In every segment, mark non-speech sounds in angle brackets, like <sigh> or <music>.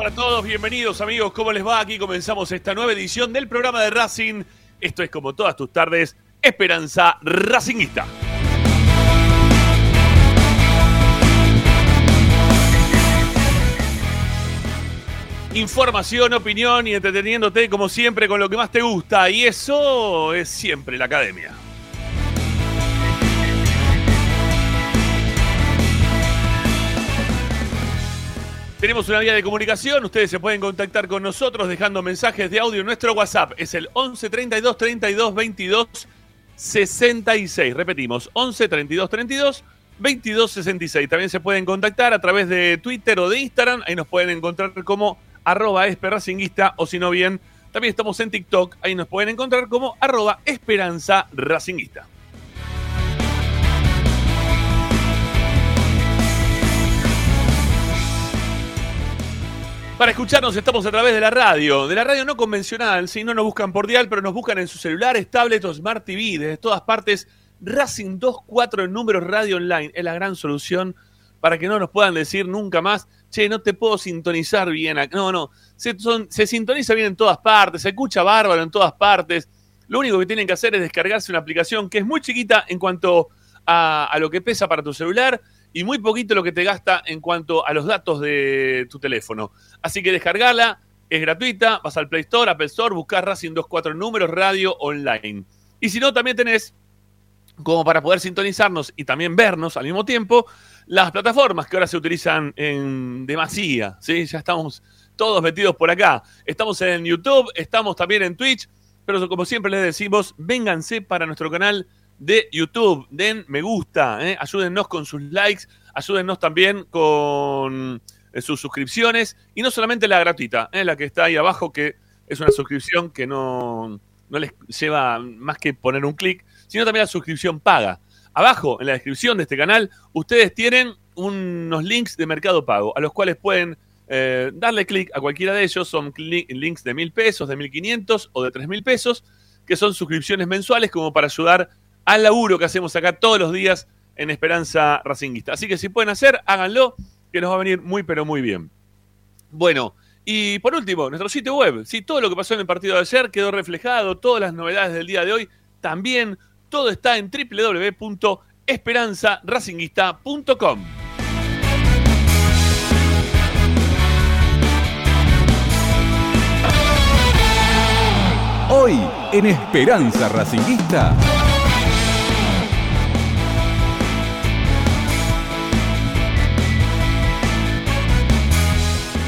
para todos, bienvenidos amigos, ¿cómo les va? Aquí comenzamos esta nueva edición del programa de Racing. Esto es como todas tus tardes, Esperanza Racingista. Información, opinión y entreteniéndote como siempre con lo que más te gusta y eso es siempre la academia. Tenemos una vía de comunicación, ustedes se pueden contactar con nosotros dejando mensajes de audio nuestro WhatsApp. Es el 11 32 32 22 66. Repetimos, 11 32 32 22 66. También se pueden contactar a través de Twitter o de Instagram. Ahí nos pueden encontrar como arroba esperracinguista o si no bien, también estamos en TikTok. Ahí nos pueden encontrar como arroba esperanza racinguista. Para escucharnos estamos a través de la radio, de la radio no convencional, si no nos buscan por dial, pero nos buscan en sus celulares, tablets o smart TV, desde todas partes. Racing 24 en números radio online es la gran solución para que no nos puedan decir nunca más, che, no te puedo sintonizar bien. No, no, se, se sintoniza bien en todas partes, se escucha bárbaro en todas partes. Lo único que tienen que hacer es descargarse una aplicación que es muy chiquita en cuanto a, a lo que pesa para tu celular y muy poquito lo que te gasta en cuanto a los datos de tu teléfono. Así que descargala, es gratuita, vas al Play Store, Apple Store, buscas Racing 24 números, radio online. Y si no, también tenés, como para poder sintonizarnos y también vernos al mismo tiempo, las plataformas que ahora se utilizan en demasía, ¿sí? Ya estamos todos metidos por acá. Estamos en YouTube, estamos también en Twitch, pero como siempre les decimos, vénganse para nuestro canal de YouTube. Den me gusta, ¿eh? ayúdennos con sus likes, ayúdennos también con eh, sus suscripciones y no solamente la gratuita, ¿eh? la que está ahí abajo, que es una suscripción que no, no les lleva más que poner un clic, sino también la suscripción paga. Abajo, en la descripción de este canal, ustedes tienen unos links de Mercado Pago, a los cuales pueden eh, darle clic a cualquiera de ellos. Son links de mil pesos, de mil quinientos o de tres mil pesos, que son suscripciones mensuales como para ayudar al laburo que hacemos acá todos los días en Esperanza Racinguista. Así que si pueden hacer, háganlo, que nos va a venir muy, pero muy bien. Bueno, y por último, nuestro sitio web. Sí, todo lo que pasó en el partido de ayer quedó reflejado, todas las novedades del día de hoy también. Todo está en www.esperanzaracinguista.com. Hoy en Esperanza Racinguista.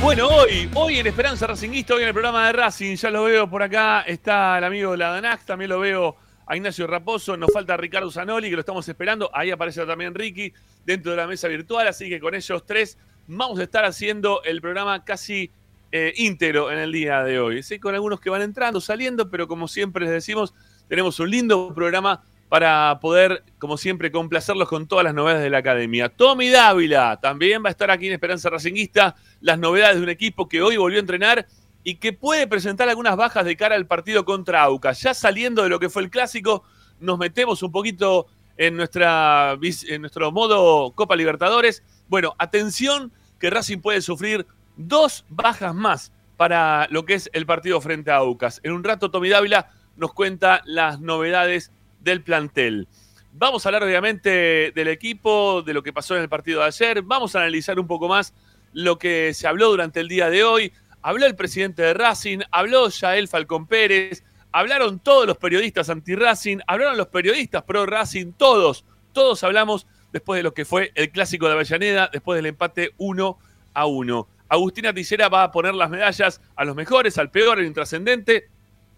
Bueno, hoy, hoy en Esperanza Racinguista, hoy en el programa de Racing, ya lo veo por acá, está el amigo Ladanax, también lo veo a Ignacio Raposo, nos falta Ricardo Zanoli, que lo estamos esperando, ahí aparece también Ricky dentro de la mesa virtual, así que con ellos tres vamos a estar haciendo el programa casi eh, íntegro en el día de hoy. Sí, con algunos que van entrando, saliendo, pero como siempre les decimos, tenemos un lindo programa para poder, como siempre, complacerlos con todas las novedades de la academia. Tommy Dávila también va a estar aquí en Esperanza Racinguista, las novedades de un equipo que hoy volvió a entrenar y que puede presentar algunas bajas de cara al partido contra Aucas. Ya saliendo de lo que fue el clásico, nos metemos un poquito en, nuestra, en nuestro modo Copa Libertadores. Bueno, atención que Racing puede sufrir dos bajas más para lo que es el partido frente a Aucas. En un rato Tommy Dávila nos cuenta las novedades del plantel. Vamos a hablar obviamente del equipo, de lo que pasó en el partido de ayer, vamos a analizar un poco más lo que se habló durante el día de hoy. Habló el presidente de Racing, habló Yael Falcón Pérez, hablaron todos los periodistas anti-Racing, hablaron los periodistas pro-Racing, todos, todos hablamos después de lo que fue el clásico de Avellaneda, después del empate 1 a 1. Agustina Ticera va a poner las medallas a los mejores, al peor, al intrascendente.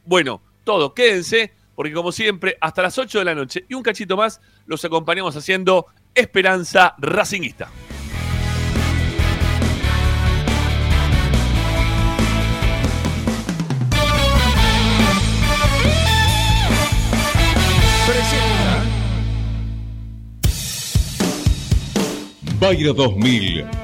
Bueno, todo, quédense porque como siempre, hasta las 8 de la noche y un cachito más, los acompañamos haciendo Esperanza Racingista. 2000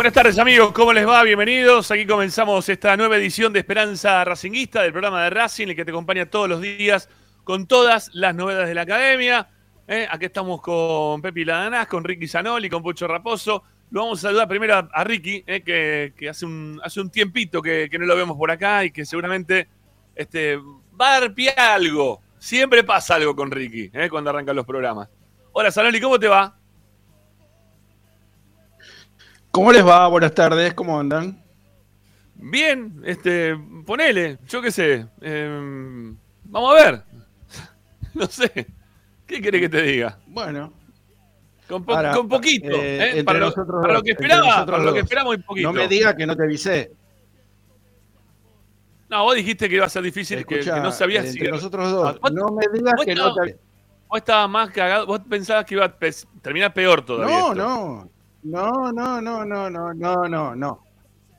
Buenas tardes amigos, ¿cómo les va? Bienvenidos. Aquí comenzamos esta nueva edición de Esperanza Racinguista del programa de Racing, el que te acompaña todos los días con todas las novedades de la academia. ¿eh? Aquí estamos con Pepi Ladanás, con Ricky Zanoli, con Pucho Raposo. Lo vamos a saludar primero a, Ricky, ¿eh? que, hace, un, hace un tiempito que, que no lo vemos por acá y que seguramente este, va a dar pie a algo. Siempre pasa algo con Ricky ¿eh? cuando arrancan los programas. Hola Zanoli, ¿cómo te va? ¿Cómo les va? Buenas tardes, ¿cómo andan? Bien, este, ponele, yo qué sé. eh, vamos a ver. <laughs> No sé. ¿Qué querés que te diga? Bueno, Con, po- Ahora, con poquito. eh, ¿eh? entre Para, lo, para lo que entre esperaba, para lo que dos. esperaba muy poquito. no me digas que no te avisé. No, vos dijiste que iba a ser difícil, que- Escuchá, que, no sabías eh, si. entre nosotros dos. Ah, No me digas que no te avisé. Vos estabas más cagado, vos pensabas que iba a terminar peor todavía. No, esto. no. No, no, no, no, no, no, no, no.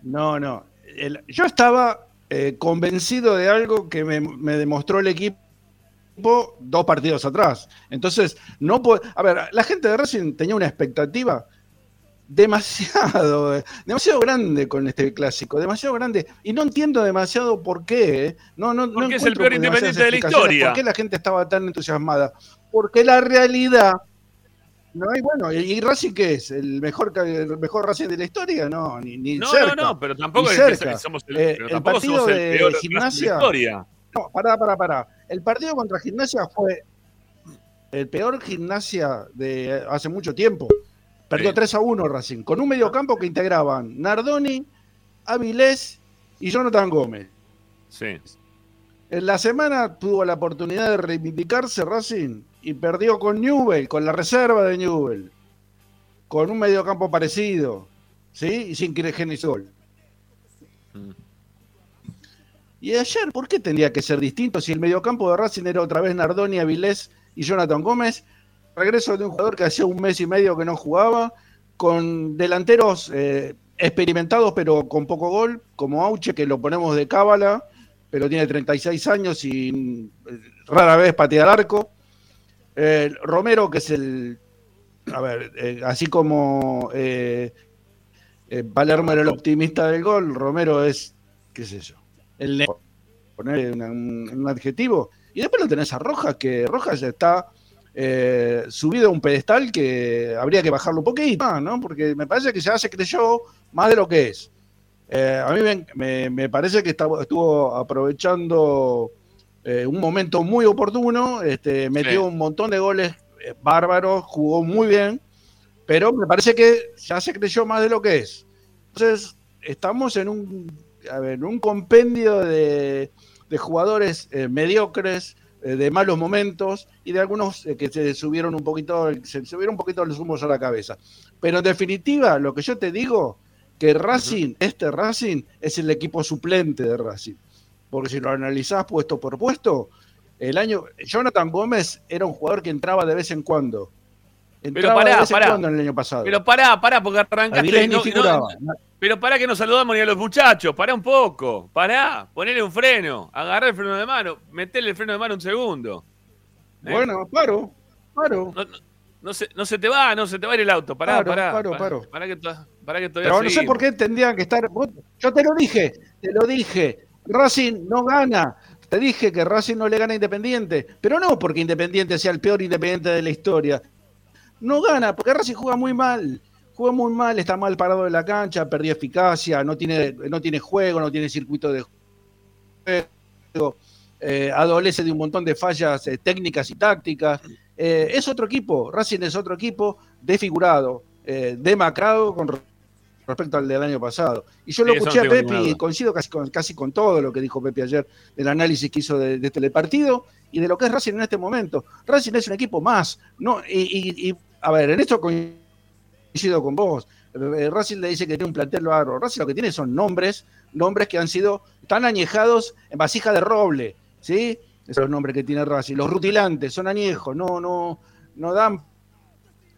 No, no. El- yo estaba eh, convencido de algo que me, me demostró el equipo dos partidos atrás. Entonces, no puedo. A ver, la gente de Racing tenía una expectativa demasiado, eh, demasiado grande con este clásico, demasiado grande. Y no entiendo demasiado por qué. eh. No, no, no Porque es el peor independiente de la historia. ¿Por qué la gente estaba tan entusiasmada? Porque la realidad. No hay, bueno, ¿y y Racing qué es? ¿El mejor, el mejor Racing de la historia? No, ni, ni No, cerca. no, no, pero tampoco cerca. somos el, Eh, pero el tampoco partido somos el de peor Gimnasia- de la historia. No, pará, pará, pará. El partido contra Gimnasia fue el peor Gimnasia de hace mucho tiempo. Perdió Sí. 3 a 1 Racing, con un mediocampo que integraban Nardoni, Avilés y Jonathan Gómez. Sí. En la semana tuvo la oportunidad de reivindicarse Racing y perdió con Newell, con la reserva de Newell, con un mediocampo parecido, ¿sí? Y sin gol. Mm. Y ayer, ¿por qué tendría que ser distinto si el mediocampo de Racing era otra vez Nardoni, Avilés y Jonathan Gómez? Regreso de un jugador que hacía un mes y medio que no jugaba, con delanteros eh, experimentados pero con poco gol, como Auche, que lo ponemos de cábala, pero tiene 36 años y mm, rara vez patea al arco. Romero, que es el. A ver, eh, así como eh, eh, Palermo era el optimista del gol, Romero es, qué sé yo, el ne- poner un, adjetivo. Y después lo tenés a Rojas, que Rojas ya está eh, subido a un pedestal que habría que bajarlo un poquito, más, ¿no? Porque me parece que ya se creyó más de lo que es. A mí me, parece que estuvo aprovechando eh, un momento muy oportuno, este, metió Sí. un montón de goles eh, bárbaros, jugó muy bien, pero me parece que ya se creyó más de lo que es. Entonces, estamos en un, a ver, un compendio de, de jugadores eh, mediocres, eh, de malos momentos y de algunos eh, que se subieron un poquito, se subieron un poquito los humos a la cabeza. Pero en definitiva, lo que yo te digo, que Racing, este Racing, es el equipo suplente de Racing. Porque si lo analizás puesto por puesto, el año. Jonathan Gómez era un jugador que entraba de vez en cuando. Entraba pará, de vez pará. en cuando en el año pasado. Pero pará, pará, porque arrancaste. No- y no- pero pará que nos saludamos ni a los muchachos. Pará un poco. Pará. Ponele un freno. Agarrá el freno de mano. Metele el freno de mano un segundo. ¿Eh? Bueno, paro, paro. No, se, no se te va, no se te va a ir el auto. Pará, Paro, pará. paro, pará, paro. Pará que, pará que todavía Pero no sé por qué tendrían que estar. Yo te lo dije, te lo dije. Racing no gana. Te dije que Racing no le gana a Independiente. Pero no porque Independiente sea el peor Independiente de la historia. No gana, porque Racing juega muy mal. juega muy mal, está mal parado en la cancha, perdió eficacia, no tiene, no tiene juego, no tiene circuito de juego, eh, adolece de un montón de fallas eh, técnicas y tácticas. Eh, es otro equipo, Racing es otro equipo desfigurado, demacrado con respecto al del año pasado. Y yo lo escuché a Pepe y coincido casi con, casi con todo lo que dijo Pepe ayer del análisis que hizo de, este partido y de lo que es Racing en este momento. Racing es un equipo más, no y, a ver, en esto coincido con vos. Eh, Racing le dice que tiene un plantel largo. Racing lo que tiene son nombres, nombres que han sido tan añejados en vasija de roble, ¿sí? Esos son los nombres que tiene Racing. Los rutilantes son añejos, no, no, no dan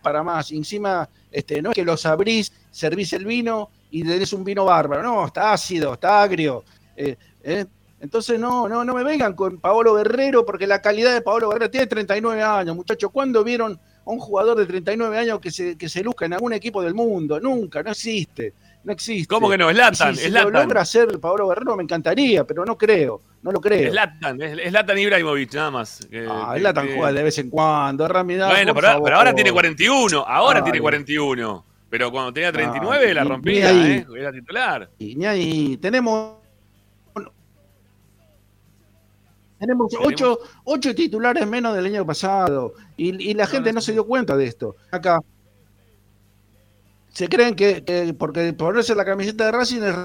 para más. encima, este, no es que los abrís, servís el vino y tenés un vino bárbaro. No, está ácido, está agrio. Eh, eh. Entonces, no, no, no me vengan con Paolo Guerrero, porque la calidad de Paolo Guerrero tiene 39 años, muchachos. ¿Cuándo vieron a un jugador de 39 años que se, que se luzca en algún equipo del mundo? Nunca, no existe. No existe. ¿Cómo que no? Es Latan. Si, lo logra hacer Paolo Guerrero, me encantaría, pero no creo. No lo creo. Es Latan, es, Latan Ibrahimovic, nada más. ah, es Latan juega de vez en cuando. bueno, pero, ahora tiene 41. Ahora tiene 41. Pero cuando tenía 39 la rompía, ¿eh? Era titular. Y ahí. Tenemos. Tenemos ocho, ocho, titulares menos del año pasado. Y, la gente no se dio cuenta de esto. Acá. Se creen que, porque ponerse la camiseta de Racing es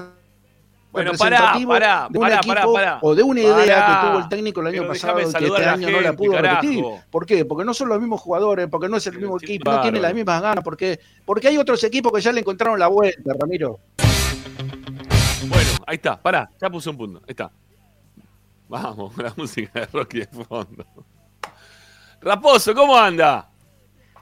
bueno, pará, pará, pará, pará, pará, O de una idea que tuvo el técnico el año pasado y que este año no la pudo repetir. ¿Por qué? Porque no son los mismos jugadores, porque no es el mismo equipo, no tiene las mismas ganas, porque, porque hay otros equipos que ya le encontraron la vuelta, Ramiro. Bueno, ahí está, pará, ya puse un punto, ahí está. Vamos, <laughs> la música de Rocky de fondo. Raposo, ¿cómo anda?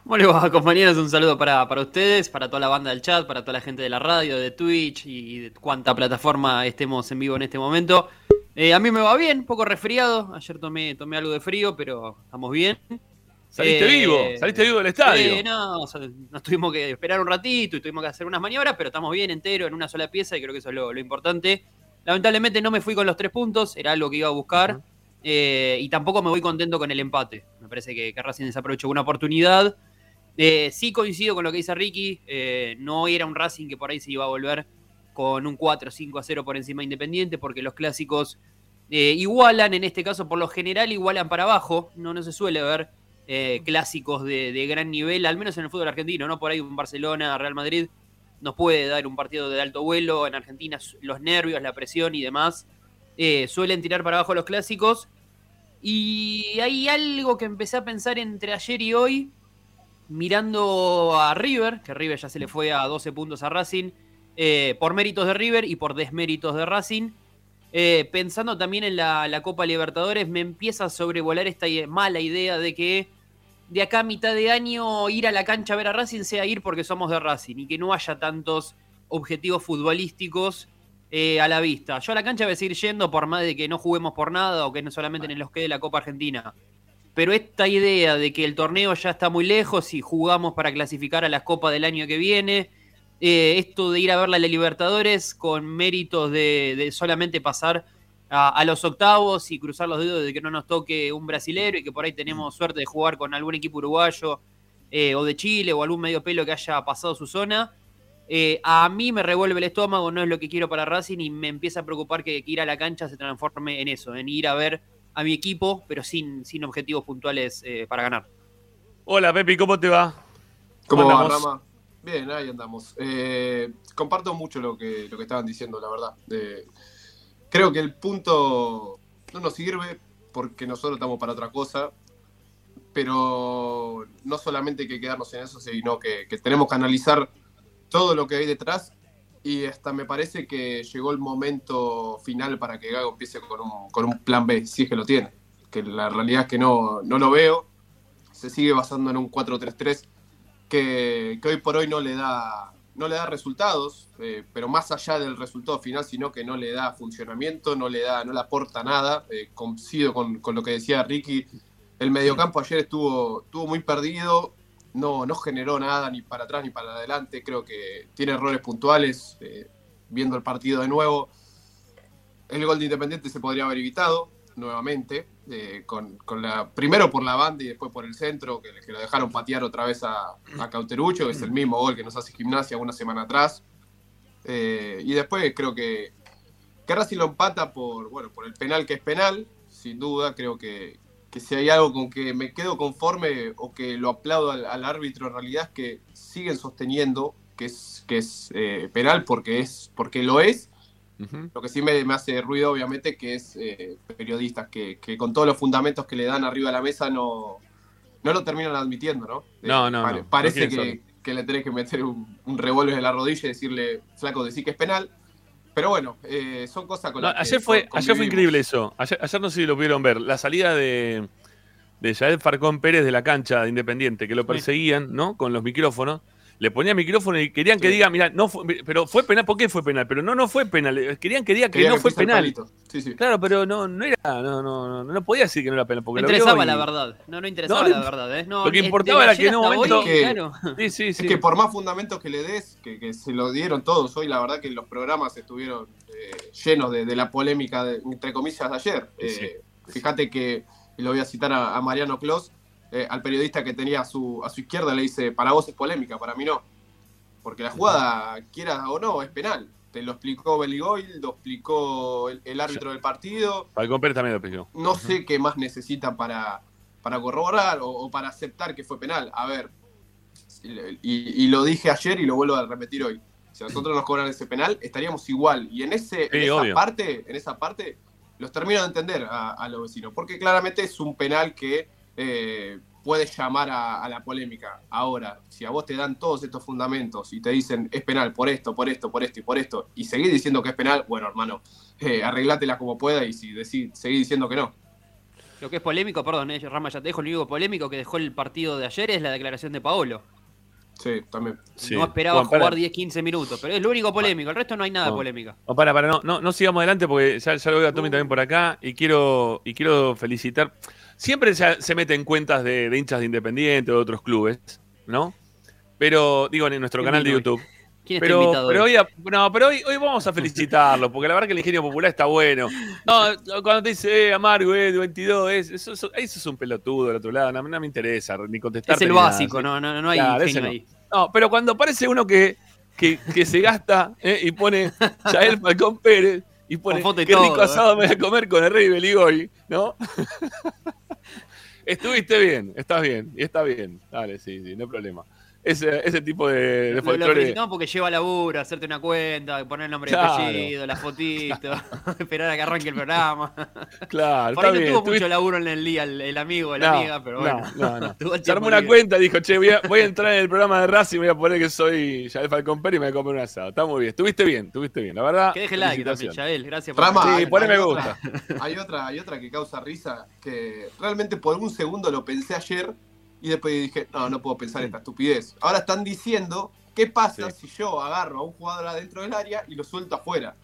¿Cómo <laughs> compañeros? Un saludo para, ustedes, para toda la banda del chat, para toda la gente de la radio, de Twitch y de cuánta plataforma estemos en vivo en este momento. Eh, a mí me va bien, un poco resfriado. Ayer tomé, tomé algo de frío, pero estamos bien. ¿Saliste eh, vivo? ¿Saliste vivo del estadio? Eh, no, nos tuvimos que esperar un ratito y tuvimos que hacer unas maniobras, pero estamos bien entero en una sola pieza y creo que eso es lo, importante. Lamentablemente no me fui con los tres puntos, era algo que iba a buscar. y tampoco me voy contento con el empate. Me parece que, que Racing desaprovechó una oportunidad eh, sí coincido con lo que dice Ricky, eh, no era un Racing que por ahí se iba a volver con un 4 5 a 0 por encima Independiente, porque los clásicos eh, igualan, en este caso por lo general igualan para abajo, no, no se suele ver clásicos de, gran nivel, al menos en el fútbol argentino, ¿no? Por ahí un Barcelona, Real Madrid nos puede dar un partido de alto vuelo, en Argentina los nervios, la presión y demás suelen tirar para abajo los clásicos. Y hay algo que empecé a pensar entre ayer y hoy, mirando a River, que River ya se le fue a 12 puntos a Racing, eh, por méritos de River y por desméritos de Racing. Eh, pensando también en la, Copa Libertadores, me empieza a sobrevolar esta mala idea de que de acá a mitad de año ir a la cancha a ver a Racing sea ir porque somos de Racing y que no haya tantos objetivos futbolísticos eh, a la vista. Yo a la cancha voy a seguir yendo por más de que no juguemos por nada o que no solamente en los que de la Copa Argentina pero esta idea de que el torneo ya está muy lejos y jugamos para clasificar a las copas del año que viene, eh, esto de ir a ver la Libertadores con méritos de, solamente pasar a, los octavos y cruzar los dedos de que no nos toque un brasilero y que por ahí tenemos suerte de jugar con algún equipo uruguayo eh, o de Chile o algún medio pelo que haya pasado su zona. Eh, a mí me revuelve el estómago, no es lo que quiero para Racing y me empieza a preocupar que ir a la cancha se transforme en eso, en ir a ver a mi equipo, pero sin, sin objetivos puntuales eh, para ganar. Hola Pepi, ¿cómo te va? ¿Cómo, va, Rama? Bien, ahí andamos. Eh, comparto mucho lo que, lo que estaban diciendo, la verdad. creo que el punto no nos sirve porque nosotros estamos para otra cosa, pero no solamente hay que quedarnos en eso, sino que, que tenemos que analizar todo lo que hay detrás y hasta me parece que llegó el momento final para que Gago empiece con un, con un plan B, si es que lo tiene. Que la realidad es que no, no lo veo. Se sigue basando en un 4-3-3 que, que, hoy por hoy no le da, no le da resultados, eh, pero más allá del resultado final, sino que no le da funcionamiento, no le da, no le aporta nada. Eh, coincido con, con, lo que decía Ricky. El mediocampo ayer estuvo, estuvo muy perdido, no, no generó nada ni para atrás ni para adelante. Creo que tiene errores puntuales. Eh, viendo el partido de nuevo, el gol de Independiente se podría haber evitado. nuevamente, eh, con, la, primero por la banda y después por el centro, que, lo dejaron patear otra vez a, Cauterucho, que es el mismo gol que nos hace gimnasia una semana atrás. Eh, y después creo que, que lo empata por, bueno, por el penal que es penal, sin duda, creo que, que si hay algo con que me quedo conforme o que lo aplaudo al, al árbitro en realidad es que siguen sosteniendo que es, que es eh, penal porque, es, porque lo es. Lo que sí me, me hace ruido, obviamente, que es eh, periodistas que, que con todos los fundamentos que le dan arriba de la mesa no, no lo terminan admitiendo, ¿no? No, no, pare- no, Parece no quieren que, que le tenés que meter un, un revólver en la rodilla y decirle, flaco, decir que es penal. Pero bueno, eh, son cosas con No, las que ayer, fue, con- ayer fue increíble eso. Ayer, ayer no sé si lo pudieron ver. La salida de, de Yael Farcón Pérez de la cancha de Independiente, que lo perseguían, ¿no? Con los micrófonos. Le ponían micrófono y querían que Sí. diga, mira, no fue, pero fue penal. ¿Por qué fue penal? Pero no, no fue penal. Querían que diga que Quería no que fue penal. Sí, sí. Claro, pero no, no era, no, no, no, no podía decir que no era penal. No Porque lo vio interesaba y- la verdad. No, no interesaba No, la no- verdad, ¿eh? No, lo que eh, importaba era que en un momento- hoy, Que- claro. Sí, sí, sí. Es que por más fundamentos que le des, que, que se lo dieron todos hoy, la verdad que los programas estuvieron eh, llenos de, de la polémica, de- entre comillas, de ayer. Sí. Eh, Fíjate que, y lo voy a citar a, a Mariano Clos, eh, al periodista que tenía a su, a su izquierda le dice, para vos es polémica, para mí no. Porque la jugada, quieras o no, es penal. Te lo explicó Beligoil, lo explicó el, el árbitro del partido. Falcón Pérez también lo pidió. No sé qué más necesita para, para corroborar o, o para aceptar que fue penal. A ver, y, y lo dije ayer y lo vuelvo a repetir hoy. Si a nosotros nos cobran ese penal, estaríamos igual. Y en, ese, en esa obvio. parte, en esa parte, los termino de entender a, a los vecinos. Porque claramente es un penal que eh, puede llamar a, a la polémica. Ahora, si a vos te dan todos estos fundamentos y te dicen es penal por esto, por esto, por esto y por esto, y seguís diciendo que es penal, bueno, hermano, eh, arreglátela como pueda y si decís, seguís diciendo que no. Lo que es polémico, perdón, eh, Rama, ya te dejo, lo único polémico que dejó el partido de ayer es la declaración de Paolo. Sí, también. Sí. No esperaba jugar 10-15 minutos, pero es lo único polémico, el resto no hay nada No. polémica. No, para, para, no, no, no sigamos adelante porque ya, ya lo veo a Tommy también por acá y quiero, y quiero felicitar. Siempre se, se meten cuentas de, de hinchas de Independiente o de otros clubes, ¿no? Pero, digo, en nuestro ¿Quién canal de? YouTube. ¿Quién está Pero, invitado pero hoy? no, pero hoy, hoy vamos a felicitarlo, porque la verdad que el ingenio popular está bueno. No, cuando te dice, eh, amargo, eh, de 22, es- eso, eso, eso es un pelotudo del otro lado, no, no me interesa ni contestar. Es el básico, no, no, no hay Claro, no. ahí. No, pero cuando aparece uno que, que, que se gasta eh, y pone Yael Falcón Pérez y pone Con foto y qué todo, rico eh". asado me voy a comer con el rey Beligoy, ¿no? Estuviste bien, estás bien, y está bien. Dale, sí, sí, no hay problema. Ese, ese tipo de, de Lo- lo folclore. felicitamos porque lleva laburo, hacerte una cuenta, poner el nombre Claro. y apellido, la fotito, <laughs> <laughs> esperar a que arranque el programa. Claro, Por está ahí no bien. tuvo mucho laburo en el día el, el amigo o la No, amiga, pero no, bueno. no, no. <laughs> Se armó una cuenta, dijo, che, voy a, voy a entrar en el programa de Racing y voy a poner que soy Yael Falcón Pérez y me voy a comer un asado. Está muy bien, estuviste bien, estuviste bien. La verdad, Que deje like también. Yael, gracias por Rama, Sí, hay- ponle hay me otra- gusta. Hay otra, hay otra que causa risa, que realmente por un segundo lo pensé ayer y después dije, no, no puedo pensar esta estupidez. Ahora están diciendo, ¿qué pasa si yo agarro a un jugador adentro del área y lo suelto afuera?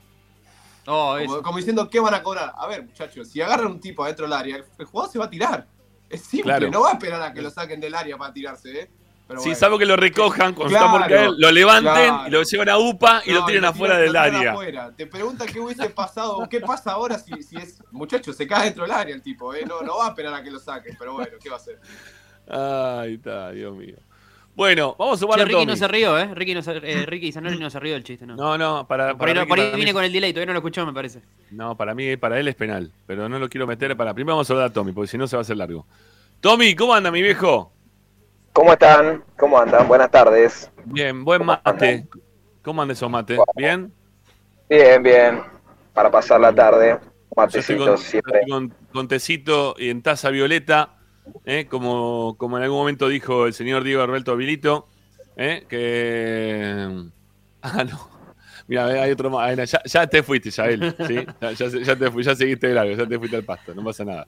Oh. Como, como diciendo, ¿qué van a cobrar? A ver, muchachos, si agarran un tipo adentro del área, el, jugador se va a tirar. Es simple, Claro. no va a esperar a que lo saquen del área para tirarse, ¿eh? Pero Sí, bueno. salvo que lo recojan cuando Claro, está por caer, lo levanten claro. lo llevan a UPA y lo tiren afuera del área. afuera. Te preguntan qué hubiese pasado, qué pasa ahora si, si es. Muchachos, se cae dentro del área el tipo, ¿eh? No, no va a esperar a que lo saquen, pero bueno, ¿qué va a hacer? Ay, está, Dios mío. Bueno, vamos a sumar Che, a Ricky Tommy. no se rió, ¿eh? Ricky, no se, eh, Ricky no se rió del chiste, ¿no? No, no, para, por ahí, para Ricky, por ahí para vine mí- con el delay, todavía no lo escuchó, me parece. No, para mí, para él es penal, pero no lo quiero meter para. Primero vamos a saludar a Tommy, porque si no se va a hacer largo. Tommy, ¿cómo anda mi viejo? ¿Cómo están? ¿Cómo andan? Buenas tardes. Bien, buen ¿Cómo mate. ¿Cómo anda esos mate? ¿Bien? Bien, bien. Para pasar la tarde. Yo estoy Matecito con, siempre. con- con tecito y en taza violeta, ¿eh? como, como en algún momento dijo el señor Diego Alberto Vilito, ¿eh? que... <laughs> Ah, no. Mira, hay otro más. Ya, te fuiste, Yael. ¿sí? Ya, ya, te fui, ya seguiste de largo, ya te fuiste al pasto, no pasa nada.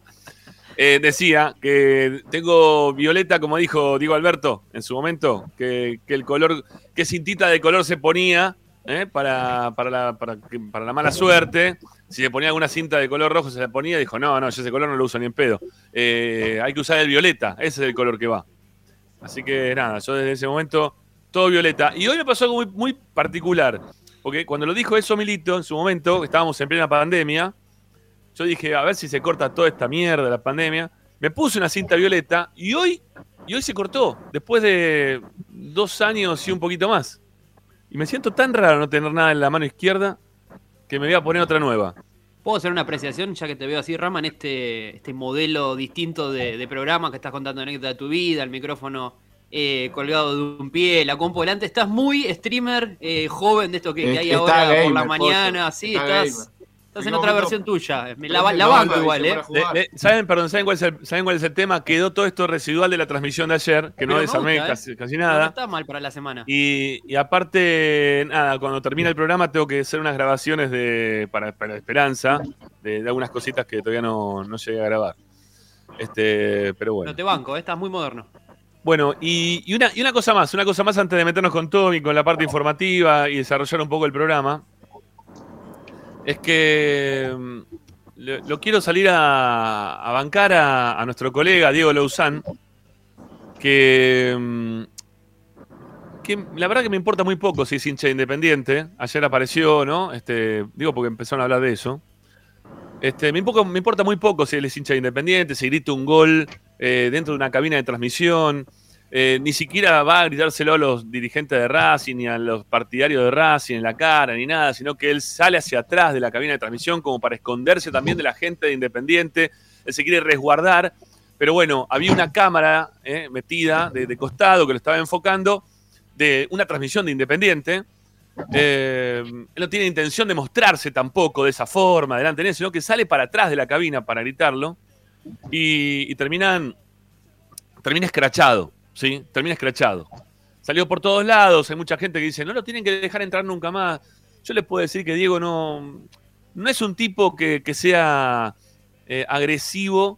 Eh, decía que tengo violeta, como dijo Diego Alberto en su momento, que, que el color, qué cintita de color se ponía ¿eh? para, para, la, para, la mala suerte. Si le ponía alguna cinta de color rojo, se la ponía. Dijo, no, no, yo ese color no lo uso ni en pedo. Eh, hay que usar el violeta, ese es el color que va. Así que nada, yo desde ese momento, todo violeta. Y hoy me pasó algo muy, muy particular. Porque cuando lo dijo eso Milito en su momento, estábamos en plena pandemia, Yo dije, a ver si se corta toda esta mierda, la pandemia. Me puse una cinta violeta y hoy, y hoy se cortó, después de dos años y un poquito más. Y me siento tan raro no tener nada en la mano izquierda que me voy a poner otra nueva. ¿Puedo hacer una apreciación, ya que te veo así, Rama, en este, este modelo distinto de, de programa que estás contando anécdota de tu vida, el micrófono eh, colgado de un pie, la compo delante? Estás muy streamer eh, joven de esto que, que Es hay está ahora por la mañana, sí, está estás, gamer. Estás en otra versión tuya. Me la, Prende la la banco igual, ¿eh? Le- le- ¿Saben, perdón, ¿saben cuál, es el, ¿saben cuál es el tema? Quedó todo esto residual de la transmisión de ayer, que no Pero desarmé gusta, ¿eh? casi, casi No nada. está mal para la semana. Y, y aparte, nada, cuando termina el programa tengo que hacer unas grabaciones de, para, para Esperanza, de, de algunas cositas que todavía no, no llegué a grabar. Este, pero bueno. No te banco, ¿eh? estás muy moderno. Bueno, y, y una, y una cosa más, una cosa más antes de meternos con Tommy, con la parte informativa y desarrollar un poco el programa, es que mm, lo, quiero salir a, bancar a, nuestro colega Diego que, mm, que la verdad que me importa muy poco si es hincha de independiente. Ayer apareció, ¿no? Este, digo porque empezaron a hablar de eso. Este, me, impoco- me importa muy poco si él es hincha de Independiente, si grita un gol eh, dentro de una cabina de transmisión. Eh, ni siquiera va a gritárselo a los dirigentes de Racing, ni a los partidarios de Racing en la cara, ni nada, sino que él sale hacia atrás de la cabina de transmisión como para esconderse también de la gente de Independiente. Él se quiere resguardar. Pero bueno, había una cámara eh, metida de, costado que lo estaba enfocando de una transmisión de Independiente. Eh, él no tiene intención de mostrarse tampoco de esa forma delante de él, sino que sale para atrás de la cabina para gritarlo y, y terminan, termina escrachado, ¿sí? Termina escrachado. Salió por todos lados, hay mucha gente que dice, no lo tienen que dejar entrar nunca más. Yo les puedo decir que Diego no, no es un tipo que, sea eh, agresivo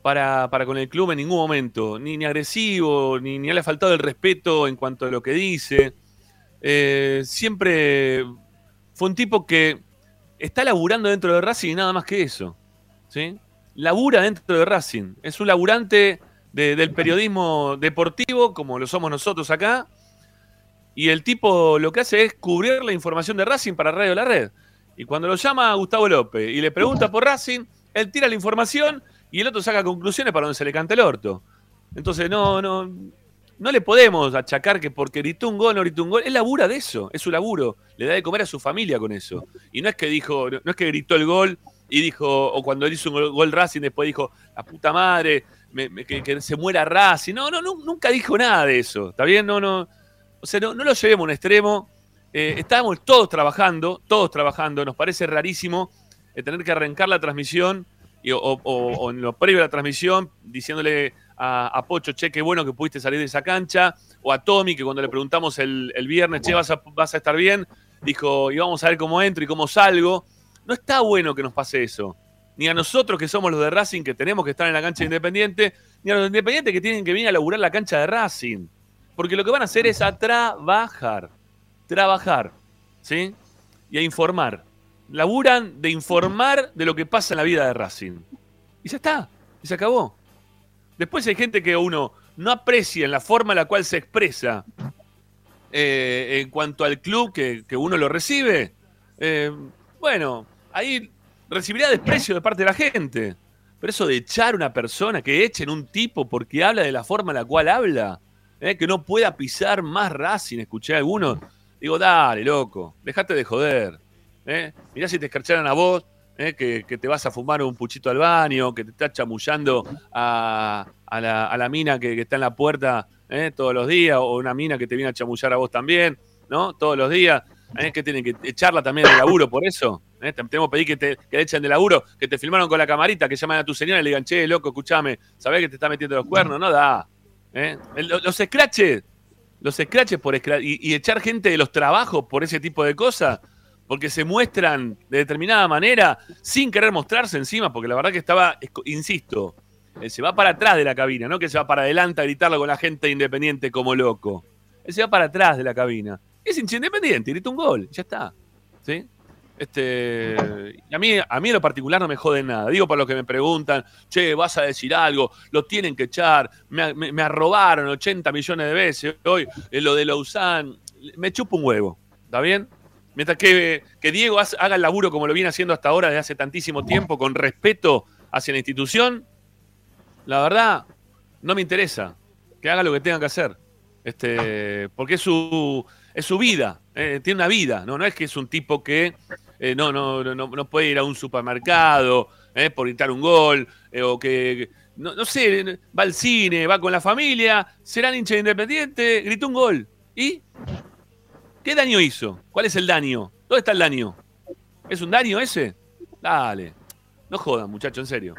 para, para con el club en ningún momento, ni, ni agresivo, ni, ni le ha faltado el respeto en cuanto a lo que dice. Eh, siempre fue un tipo que está laburando dentro de Racing y nada más que eso. ¿sí? Labura dentro de Racing. Es un laburante de- del periodismo deportivo, como lo somos nosotros acá. Y el tipo lo que hace es cubrir la información de Racing para Radio La Red. Y cuando lo llama Gustavo López y le pregunta por Racing, él tira la información y el otro saca conclusiones para donde se le canta el orto. Entonces no, no, no le podemos achacar que porque gritó un gol, no gritó un gol. Él labura de eso, es su laburo. Le da de comer a su familia con eso. Y no es que dijo, no es que gritó el gol y dijo, o cuando él hizo un gol, gol Racing, después dijo, la puta madre, me- me- que, que se muera Racing. No, no, nu- nunca dijo nada de eso. ¿Está bien? No, no. O sea, no, no lo llevemos a un extremo. Eh, estábamos todos trabajando, todos trabajando. Nos parece rarísimo eh, tener que arrancar la transmisión y- o en lo previo a la transmisión diciéndole a, a Pocho, che, qué bueno que pudiste salir de esa cancha, o a Tommy, que cuando le preguntamos el, el viernes, che, ¿vas a, vas a estar bien, dijo, y vamos a ver cómo entro y cómo salgo. No está bueno que nos pase eso. Ni a nosotros que somos los de Racing, que tenemos que estar en la cancha de Independiente, ni a los independientes que tienen que venir a laburar la cancha de Racing. Porque lo que van a hacer es a trabajar. Trabajar. ¿Sí? Y a informar. Laburan de informar de lo que pasa en la vida de Racing. Y ya está. Y se acabó. Después hay gente que uno no aprecia en la forma en la cual se expresa eh, en cuanto al club que, que uno lo recibe. Eh, bueno, ahí recibirá desprecio de parte de la gente. Pero eso de echar a una persona, que echen un tipo porque habla de la forma en la cual habla, eh, que no pueda pisar más Racing, escuché a algunos. Digo, dale, loco, dejate de joder. Eh. Mirá si te escarcharan a vos, eh, que, que te vas a fumar un puchito al baño, que te está chamullando a, a la, mina que, está en la puerta eh, todos los días, o una mina que te viene a chamullar a vos también, ¿no? Todos los días. ¿eh? que tienen que echarla también de laburo por eso. ¿Eh? Te- Tenemos que pedir que te, que te echen de laburo, que te filmaron con la camarita, que llaman a tu señora y le digan, che, loco, escúchame, ¿sabés que te está metiendo los cuernos? No da. ¿eh? El- lo- Los scratches, los scratches por y, echar gente de los trabajos por ese tipo de cosas, porque se muestran de determinada manera sin querer mostrarse encima, porque la verdad que estaba, insisto, él se va para atrás de la cabina, no que se va para adelante a gritarlo con la gente independiente como loco. Él se va para atrás de la cabina. Es hincha independiente, grita un gol, ya está. ¿Sí? Este, a mí, a mí en lo particular no me jode nada. Digo para los que me preguntan, che, vas a decir algo, lo tienen que echar, me, me, me arrobaron 80 millones de veces hoy, eh, lo de Lausanne, me chupo un huevo, ¿está bien? Mientras que, que Diego haga el laburo como lo viene haciendo hasta ahora desde hace tantísimo tiempo, con respeto hacia la institución, la verdad, no me interesa. Que haga lo que tenga que hacer. Este, porque es su, es su vida, eh, tiene una vida, ¿no? Es que es un tipo que eh, no, no, no, no puede ir a un supermercado eh, por gritar un gol, eh, o que, no, no sé, va al cine, va con la familia, será hincha de independiente, gritó un gol. ¿Y? ¿Qué daño hizo? ¿Cuál es el daño? ¿Dónde está el daño? ¿Es un daño ese? Dale. No jodan, muchachos, en serio.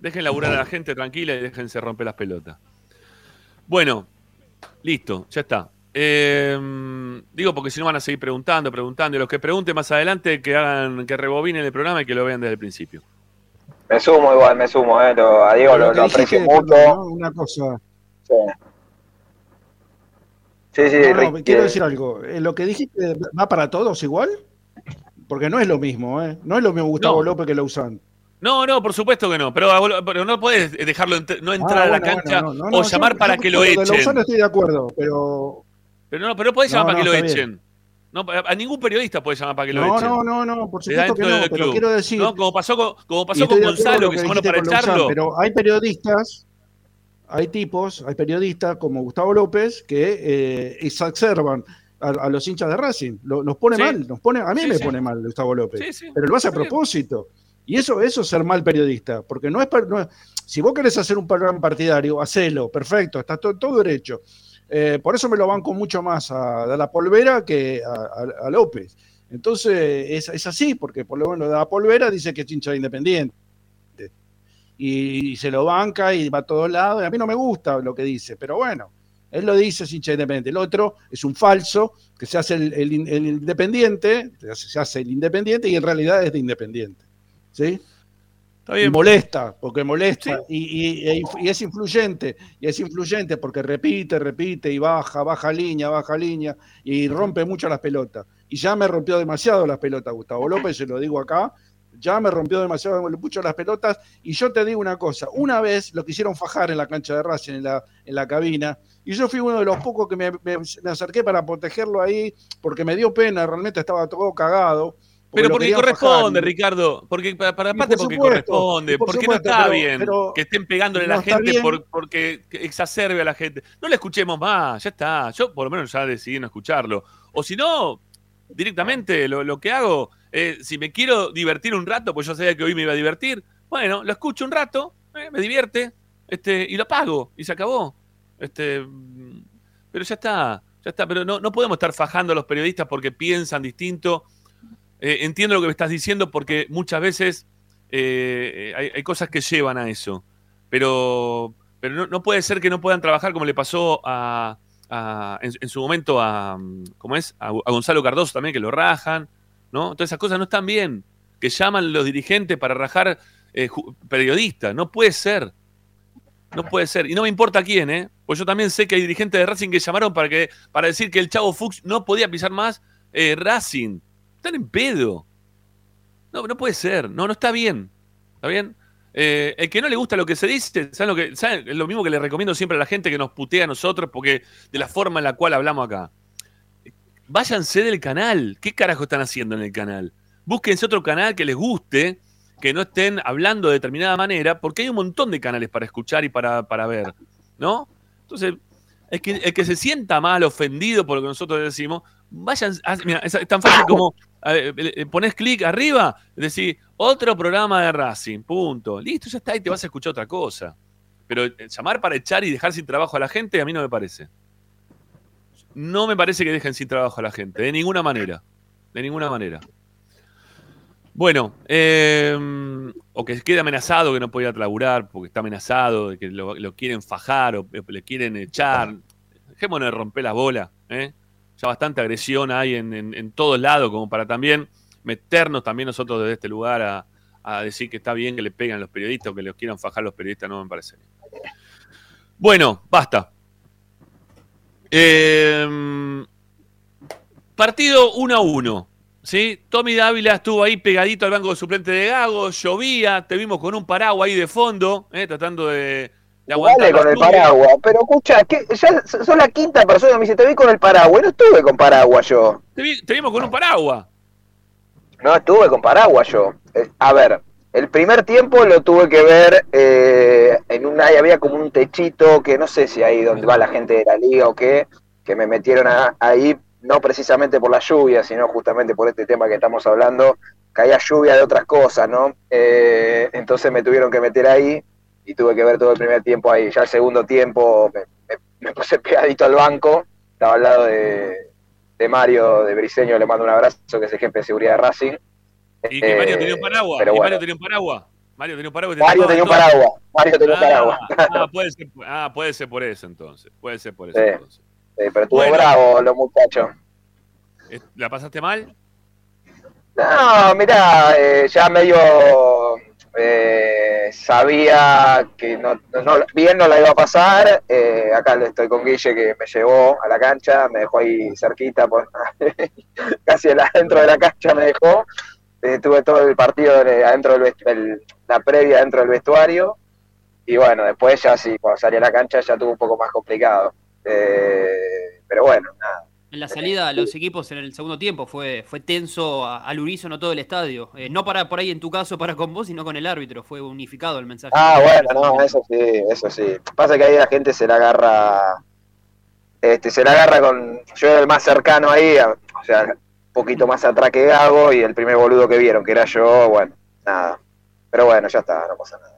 Dejen laburar a la gente tranquila y déjense romper las pelotas. Bueno, listo, ya está. Eh, digo porque si no van a seguir preguntando, preguntando. Y los que pregunten más adelante, que hagan, que rebobinen el programa y que lo vean desde el principio. Me sumo igual, me sumo, eh. Lo- a Diego lo, lo aprecio perdón, mucho. ¿no? Una cosa. Sí, sí, sí, No, no, Rick, quiero decir algo. Eh, Lo que dijiste va para todos igual. Porque no es lo mismo, ¿eh? No es lo mismo Gustavo No. López que lo usan. No, no, por supuesto que no. Pero, pero no puedes dejarlo ent- no entrar Ah, a la cancha bueno, no, no, o yo- llamar para yo que lo De echen. Lozano estoy de acuerdo, pero. Pero no, pero no podés No, llamar para no, que lo bien. echen. No, a ningún periodista puede llamar para que lo No, echen. no, no, no, por supuesto que no, pero club. quiero decir. ¿No? Como pasó con, como pasó con Gonzalo, lo que que dijiste para echarlo. Pero hay periodistas, hay tipos, hay periodistas como Gustavo López que eh, exacerban a, a los hinchas de Racing. Lo- Los pone Sí. mal, nos pone, a mí Sí, me sí. pone mal Gustavo López. Pero lo hace a propósito. Y eso, eso es ser mal periodista, porque no es, no es- si vos querés hacer un programa partidario, hacelo, perfecto, está to- todo derecho. Eh, por eso me lo banco mucho más a, la polvera que a, López. Entonces es, así, porque por lo menos de la polvera dice que es hincha de independiente. Y, se lo banca y va a todos lados. A mí no me gusta lo que dice, pero bueno, él lo dice, es hincha de independiente. El otro es un falso que se hace el, el in- el independiente, se hace el independiente y en realidad es de independiente. ¿Sí? Está Y molesta, porque molesta, Sí. y, y- e y es influyente, y es influyente porque repite, repite, y baja, baja línea, baja línea, y rompe mucho las pelotas. Y ya me rompió demasiado las pelotas, Gustavo López, se lo digo acá, ya me rompió demasiado mucho las pelotas, y yo te digo una cosa, una vez lo quisieron fajar en la cancha de Racing, en la, en la cabina, y yo fui uno de los pocos que me, me- me acerqué para protegerlo ahí, porque me dio pena, realmente estaba todo cagado. Pero porque corresponde. Ricardo. Porque para, para aparte por porque supuesto, corresponde, por porque no está pero- bien pero que estén pegándole a la gente por, porque que exacerbe a la gente. No le escuchemos más, ya está. Yo por lo menos ya decidí no escucharlo. O si no, directamente lo, lo que hago, eh, si me quiero divertir un rato, pues yo sabía que hoy me iba a divertir, bueno, lo escucho un rato, eh, me divierte, este, y lo pago, y se acabó. Este, pero ya está, ya está. Pero no, no podemos estar fajando a los periodistas porque piensan distinto. Eh, entiendo lo que me estás diciendo porque muchas veces eh, hay, hay cosas que llevan a eso. Pero, pero no, puede ser que no puedan trabajar como le pasó a, en, su momento a, ¿cómo es? A, Gonzalo Cardoso también, que lo rajan. ¿no? Todas esas cosas no están bien. Que llaman los dirigentes para rajar eh, periodistas. No puede ser. No puede ser. Y no me importa quién, ¿eh? Pues yo también sé que hay dirigentes de Racing que llamaron para, que, para decir que el Chavo Fuchs no podía pisar más eh, Racing. Están en pedo. No, no puede ser. No, no está bien. ¿Está bien? Eh, el que no le gusta lo que se dice, ¿saben lo, que. Es lo mismo que le recomiendo siempre a la gente que nos putea a nosotros porque de la forma en la cual hablamos acá. Váyanse del canal. ¿Qué carajo están haciendo en el canal? Búsquense otro canal que les guste, que no estén hablando de determinada manera, porque hay un montón de canales para escuchar y para, para ver, ¿no? Entonces, es que el que se sienta mal, ofendido por lo que nosotros decimos, vayan, ah, mira, es, tan fácil como pones clic arriba, decís otro programa de Racing, punto. Listo, ya está, y te vas a escuchar otra cosa. Pero eh, llamar para echar y dejar sin trabajo a la gente, a mí no me parece. No me parece que dejen sin trabajo a la gente, de ninguna manera. De ninguna manera. Bueno, eh, o que quede amenazado que no puede ir a laburar porque está amenazado, de que lo, lo quieren fajar o le quieren echar. Dejémonos de romper las bolas. ¿eh? Ya bastante agresión hay en, en, en lados como para también meternos también nosotros desde este lugar a, a decir que está bien que le pegan a los periodistas o que los quieran fajar los periodistas, no me parece bien. Bueno, basta. Eh, partido 1 a 1. ¿sí? Tommy Dávila estuvo ahí pegadito al banco de suplente de Gago, llovía, te vimos con un paraguas ahí de fondo, ¿eh? tratando de, Dale con el paraguas. Pero escucha, que ya sos la quinta persona que me dice, te vi con el paraguas. No estuve con paraguas yo. Te, vi- te vimos con un paraguas. No estuve con paraguas yo. Eh, A ver, el primer tiempo lo tuve que ver eh, en una, ahí había como un techito que no sé si ahí donde va la gente de la liga o qué, que me metieron a- ahí, no precisamente por la lluvia, sino justamente por este tema que estamos hablando, caía lluvia de otras cosas, ¿no? Eh, entonces me tuvieron que meter ahí y tuve que ver todo el primer tiempo ahí. Ya el segundo tiempo me, me- me puse <laughs> pegadito al banco, estaba al lado de, de Mario de Briseño, le mando un abrazo, que es el jefe de seguridad de Racing. Y que Mario Eh, tenía un paraguas. pero Y bueno. Mario tenía un paraguas. Mario tenía un paraguas. Mario tenía un todo. paraguas, Mario tenía un paraguas. Ah, ah, puede ser, ah, puede ser por eso entonces. Puede ser por eso Sí. entonces. Eh, pero estuvo Bueno. bravo los muchachos. Eh, ¿La pasaste mal? No, mirá, eh, ya medio eh, sabía que no, no- bien no la iba a pasar. Eh, acá estoy con Guille que me llevó a la cancha, me dejó ahí cerquita, por- <laughs> casi adentro de la cancha me dejó. Eh, tuve todo el partido de- adentro del el- la previa dentro del vestuario. Y bueno, después ya sí, cuando salí a la cancha ya tuvo un poco más complicado. Eh, pero bueno, nada. En la salida, los equipos en el segundo tiempo fue, fue tenso a- al unísono todo el estadio. Eh, no para por ahí en tu caso para con vos, sino con el árbitro. Fue unificado el mensaje. Ah, bueno, no, eso sí, eso sí. Pasa que ahí la gente se la agarra, este, se la agarra con, yo era el más cercano ahí, o sea, un poquito más atrás que Gago y el primer boludo que vieron, que era yo, bueno, nada. Pero bueno, ya está, no pasa nada.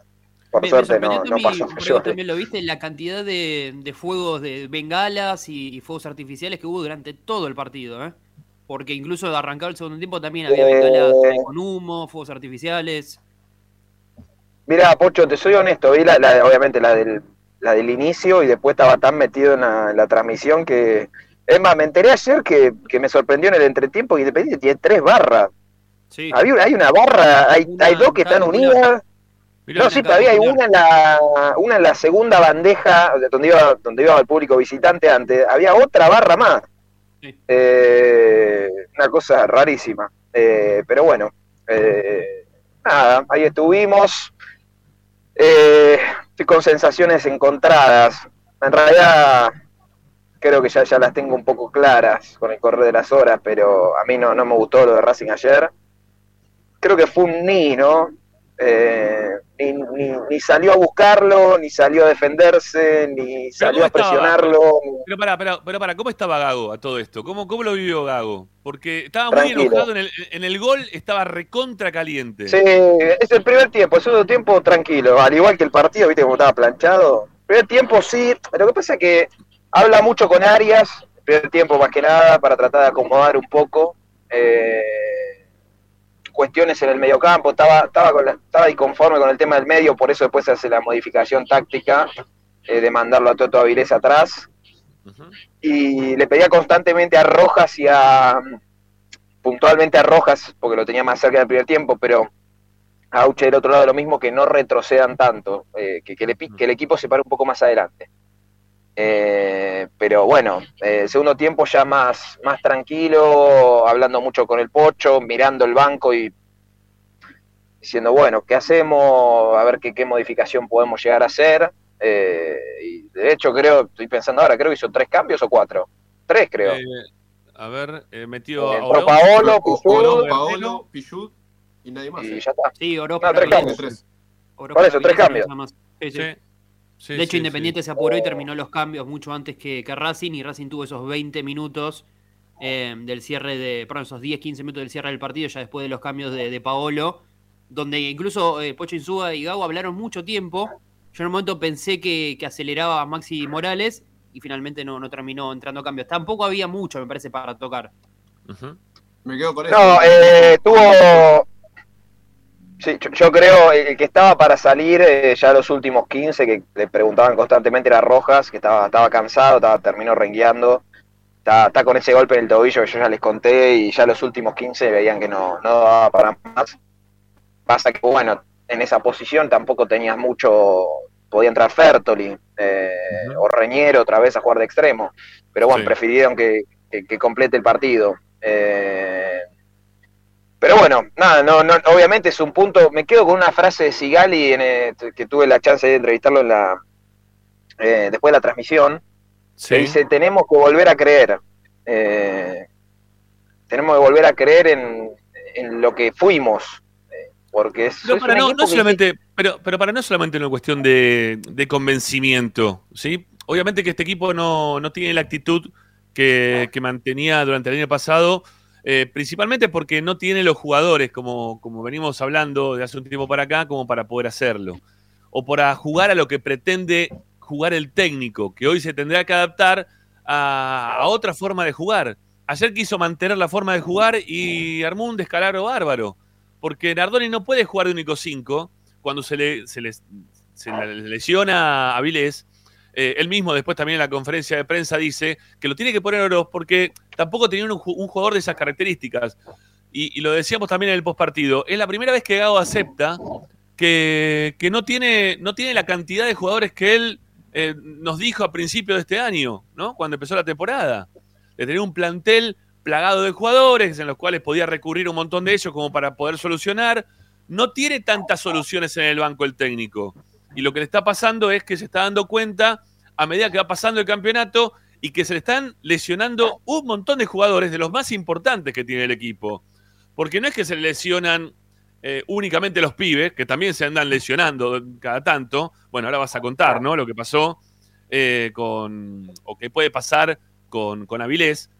Por Me- me suerte no, sorprendió, no pasó mayor. vos también lo viste, la cantidad de, de fuegos de bengalas y, y fuegos artificiales que hubo durante todo el partido, ¿eh? Porque incluso de arrancar el segundo tiempo también había Eh. bengalas eh, con humo, fuegos artificiales. Mira, Pocho, te soy honesto, vi la, la- obviamente la del, la del inicio y después estaba tan metido en la, transmisión que... Es más, me enteré ayer que, que me sorprendió en el entretiempo que Independiente tiene tres barras. Sí. Había, hay una barra, hay, Una- hay dos que están unidas. No, sí, todavía hay una en la, una en la segunda bandeja, donde iba, donde iba el público visitante antes. Había otra barra más. Sí. Eh, una cosa rarísima. Eh, pero bueno, eh, nada, ahí estuvimos. Eh, estoy con sensaciones encontradas. En realidad, creo que ya, ya las tengo un poco claras con el correr de las horas, pero a mí no, no me gustó lo de Racing ayer. Creo que fue un ni, ¿no? Eh, ni, ni- ni salió a buscarlo, ni salió a defenderse, ni salió a presionarlo. Pero para, pero, pero para, ¿cómo estaba Gago a todo esto? ¿Cómo, cómo lo vivió Gago? Porque estaba muy Tranquilo. enojado en el, en el gol, estaba recontra caliente. Sí, es el primer tiempo, el segundo tiempo tranquilo, al igual que el partido, viste cómo estaba planchado. Primer tiempo sí, lo que pasa es que habla mucho con Arias, el primer tiempo más que nada, para tratar de acomodar un poco eh, cuestiones en el mediocampo, estaba, estaba, con la- estaba inconforme con el tema del medio, por eso después se hace la modificación táctica eh, de mandarlo a Toto Avilés atrás, y le pedía constantemente a Rojas y a puntualmente a Rojas, porque lo tenía más cerca del primer tiempo, pero a Auche del otro lado lo mismo, que no retrocedan tanto, eh, que, que epi- que el equipo se pare un poco más adelante. Eh, pero bueno, eh, segundo tiempo ya más, más tranquilo, hablando mucho con el Pocho, mirando el banco y diciendo, bueno, ¿qué hacemos? A ver qué, qué modificación podemos llegar a hacer. Eh, y de hecho creo, estoy pensando ahora, creo que hizo tres cambios o cuatro. Tres creo. Eh, a ver, eh, metió Eh, a Orozco, Paolo, Pichud, Oro. Paolo, Pichud y nadie más. y ¿eh? ya está. Sí, Oropa. No, tres Gavilés. cambios. Tres. Oropa, Por eso, tres cambios. nada más. Sí, sí. Sí. De hecho, sí, Independiente sí. se apuró y terminó los cambios mucho antes que, que Racing y Racing tuvo esos 20 minutos eh, del cierre de, perdón, esos 10, 15 minutos del cierre del partido ya después de los cambios de, de Paolo, donde incluso eh, Pocho Insúa y Gago hablaron mucho tiempo. Yo en un momento pensé que, que aceleraba a Maxi Morales y finalmente no, no terminó entrando cambios. Tampoco había mucho, me parece, para tocar. Me quedo con eso. No, eh, tuvo. Sí, yo, yo creo el que estaba para salir eh, ya los últimos 15, que le preguntaban constantemente, era Rojas, que estaba, estaba cansado, estaba, terminó rengueando. Está, está con ese golpe en el tobillo que yo ya les conté y ya los últimos 15 veían que no, no daba para más. Pasa que, bueno, en esa posición tampoco tenías mucho. Podía entrar Fertoli eh, o Reñero otra vez a jugar de extremo. Pero bueno, Sí. prefirieron que, que- que complete el partido. Eh, pero bueno, nada, no, no, obviamente es un punto. Me quedo con una frase de Sigali en, eh, que tuve la chance de entrevistarlo en la, eh, después de la transmisión, Sí. que dice, tenemos que volver a creer. Eh, tenemos que volver a creer en, en lo que fuimos. eh, porque es, No, para no, no que- solamente, pero, pero para no es solamente una cuestión de, de convencimiento, ¿sí? Obviamente que este equipo no, no tiene la actitud que, que mantenía durante el año pasado, eh, principalmente porque no tiene los jugadores, como, como venimos hablando de hace un tiempo para acá, como para poder hacerlo. O para jugar a lo que pretende jugar el técnico, que hoy se tendrá que adaptar a, otra forma de jugar. Ayer quiso mantener la forma de jugar y armó un descalabro bárbaro porque Nardoni no puede jugar de único 5 cuando se le, se les- se le lesiona a Vilés. Eh, él mismo después también en la conferencia de prensa dice que lo tiene que poner Oroz porque tampoco tenía un, ju- un jugador de esas características. Y, y lo decíamos también en el postpartido. Es la primera vez que Gago acepta que, que no, tiene, no tiene la cantidad de jugadores que él eh, nos dijo a principio de este año, ¿no? Cuando empezó la temporada. De tener un plantel plagado de jugadores en los cuales podía recurrir un montón de ellos como para poder solucionar. No tiene tantas soluciones en el banco el técnico. Y lo que le está pasando es que se está dando cuenta a medida que va pasando el campeonato y que se le están lesionando un montón de jugadores de los más importantes que tiene el equipo. Porque no es que se lesionan eh, únicamente los pibes, que también se andan lesionando cada tanto. Bueno, ahora vas a contar, ¿no? Lo que pasó eh, con. o que puede pasar con, con Avilés.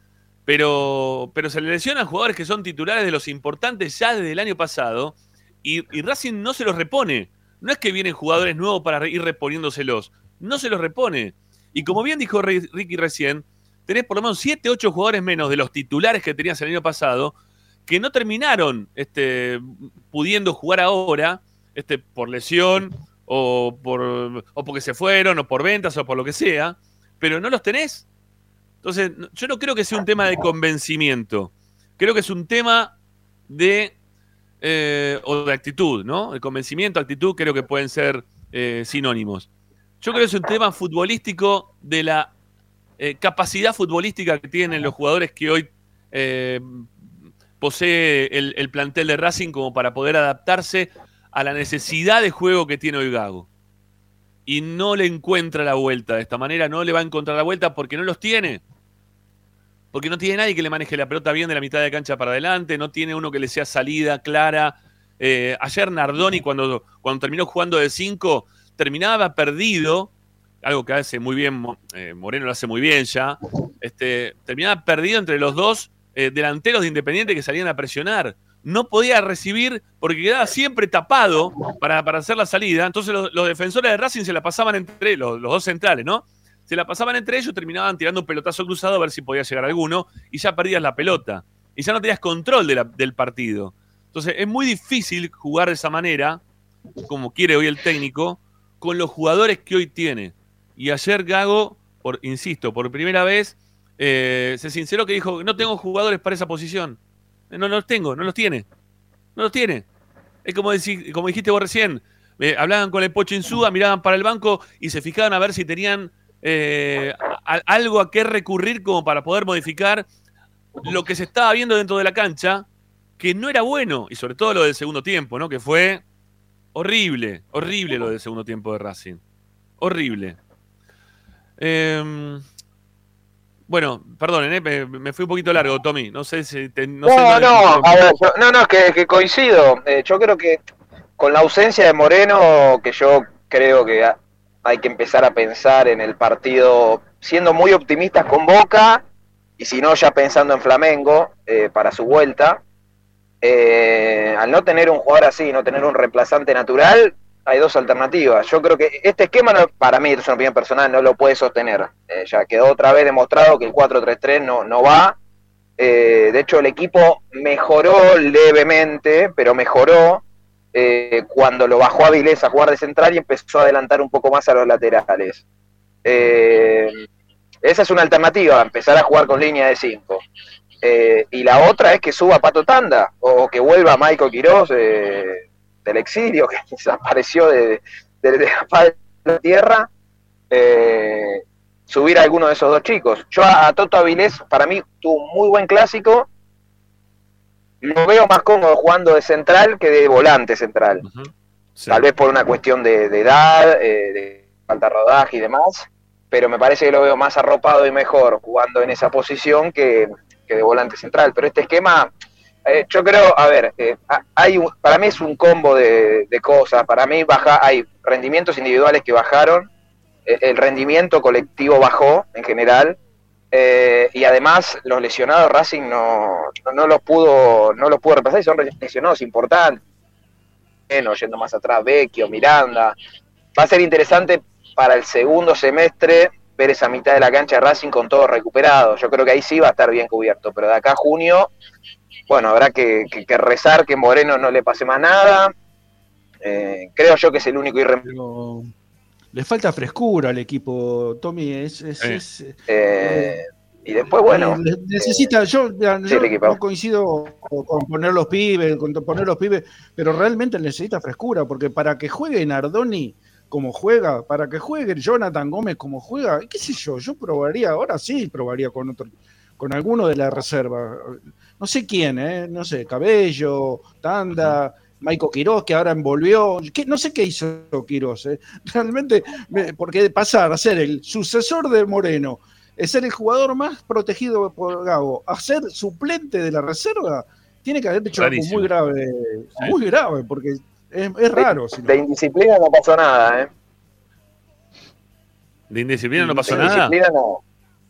Pero, pero se le lesionan jugadores que son titulares de los importantes ya desde el año pasado. Y, y Racing no se los repone. No es que vienen jugadores nuevos para ir reponiéndoselos. No se los repone. Y como bien dijo Ri- Ricky recién, tenés por lo menos 7, 8 jugadores menos de los titulares que tenías el año pasado que no terminaron este, pudiendo jugar ahora este, por lesión o, por, o porque se fueron o por ventas o por lo que sea, pero no los tenés. Entonces, yo no creo que sea un tema de convencimiento. Creo que es un tema de. Eh, o de actitud, ¿no? El convencimiento, actitud, creo que pueden ser eh, sinónimos. Yo creo que es un tema futbolístico de la eh, capacidad futbolística que tienen los jugadores que hoy eh, posee el, el plantel de Racing como para poder adaptarse a la necesidad de juego que tiene hoy Gago. Y no le encuentra la vuelta de esta manera, no le va a encontrar la vuelta porque no los tiene. Porque no tiene nadie que le maneje la pelota bien de la mitad de cancha para adelante, no tiene uno que le sea salida clara. Eh, ayer Nardoni, cuando, cuando terminó jugando de 5, terminaba perdido, algo que hace muy bien, eh, Moreno lo hace muy bien ya, este, terminaba perdido entre los dos eh, delanteros de Independiente que salían a presionar. No podía recibir porque quedaba siempre tapado para, para hacer la salida. Entonces los, defensores de Racing se la pasaban entre los dos centrales, ¿no? Se la pasaban entre ellos, terminaban tirando un pelotazo cruzado a ver si podía llegar alguno y ya perdías la pelota. Y ya no tenías control del partido. Entonces es muy difícil jugar de esa manera, como quiere hoy el técnico, con los jugadores que hoy tiene. Y ayer Gago, por, insisto, por primera vez, eh, se sinceró que dijo, no tengo jugadores para esa posición. No, no los tengo, no los tiene. No los tiene. Es como, decir, como dijiste vos recién, eh, hablaban con el Pocho Insúa, miraban para el banco y se fijaban a ver si tenían eh, a- algo a qué recurrir como para poder modificar lo que se estaba viendo dentro de la cancha, que no era bueno, y sobre todo lo del segundo tiempo, ¿no? Que fue horrible, horrible lo del segundo tiempo de Racing. Horrible. Em, bueno, perdonen, eh, me, me fui un poquito largo, Tommy. No sé si. te- no, No, sé no, a ver, yo- no, no, es que, que coincido. Eh, yo creo que con la ausencia de Moreno, que yo creo que hay que empezar a pensar en el partido, siendo muy optimistas con Boca, y si no, ya pensando en Flamengo eh, para su vuelta. Eh, al no tener un jugador así, no tener un reemplazante natural, hay dos alternativas. Yo creo que este esquema, para mí, es una opinión personal, no lo puede sostener. Eh, ya quedó otra vez demostrado que el 4-3-3 no, no va. Eh, de hecho, el equipo mejoró levemente, pero mejoró eh, cuando lo bajó a Vilés a jugar de central y empezó a adelantar un poco más a los laterales. Eh, esa es una alternativa, empezar a jugar con línea de 5. y la otra es que suba Pato Tanda o que vuelva Michael Quiroz eh, del exilio, <laughs> que desapareció de, de, la tierra. Eh, subir a alguno de esos dos chicos. Yo a, a Toto Avilés, para mí, tuvo un muy buen clásico. Lo veo más cómodo jugando de central que de volante central. Sí. Tal vez por una cuestión de, de edad, eh, de falta rodaje y demás, pero me parece que lo veo más arropado y mejor jugando en esa posición que, que de volante central. Pero este esquema, eh, yo creo, a ver, eh, hay un- para mí es un combo de, de cosas. Para mí baja, hay rendimientos individuales que bajaron, eh, el rendimiento colectivo bajó en general. Eh, y además los lesionados Racing no, no, no los pudo no los pudo repasar y son lesionados importantes bueno, yendo más atrás Vecchio, Miranda va a ser interesante para el segundo semestre ver esa mitad de la cancha de Racing con todo recuperado. Yo creo que ahí sí va a estar bien cubierto, pero de acá a junio, bueno, habrá que, que- rezar que Moreno no le pase más nada. Eh, creo yo que es el único irrem- Pero le falta frescura al equipo, Tommy. Es, es- es- eh, y después, bueno, Eh, necesita, yo, yo no coincido con, con poner los pibes, con poner los pibes, pero realmente necesita frescura, porque para que juegue Nardoni como juega, para que juegue Jonathan Gómez como juega, qué sé yo, yo probaría, ahora sí probaría con otro, con alguno de la reserva. No sé quién, ¿eh? no sé, Cabello, Tanda, Maico Quirós, que ahora envolvió. ¿Qué- no sé qué hizo Quirós, ¿eh? <laughs> realmente, me- porque de pasar a ser el sucesor de Moreno, es ser el jugador más protegido por Gago, a ser suplente de la reserva, tiene que haber hecho algo Rarísimo. muy grave, Sí. muy grave, porque es, es raro. si no. de indisciplina no pasó nada, ¿eh? De indisciplina no pasó de nada. indisciplina no.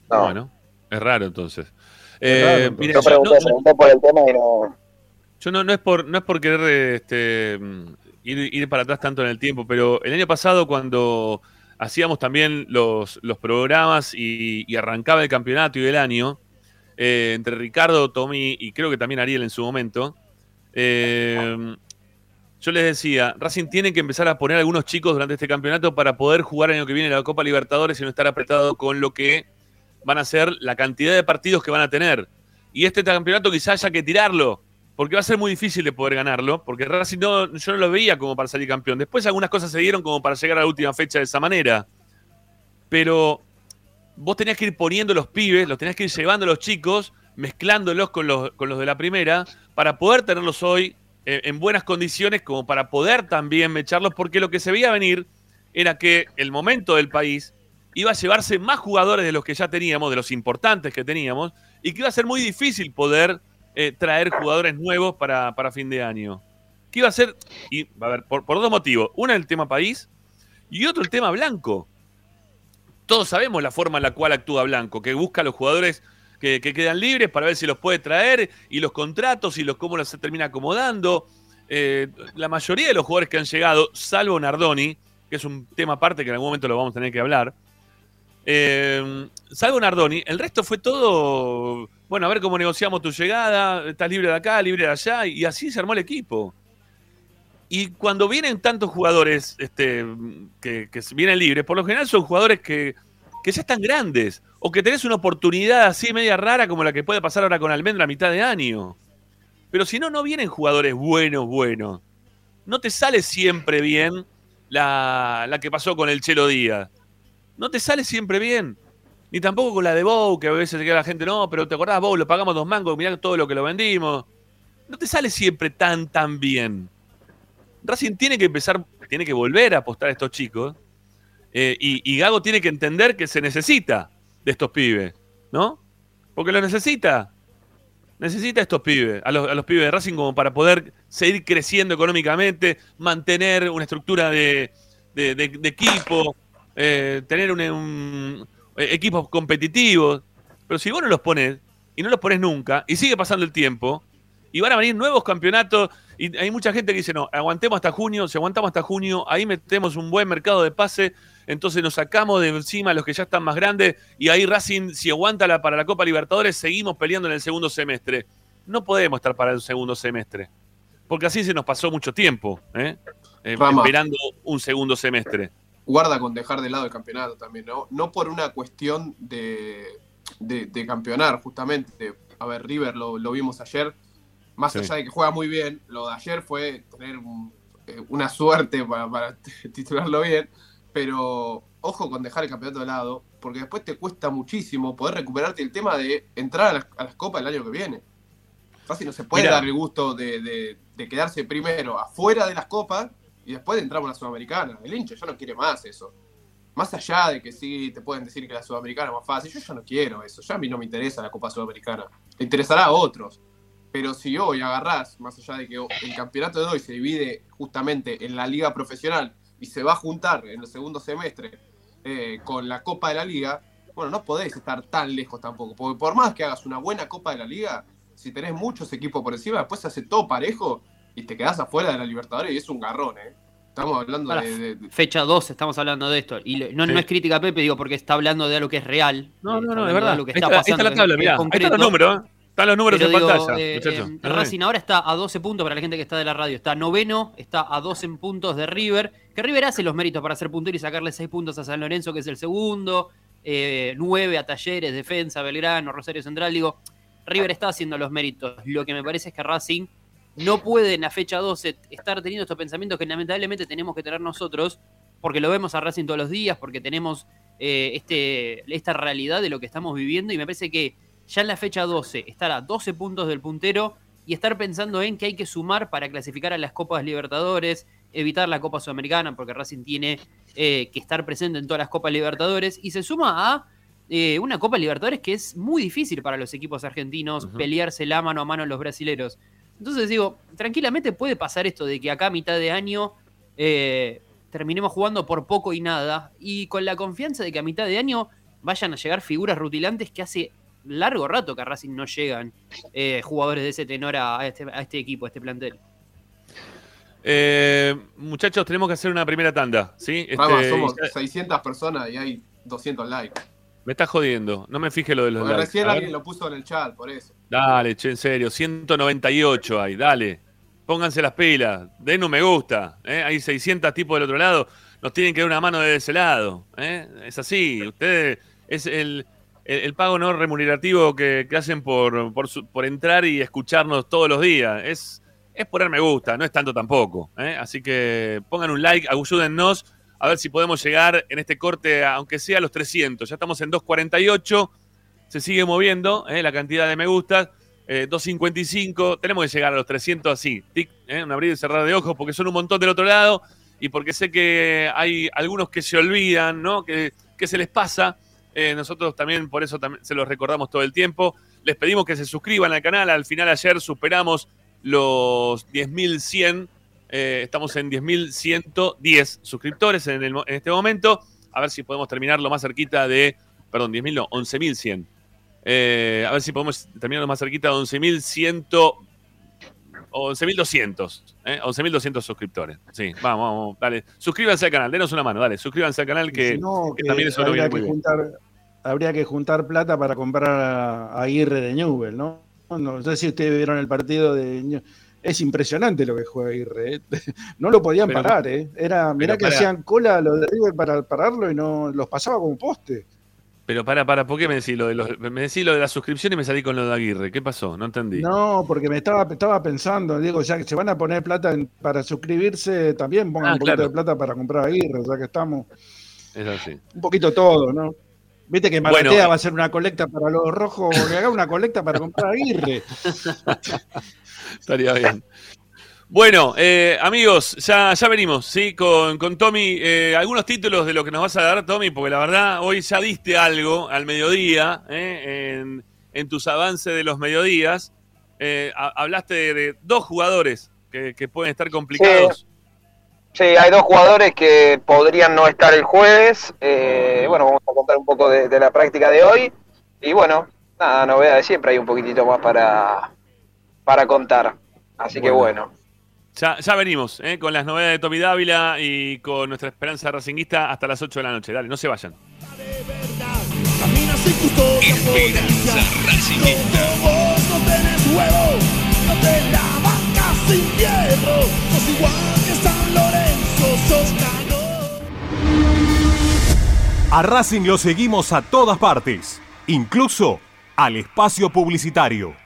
No, Bueno, es raro entonces. Es Eh, raro, entonces. mira, yo pregunté, no- pregunté por el tema y no. Yo no, no es por no es por querer este, ir, ir para atrás tanto en el tiempo, pero el año pasado cuando hacíamos también los, los programas y, arrancaba el campeonato y el año, eh, entre Ricardo, Tommy y creo que también Ariel en su momento, eh, yo les decía, Racing tiene que empezar a poner algunos chicos durante este campeonato para poder jugar el año que viene la Copa Libertadores y no estar apretado con lo que van a ser la cantidad de partidos que van a tener. Y este campeonato quizás haya que tirarlo, porque va a ser muy difícil de poder ganarlo, porque Racing no, yo no lo veía como para salir campeón. Después algunas cosas se dieron como para llegar a la última fecha de esa manera. Pero vos tenías que ir poniendo los pibes, los tenías que ir llevando a los chicos, mezclándolos con los, con los de la primera, para poder tenerlos hoy eh, en buenas condiciones, como para poder también mecharlos, porque lo que se veía venir era que el momento del país iba a llevarse más jugadores de los que ya teníamos, de los importantes que teníamos, y que iba a ser muy difícil poder eh, traer jugadores nuevos para, para fin de año. Que iba a ser, y a ver, por, por dos motivos. Uno el tema país y otro el tema blanco. Todos sabemos la forma en la cual actúa Blanco, que busca a los jugadores que, que quedan libres para ver si los puede traer y los contratos y los cómo los se termina acomodando. Eh, la mayoría de los jugadores que han llegado, salvo Nardoni, que es un tema aparte que en algún momento lo vamos a tener que hablar, eh, salvo Nardoni, el resto fue todo, bueno, a ver cómo negociamos tu llegada, estás libre de acá, libre de allá, y así se armó el equipo. Y cuando vienen tantos jugadores este, que, vienen libres, por lo general son jugadores que, que ya están grandes, o que tenés una oportunidad así media rara como la que puede pasar ahora con Almendra a mitad de año. Pero si no, no vienen jugadores buenos, buenos. No te sale siempre bien la, la que pasó con el Chelo Díaz. No te sale siempre bien. Ni tampoco con la de Bow, que a veces queda la gente, no, pero te acordás, Bow, lo pagamos dos mangos, mirá todo lo que lo vendimos. No te sale siempre tan, tan bien. Racing tiene que empezar, tiene que volver a apostar a estos chicos. eh, y, Gago tiene que entender que se necesita de estos pibes, ¿no? Porque lo necesita. Necesita a estos pibes, a los, a los pibes de Racing como para poder seguir creciendo económicamente, mantener una estructura de- de equipo, eh, tener un, un- eh, equipos competitivos. Pero si vos no los pones, y no los pones nunca, y sigue pasando el tiempo, y van a venir nuevos campeonatos, y hay mucha gente que dice, no, aguantemos hasta junio, si aguantamos hasta junio, ahí metemos un buen mercado de pase, entonces nos sacamos de encima a los que ya están más grandes, y ahí Racing, si aguanta la, para la Copa Libertadores, seguimos peleando en el segundo semestre. No podemos estar para el segundo semestre, porque así se nos pasó mucho tiempo, ¿eh? Eh, esperando un segundo semestre. Guarda con dejar de lado el campeonato también, ¿no? No por una cuestión de, de, de campeonar, justamente. A ver, River lo, lo vimos ayer. Más Sí. allá de que juega muy bien, lo de ayer fue tener un- eh, una suerte para, para <laughs> titularlo bien. Pero ojo con dejar el campeonato de lado, porque después te cuesta muchísimo poder recuperarte el tema de entrar a las, a las copas el año que viene. Fácil no se puede Mirá. dar el gusto de, de- de quedarse primero afuera de las copas y después entramos a la Sudamericana. El hincha ya no quiere más eso. más allá de que sí te pueden decir que la Sudamericana es más fácil, yo ya no quiero eso, ya a mí no me interesa la Copa Sudamericana, le interesará a otros. Pero si hoy agarrás, más allá de que el campeonato de hoy se divide justamente en la liga profesional y se va a juntar en el segundo semestre eh, con la Copa de la Liga, bueno, no podés estar tan lejos tampoco, porque por más que hagas una buena Copa de la Liga, si tenés muchos equipos por encima, después se hace todo parejo y te quedás afuera de la Libertadores y es un garrón, ¿eh? Estamos hablando Ahora, de, de- de- Fecha 2, estamos hablando de esto. Y lo- no, Sí. no es crítica a Pepe, digo, porque está hablando de algo que es real. No, Eh, no, no, es de verdad. algo que está pasando está la tabla, mirá. Ahí están concreto. los números, ¿eh? Están los números Pero en digo, pantalla, eh, muchachos. eh, Racing ahora está a 12 puntos para la gente que está de la radio. Está noveno, está a 12 puntos de River. Que River hace los méritos para ser puntero y sacarle 6 puntos a San Lorenzo, que es el segundo. 9 a Talleres, Defensa, Belgrano, Rosario Central. Digo, River está haciendo los méritos. Lo que me parece es que Racing no puede en la fecha 12 estar teniendo estos pensamientos que lamentablemente tenemos que tener nosotros, porque lo vemos a Racing todos los días, porque tenemos eh, este, esta realidad de lo que estamos viviendo y me parece que ya en la fecha 12 estar a 12 puntos del puntero y estar pensando en que hay que sumar para clasificar a las Copas Libertadores, evitar la Copa Sudamericana, porque Racing tiene eh, que estar presente en todas las Copas Libertadores, y se suma a eh, una Copa Libertadores que es muy difícil para los equipos argentinos Ujú. peleársela mano a mano a los brasileros. Entonces digo, tranquilamente puede pasar esto de que acá a mitad de año eh, terminemos jugando por poco y nada, y con la confianza de que a mitad de año vayan a llegar figuras rutilantes que hace largo rato que a Racing no llegan eh, jugadores de ese tenor a, a este, a este equipo, a este plantel. Eh, muchachos, tenemos que hacer una primera tanda, ¿sí? Este, Rama, somos ya- 600 personas y hay 200 likes. Me está jodiendo, no me fije lo de los Porque likes. recién alguien lo puso en el chat, por eso. Dale, che, en serio, 198 hay, dale. Pónganse las pilas, den un me gusta. ¿eh? Hay 600 tipos del otro lado, nos tienen que dar una mano de ese lado. ¿eh? Es así, ustedes, es el, el, el pago no remunerativo que, que hacen por, por, su- por entrar y escucharnos todos los días. Es, es poner me gusta, no es tanto tampoco. ¿eh? Así que pongan un like, ayúdennos a ver si podemos llegar en este corte, aunque sea a los 300. Ya estamos en 248 se sigue moviendo ¿eh? la cantidad de me gustas. eh, 255, tenemos que llegar a los 300 así, tic, ¿eh? un abrir y cerrar de ojos, porque son un montón del otro lado y porque sé que hay algunos que se olvidan, ¿no? que, que se les pasa. Eh, nosotros también, por eso también se los recordamos todo el tiempo. Les pedimos que se suscriban al canal. Al final, ayer superamos los 10.100. eh, estamos en 10.110 suscriptores en, el en este momento. A ver si podemos terminar lo más cerquita de. Perdón, 10.000 no, 11.100. Eh, a ver si podemos terminar lo más cerquita de 11.100 o 11.200. ¿eh? 11.200 suscriptores. Sí, vamos, vamos, dale. Suscríbanse al canal, denos una mano, dale. Suscríbanse al canal que, Si no, que que también eso habría, viene bien. habría que juntar plata para comprar a, a Aguirre de Newell, ¿no? No sé si ustedes vieron el partido de Es impresionante lo que juega Aguirre. ¿eh? <laughs> No lo podían Pero- parar, ¿eh? Era, mirá que hacían cola los de River para pararlo y no los pasaba como poste. Pero para, para, ¿por qué me decís lo de, los- me decís lo de la suscripción y me salí con lo de Aguirre? ¿Qué pasó? No entendí. No, porque me estaba, estaba pensando, digo, ya que se van a poner plata en- para suscribirse, también pongan Ah, un poquito claro. de plata para comprar Aguirre, ya que estamos Es así. un poquito todo, ¿no? Viste que Maratea eh. va a hacer una colecta para los rojos, que haga una colecta para comprar Aguirre. <laughs> Estaría bien. Bueno, eh, amigos, ya, ya venimos, ¿sí? Con, con Tommy, eh, algunos títulos de lo que nos vas a dar, Tommy, porque la verdad, hoy ya diste algo al mediodía, ¿eh? en, en tus avances de los mediodías. Ha- hablaste de, de dos jugadores que, que pueden estar complicados. Sí, hay dos jugadores que podrían no estar el jueves. Bueno, vamos a contar un poco de, de la práctica de hoy. Y bueno, nada, novedades siempre hay un poquitito más para, para contar. Así que Bueno. Ya, ya venimos, ¿eh? con las novedades de Tommy Dávila y con nuestra esperanza racinguista hasta las 8 de la noche. Dale, no se vayan. Camina sin custodia por Esperanza Racingista. Como vos no tenés huevo, no te la vacas sin hierro. Sos igual que San Lorenzo, sos cano. A Racing lo seguimos a todas partes, incluso al espacio publicitario.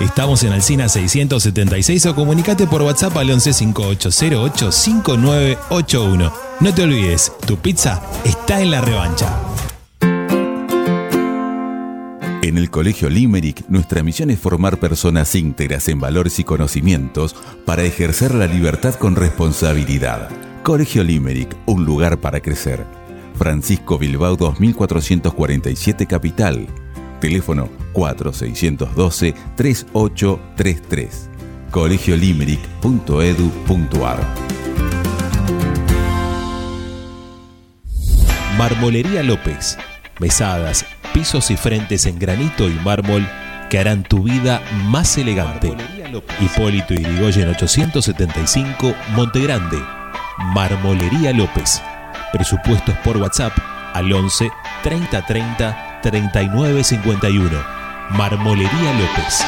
Estamos en Alcina 676 o comunicate por WhatsApp al 1158085981. No te olvides, tu pizza está en la revancha. En el Colegio Limerick, nuestra misión es formar personas íntegras en valores y conocimientos para ejercer la libertad con responsabilidad. Colegio Limerick, un lugar para crecer. Francisco Bilbao 2447 Capital. Teléfono 4612-3833. colegiolimerick.edu.ar Marmolería López. Mesadas, pisos y frentes en granito y mármol que harán tu vida más elegante. Hipólito Yrigoyen 875, Montegrande. Marmolería López. Presupuestos por WhatsApp al 11 30 30 39 51. Marmolería López.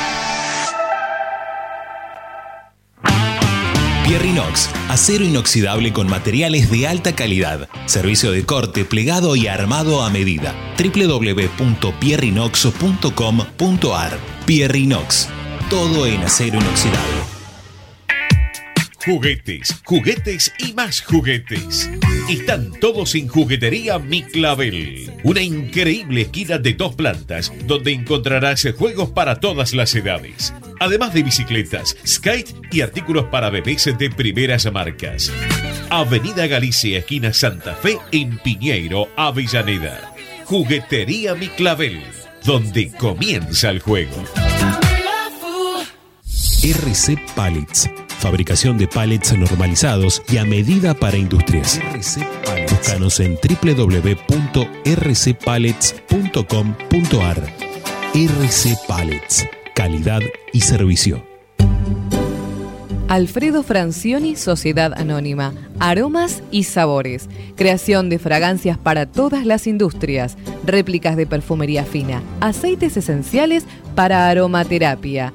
Pierrinox, acero inoxidable con materiales de alta calidad. Servicio de corte, plegado y armado a medida. www.pierrinox.com.ar Pierrinox, todo en acero inoxidable. Juguetes, juguetes y más juguetes. Están todos en Juguetería Mi Clavel. Una increíble esquina de dos plantas donde encontrarás juegos para todas las edades. Además de bicicletas, skate y artículos para bebés de primeras marcas. Avenida Galicia, esquina Santa Fe, en Piñeiro, Avellaneda. Juguetería Mi Clavel, donde comienza el juego. RC Pallets. Fabricación de pallets normalizados y a medida para industrias. Búscanos en www.rcpallets.com.ar. RC Pallets. Calidad y servicio. Alfredo Francioni, Sociedad Anónima. Aromas y sabores. Creación de fragancias para todas las industrias. Réplicas de perfumería fina. Aceites esenciales para aromaterapia.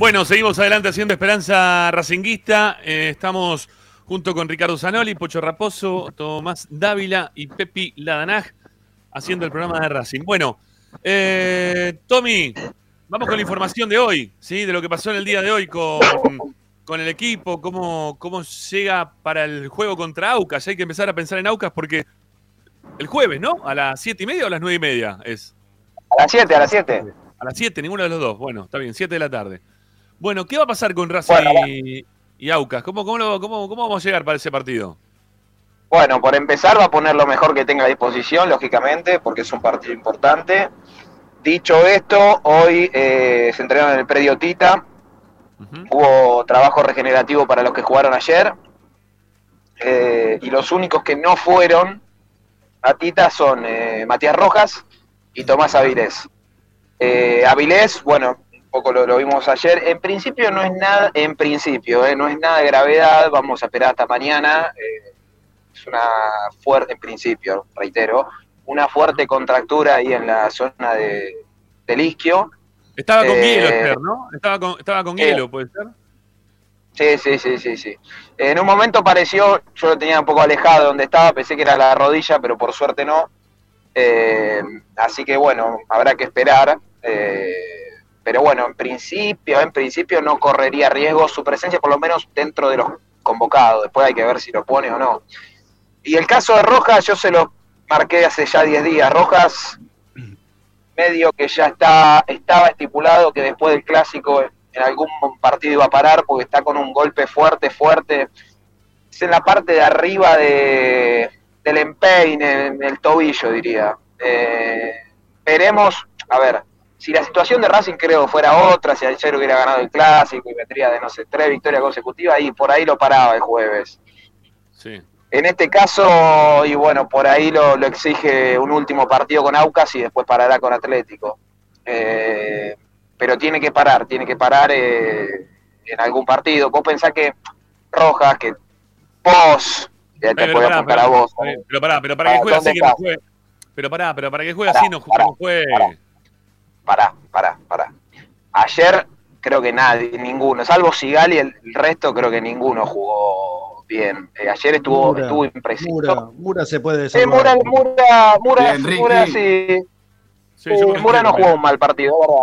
Bueno, seguimos adelante haciendo Esperanza Racinguista. Eh, estamos junto con Ricardo Zanoli, Pocho Raposo, Tomás Dávila y Pepi Ladanaj haciendo el programa de Racing. Bueno, eh, Tommy, Vamos con la información de hoy, ¿sí? De lo que pasó en el día de hoy con, con el equipo, cómo, cómo llega para el juego contra Aucas. Hay que empezar a pensar en Aucas porque el jueves, ¿no? A las siete y media o a las nueve y media es. A las 7, a las 7. A las 7, ninguno de los dos. Bueno, está bien, 7 de la tarde. Bueno, ¿qué va a pasar con Racing Bueno, y, y Aucas? ¿Cómo, cómo, lo- cómo- cómo vamos a llegar para ese partido? Bueno, por empezar va a poner lo mejor que tenga a disposición, lógicamente, porque es un partido importante. Dicho esto, hoy eh, se entrenaron en el predio Tita. Hubo trabajo regenerativo para los que jugaron ayer. Eh, y los únicos que no fueron a Tita son eh, Matías Rojas y Tomás Avilés. Eh, Avilés, bueno, poco lo, lo vimos ayer. En principio no es nada, en principio, eh, no es nada de gravedad. Vamos a esperar hasta mañana. Eh, es una fuerte, en principio, reitero, una fuerte contractura ahí en la zona de, del isquio. Estaba con Eh, hielo, Esther, ¿no? Estaba con, estaba con hielo, ¿puede ser? Sí, sí, sí, sí, sí. En un momento pareció, yo lo tenía un poco alejado de donde estaba, pensé que era la rodilla, pero por suerte no. Eh, así que bueno, habrá que esperar. eh, pero bueno, en principio, en principio no correría riesgo su presencia, por lo menos dentro de los convocados. Después hay que ver si lo pone o no. Y el caso de Rojas, yo se lo marqué hace ya 10 días. Rojas, medio que ya está estaba estipulado que después del clásico en algún partido iba a parar porque está con un golpe fuerte, fuerte. Es en la parte de arriba de, del empeine, en el tobillo, diría. Eh, veremos, a ver, si la situación de Racing creo fuera otra, si ayer hubiera ganado el clásico y vendría de, no sé, tres victorias consecutivas, y por ahí lo paraba el jueves. Sí. En este caso, y bueno, por ahí lo, lo exige un último partido con Aucas y después parará con Atlético. Eh, pero tiene que parar, tiene que parar eh, en algún partido. Vos pensás que Rojas, que vos, ya te Pero pará, a vos. pero- Pero pará, pero para Ah, que juegue ¿dónde así que no juegue. Pero pará, pero para que juegue Pará, así no, pará, no juegue. Pará, pará, pará. Ayer creo que nadie, ninguno, salvo Sigali, el, el resto creo que ninguno jugó bien. Eh, ayer estuvo, Mura, estuvo impreciso. Mura, Mura se puede Eh, Mura. Mura, Mura, Bien. Mura sí. Sí, que Mura no jugó un mal partido, ¿verdad?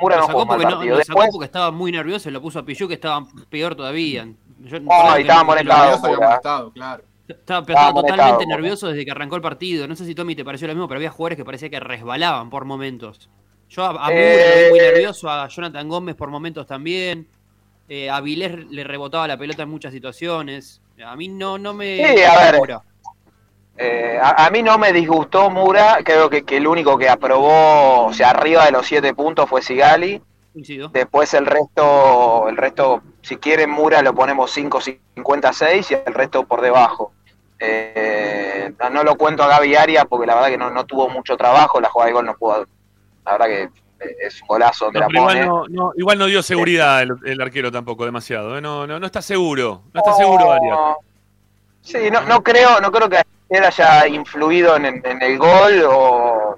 Mura no sacó jugó un mal porque no- partido. sacó Después, porque estaba muy nervioso y lo puso a Pichu que estaba peor todavía. Yo, No, y estaba no- molestado, claro. Estaba, totalmente nervioso desde que arrancó el partido. No sé si Tommy te pareció lo mismo, pero había jugadores que parecía que resbalaban por momentos. Yo a, a Eh, muy nervioso, a Jonathan Gómez por momentos también. Eh, a Vilés le rebotaba la pelota en muchas situaciones. A mí no, no me. Sí, a ver. Eh, a, a mí no me disgustó Mura. Creo que, que el único que aprobó, o sea, arriba de los siete puntos fue Sigali. Coincido. Después el resto, el resto, si quieren Mura lo ponemos 5.56 y el resto por debajo. Eh, no, no lo cuento a Gaby Arias porque la verdad que no, no tuvo mucho trabajo, la jugada de gol no pudo, la verdad que eh, es un golazo donde No, la pone. igual, no, no, igual no dio seguridad el, el arquero tampoco demasiado. ¿eh? No, no, no está seguro. No está seguro, Arias. Sí, no, no creo, no creo que él haya influido en, en el gol o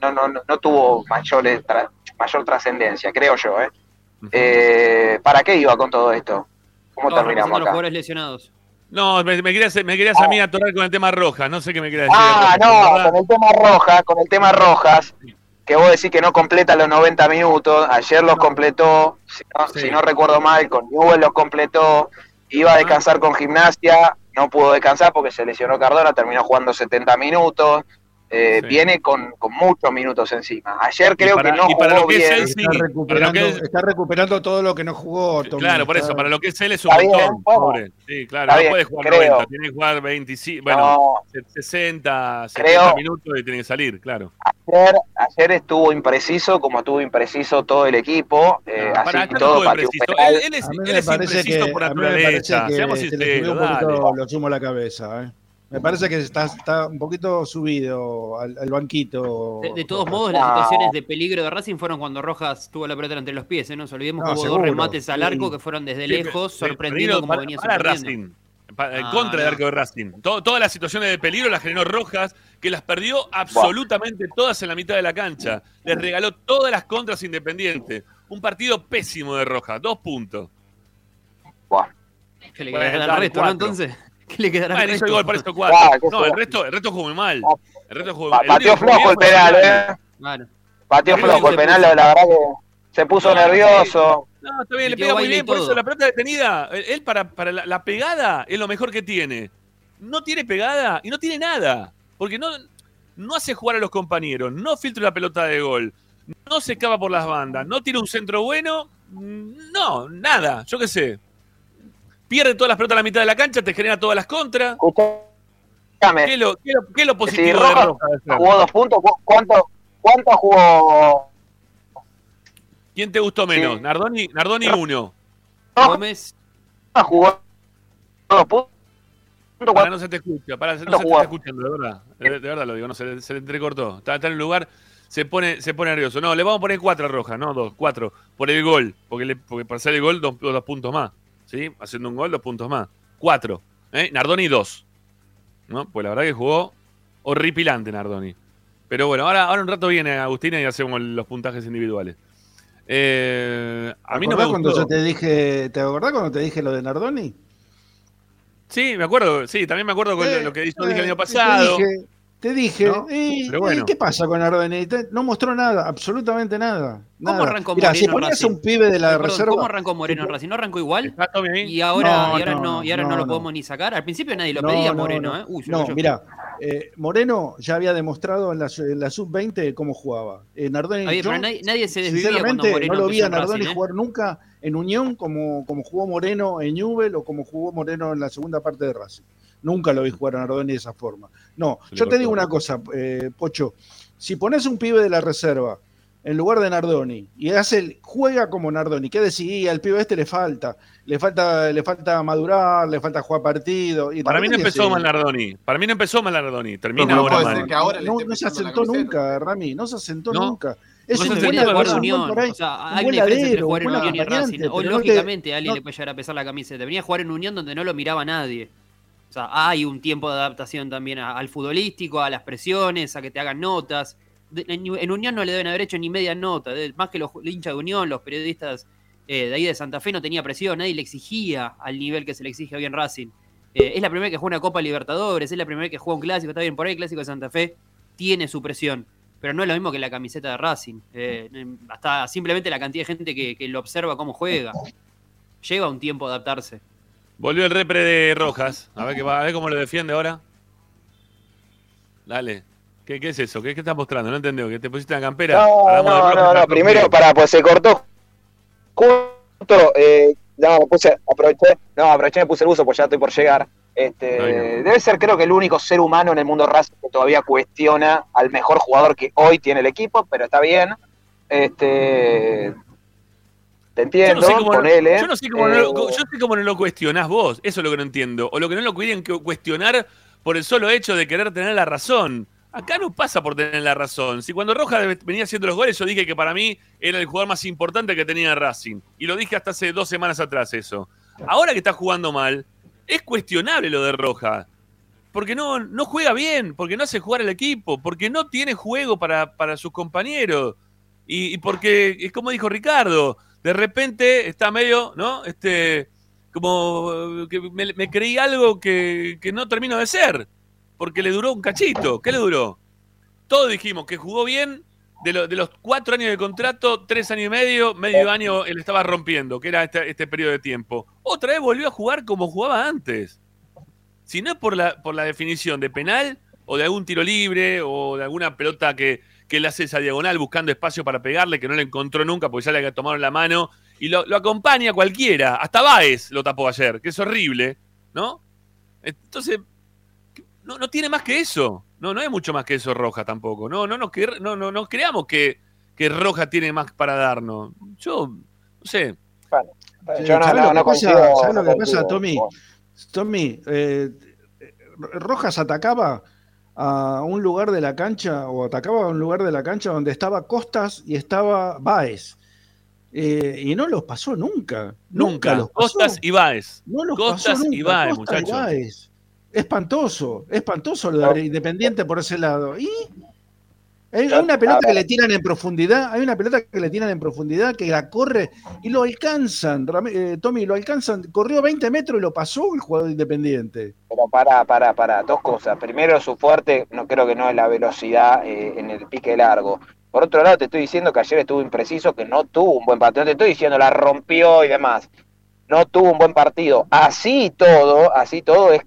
no, no, no, no tuvo mayores tra- mayor trascendencia, creo yo, ¿eh? Eh, ¿Para qué iba con todo esto? ¿Cómo terminamos representando a los acá? jugadores lesionados. No, me, me querías, me querías a mí atorar con el tema roja. No sé qué me querías decir. Ah, Rojas, no, ¿verdad? con el tema Rojas, con el tema Rojas, que vos decís que no completa los 90 minutos, ayer los completó, si no, Sí. si no recuerdo mal, con Newell los completó, iba a descansar con gimnasia, no pudo descansar porque se lesionó Cardona, terminó jugando 70 minutos, eh, Sí. viene con, con muchos minutos encima. Ayer creo para- que no y para jugó lo que es bien. él, Está sí, para lo recuperando, que es- está recuperando todo lo que no jugó. Tommy. Claro, por Está- eso, para lo que es él es un Está bien, montón, pobre. Sí, claro, Está no bien, puede jugar creo. 90, tiene que jugar 25, bueno, No, 60, 70 Creo- minutos y tiene que salir, claro. ayer, ayer estuvo impreciso, como estuvo impreciso todo el equipo, eh, No, así para todo. Él, él es, él es impreciso que, por naturaleza, seamos se le subió sinceros, un poquito dale. lo sumo a la cabeza. ¿eh? Me parece que está, está un poquito subido al, al banquito. De, de todos modos, las situaciones de peligro de Racing fueron cuando Rojas tuvo la pelota entre los pies. ¿eh? No nos olvidemos No, que hubo seguro, dos remates al sí. arco que fueron desde Sí, lejos, sorprendiendo como para- venía para sorprendiendo. Racing, pa- en Ah, contra del no. arco de Racing. To- todas las situaciones de peligro las generó Rojas, que las perdió absolutamente todas en la mitad de la cancha. Les regaló todas las contras Independiente. Un partido pésimo de Rojas, dos puntos. Buah. ¿Qué le Bueno, dale, resto, no? Entonces, <laughs> ¿qué le quedará Bueno, hizo resto? el gol para cuatro. Ah, No, el resto, el resto jugó muy mal. El resto jugó pateó flojo el penal. ¿eh? Pateó flojo el penal, la verdad que Se puso nervioso. No, está bien, le pega muy bien, por todo. eso la pelota detenida, él él para, para la, la pegada es lo mejor que tiene. No tiene pegada y no tiene nada, porque no, no hace jugar a los compañeros, no filtra la pelota de gol, no se escapa por las bandas, no tiene un centro bueno, mm, no, nada, yo qué sé. Pierde todas las pelotas a la mitad de la cancha, te genera todas las contras. Escúchame. ¿Qué es lo, qué es lo- qué es lo Si positivo de Rojas de jugó dos puntos, ¿cu- ¿cuánto, cuánto jugó? ¿Quién te gustó menos? Sí. Nardoni, Nardoni uno. Gómez, Jugó dos puntos. Para no se te escucha, para, no se te está escuchando, de verdad. De, de verdad lo digo, no, se, le- se le entrecortó. Está, está en el lugar, se pone, se pone nervioso. No, le vamos a poner cuatro a Roja, no dos, cuatro. Por el gol, porque, le, porque para hacer el gol, dos, dos puntos más. ¿Sí? Haciendo un gol, dos puntos más. Cuatro. ¿eh? Nardoni, dos. ¿No? Pues la verdad que jugó horripilante Nardoni. Pero bueno, ahora, ahora un rato viene Agustina y hacemos los puntajes individuales. Eh, a mí no me ¿Acordás cuando yo te dije, ¿te acordás cuando te dije lo de Nardoni? Sí, me acuerdo, sí, también me acuerdo con Eh, lo que yo dije el eh, año pasado. Dije, te dije ¿No? ¿y, Pero bueno. y qué pasa con Nardoni? Te- No mostró nada, absolutamente nada. ¿Cómo nada. arrancó Mirá, Moreno si en ponías Racing? un pibe de la Perdón, reserva. ¿Cómo arrancó Moreno en Racing? ¿No arrancó igual? Y ahora, No, y ahora, no, no, y ahora no, no, lo no. podemos ni sacar. Al principio nadie lo No, pedía no, Moreno, no. ¿eh? Uy, No, yo- mira, eh, Moreno ya había demostrado en la, su- en la sub-20 cómo jugaba. Eh, bien, yo, nadie, nadie se desvivía cuando sinceramente, Moreno no lo vi a Nardoni ¿eh? jugar nunca en Unión como, como jugó Moreno en Newell o como jugó Moreno en la segunda parte de Racing. Nunca lo vi jugar a Nardoni de esa forma. No, yo te digo una cosa, eh, Pocho. Si pones un pibe de la reserva en lugar de Nardoni y hace el- juega como Nardoni, ¿qué decía? Al pibe este le falta, le falta, le falta madurar, le falta jugar partido. Y Para mí no empezó mal Nardoni. Para mí no empezó mal Nardoni. Termina No, no ahora mal. ahora no, se asentó nunca, Rami, no se asentó No. nunca. Es No un buen Unión. por ahí, O sea, un hay una diferencia entre jugar en Unión y Racing. Hoy, pero no te- lógicamente, a alguien no- le puede llegar a pesar la camiseta. Venía a jugar en Unión donde no lo miraba nadie. Hay un tiempo de adaptación también al futbolístico, a las presiones, a que te hagan notas. En, Unión no le deben haber hecho ni media nota. de- más que los hinchas de Unión, los periodistas eh, de ahí de Santa Fe no tenía presión, nadie le exigía al nivel que se le exige hoy en Racing. Eh, es la primera que juega una Copa Libertadores, es la primera que juega un clásico, está bien, por ahí el clásico de Santa Fe tiene su presión, pero no es lo mismo que la camiseta de Racing. Eh, hasta simplemente la cantidad de gente que, que lo observa cómo juega. Lleva un tiempo adaptarse. Volvió el repre de Rojas. A ver, qué va, a ver cómo lo defiende ahora. Dale. ¿Qué, qué es eso? ¿Qué, qué estás mostrando? No entendí. ¿Que te pusiste la campera? No, no, no, no, primero, para, pues se cortó justo, eh, no, puse, aproveché, no, aproveché, me puse el uso, pues ya estoy por llegar. Este, debe ser creo que el único ser humano en el mundo Racing que todavía cuestiona al mejor jugador que hoy tiene el equipo, pero está bien. Este, te Yo entiendo, no sé cómo, ponele. yo no sé cómo no lo, eh, yo sé cómo no lo cuestionás vos. Eso es lo que no entiendo. O lo que no lo quieren cuestionar por el solo hecho de querer tener la razón. Acá no pasa por tener la razón. Si cuando Rojas venía haciendo los goles, yo dije que para mí era el jugador más importante que tenía Racing. Y lo dije hasta hace dos semanas atrás eso. Ahora que está jugando mal, es cuestionable lo de Rojas. Porque no, no juega bien, porque no hace jugar al equipo, porque no tiene juego para, para sus compañeros. Y, y porque, es como dijo Ricardo, de repente está medio, ¿no? Este, como eh, que me, me creí algo que, que no termino de ser. Porque le duró un cachito. ¿Qué le duró? Todos dijimos que jugó bien. De, lo- de los cuatro años de contrato, tres años y medio, medio año él estaba rompiendo, que era este, este periodo de tiempo. Otra vez volvió a jugar como jugaba antes. Si no es por la, por la definición de penal o de algún tiro libre o de alguna pelota que, que le hace esa diagonal buscando espacio para pegarle, que no le encontró nunca porque ya le tomaron la mano y lo, lo acompaña cualquiera. Hasta Baez lo tapó ayer, que es horrible, ¿no? Entonces, no, no tiene más que eso. No, no hay mucho más que eso Roja tampoco. No, no, no, no, no, no creamos que, que Roja tiene más para darnos. Yo, no sé. yo no, ¿Sabes no, lo no que pasa, coincido, ¿sabes lo no que pasa, coincido. Tommy? Tommy, eh, Rojas atacaba a un lugar de la cancha o atacaba a un lugar de la cancha donde estaba Costas y estaba Baez. Eh, y no los pasó nunca. Nunca, Nunca. los pasó. Costas y Baez. No los Costas pasó nunca. y Baez, y muchachos. Baez. Espantoso, espantoso lo de Independiente por ese lado. Y hay una pelota que le tiran en profundidad, hay una pelota que le tiran en profundidad que la corre y lo alcanzan. Eh, Tommy, lo alcanzan, corrió 20 metros y lo pasó el jugador de Independiente. Pero para, para, para, dos cosas. Primero, su fuerte no creo que no es la velocidad eh, en el pique largo. Por otro lado, te estoy diciendo que ayer estuvo impreciso, que no tuvo un buen partido. Te estoy diciendo la rompió y demás. No tuvo un buen partido. Así todo, así todo es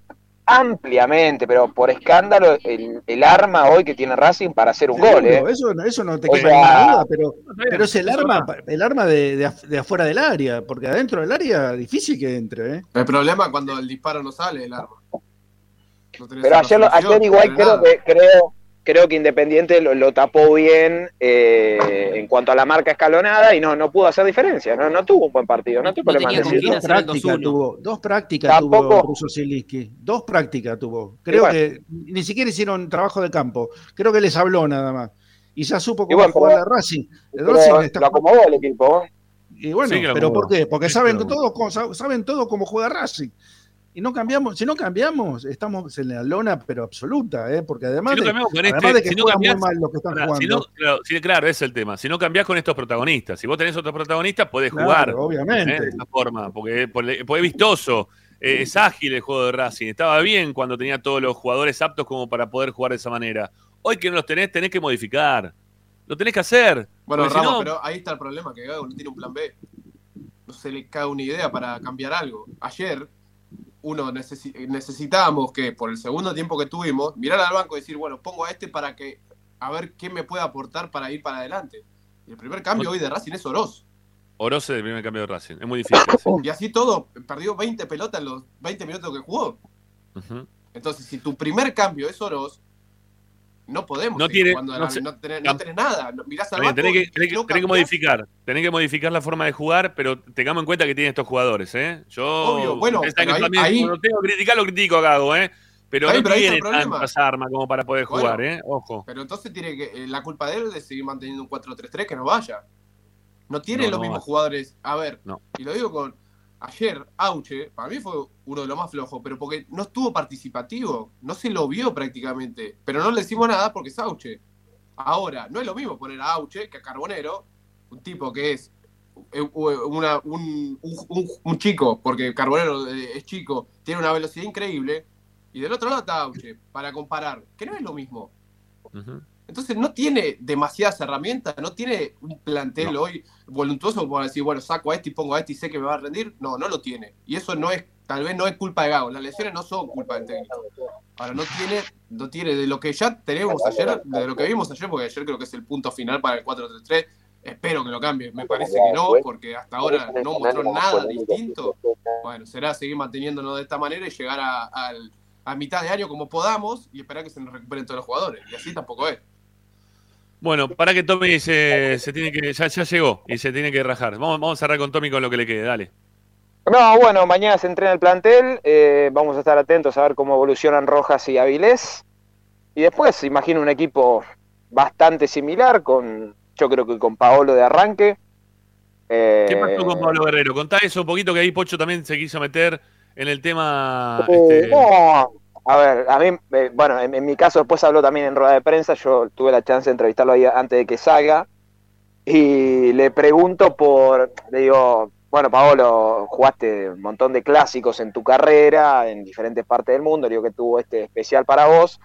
ampliamente, pero por escándalo, el, el arma hoy que tiene Racing para hacer un Seguro, gol. ¿eh? Eso, no- eso no te O queda sea- ninguna duda, pero, pero es el arma, el arma de, de af- de afuera del área, porque adentro del área difícil que entre, ¿eh? El problema es cuando el disparo no sale el arma. No Pero ayer, ayer igual creo nada. que, creo, creo que Independiente lo, lo tapó bien eh, en cuanto a la marca escalonada y no, no pudo hacer diferencia. No, no tuvo un buen partido. No, tengo No tenía con quién Dos prácticas 2-1. tuvo, dos prácticas Tampoco- tuvo Russo Zielinski, dos prácticas tuvo. Creo bueno. que ni siquiera hicieron trabajo de campo, creo que les habló nada más. Y ya supo cómo bueno, jugar la Racing. El Racing está lo acomodó el equipo. Y bueno, Sí pero. ¿por qué? Porque Sí, saben pero- todo, saben todo cómo juega Racing. Y no cambiamos, si no cambiamos, estamos en la lona, pero absoluta, ¿eh? porque además, Si no cambiamos con además este- de que si no cambiás- muy mal los que están jugando. si no, claro, sí, claro, ese es el tema. Si no cambiás con estos protagonistas, si vos tenés otros protagonistas, podés Claro, jugar. obviamente. ¿eh? de esa forma, porque, porque es vistoso, eh, es ágil el juego de Racing. Estaba bien cuando tenía todos los jugadores aptos como para poder jugar de esa manera. Hoy que no los tenés, tenés que modificar. Lo tenés que hacer. Bueno, si Ramos, no- pero ahí está el problema, que Gago no tiene un plan B. No se le cae una idea para cambiar algo. Ayer, uno necesi- necesitábamos que, por el segundo tiempo que tuvimos, mirar al banco y decir, bueno, pongo a este para que, a ver qué me puede aportar para ir para adelante. Y el primer cambio hoy de Racing es Oroz. Oroz es el primer cambio de Racing. Es muy difícil. sí. Y así todo, perdió 20 pelotas en los 20 minutos que jugó. Entonces, si tu primer cambio es Oroz, no podemos No tiene- jugando no se- no tenés, no tenés nada. Mirás al bien, tenés que, tenés que- tenés modificar. Tenés que modificar la forma de jugar, pero tengamos en cuenta que tienen estos jugadores, ¿eh? Yo. Obvio, bueno, pero ahí- también, ahí- cuando tengo que criticar, lo critico a Gago, ¿eh? Pero no pero tiene tantas armas como para poder Bueno. jugar, ¿eh? Ojo. Pero entonces tiene que eh, la culpa de él es de seguir manteniendo un 4-3-3 que no vaya. No tiene los mismos jugadores. A ver, y lo digo con ayer, Auche, para mí fue uno de los más flojos, pero porque no estuvo participativo, no se lo vio prácticamente. Pero no le decimos nada porque es Auche. Ahora, no es lo mismo poner a Auche que a Carbonero, un tipo que es eh, una- un, chico, porque Carbonero eh, es chico, tiene una velocidad increíble, y del otro lado está Auche, para comparar, que no es lo mismo. Ujú. Entonces no tiene demasiadas herramientas, no tiene un plantel hoy voluntuoso para decir, bueno, saco a este y pongo a este y sé que me va a rendir. No, no lo tiene. Y eso no es, tal vez no es culpa de Gago. Las lesiones no son culpa del técnico. Ahora no tiene, no tiene de lo que ya tenemos ayer, de lo que vimos ayer, porque ayer creo que es el punto final para el 4-3-3. Espero que lo cambie. Me parece que no, porque hasta ahora no mostró nada distinto. Bueno, será seguir manteniéndonos de esta manera y llegar a, al- a mitad de año como podamos y esperar que se nos recuperen todos los jugadores. Y así tampoco es. Bueno, para que Tommy se, se tiene que. Ya, ya llegó y se tiene que rajar. Vamos, vamos a cerrar con Tommy con lo que le quede, dale. No, bueno, mañana se entrena el plantel. eh, vamos a estar atentos a ver cómo evolucionan Rojas y Avilés. Y después, imagino un equipo bastante similar, con yo creo que con Paolo de arranque. Eh, ¿Qué pasó con Pablo Guerrero? Contá eso un poquito que ahí Pocho también se quiso meter en el tema. Eh, este, no, a ver, a mí, eh, bueno, en, mi caso después habló también en rueda de prensa, yo tuve la chance de entrevistarlo ahí antes de que salga, y le pregunto por, le digo, bueno, Paolo, jugaste un montón de clásicos en tu carrera, en diferentes partes del mundo, le digo que tuvo este especial para vos,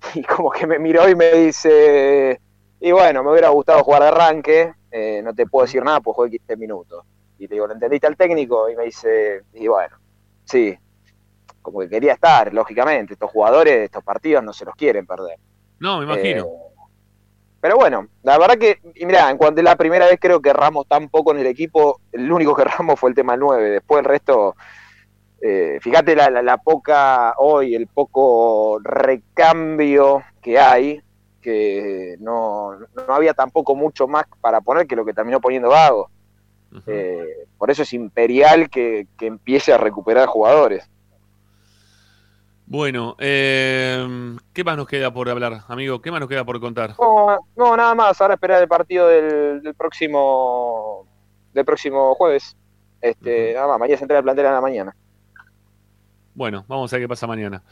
<laughs> y como que me miró y me dice, y bueno, me hubiera gustado jugar de arranque, eh, no te puedo decir nada, pues jugué 15 minutos. Y le digo, ¿lo entendiste al técnico? Y me dice, y bueno, sí, como que quería estar, lógicamente. Estos jugadores, estos partidos no se los quieren perder. No, me imagino. Eh, pero bueno, la verdad que, y mirá, en cuanto a la primera vez creo que Ramos tan poco en el equipo, el único que Ramos fue el tema 9, después el resto, eh, fíjate la, la- la poca, hoy el poco recambio que hay, que no, no había tampoco mucho más para poner que lo que terminó poniendo Vago. Eh, por eso es imperial que, que empiece a recuperar jugadores. Bueno, eh, ¿qué más nos queda por hablar, amigo? ¿Qué más nos queda por contar? No, no, nada más. Ahora esperar el partido del, del próximo del próximo jueves. Este, nada más. Mañana se entrega el plantel a la mañana. Bueno, vamos a ver qué pasa mañana.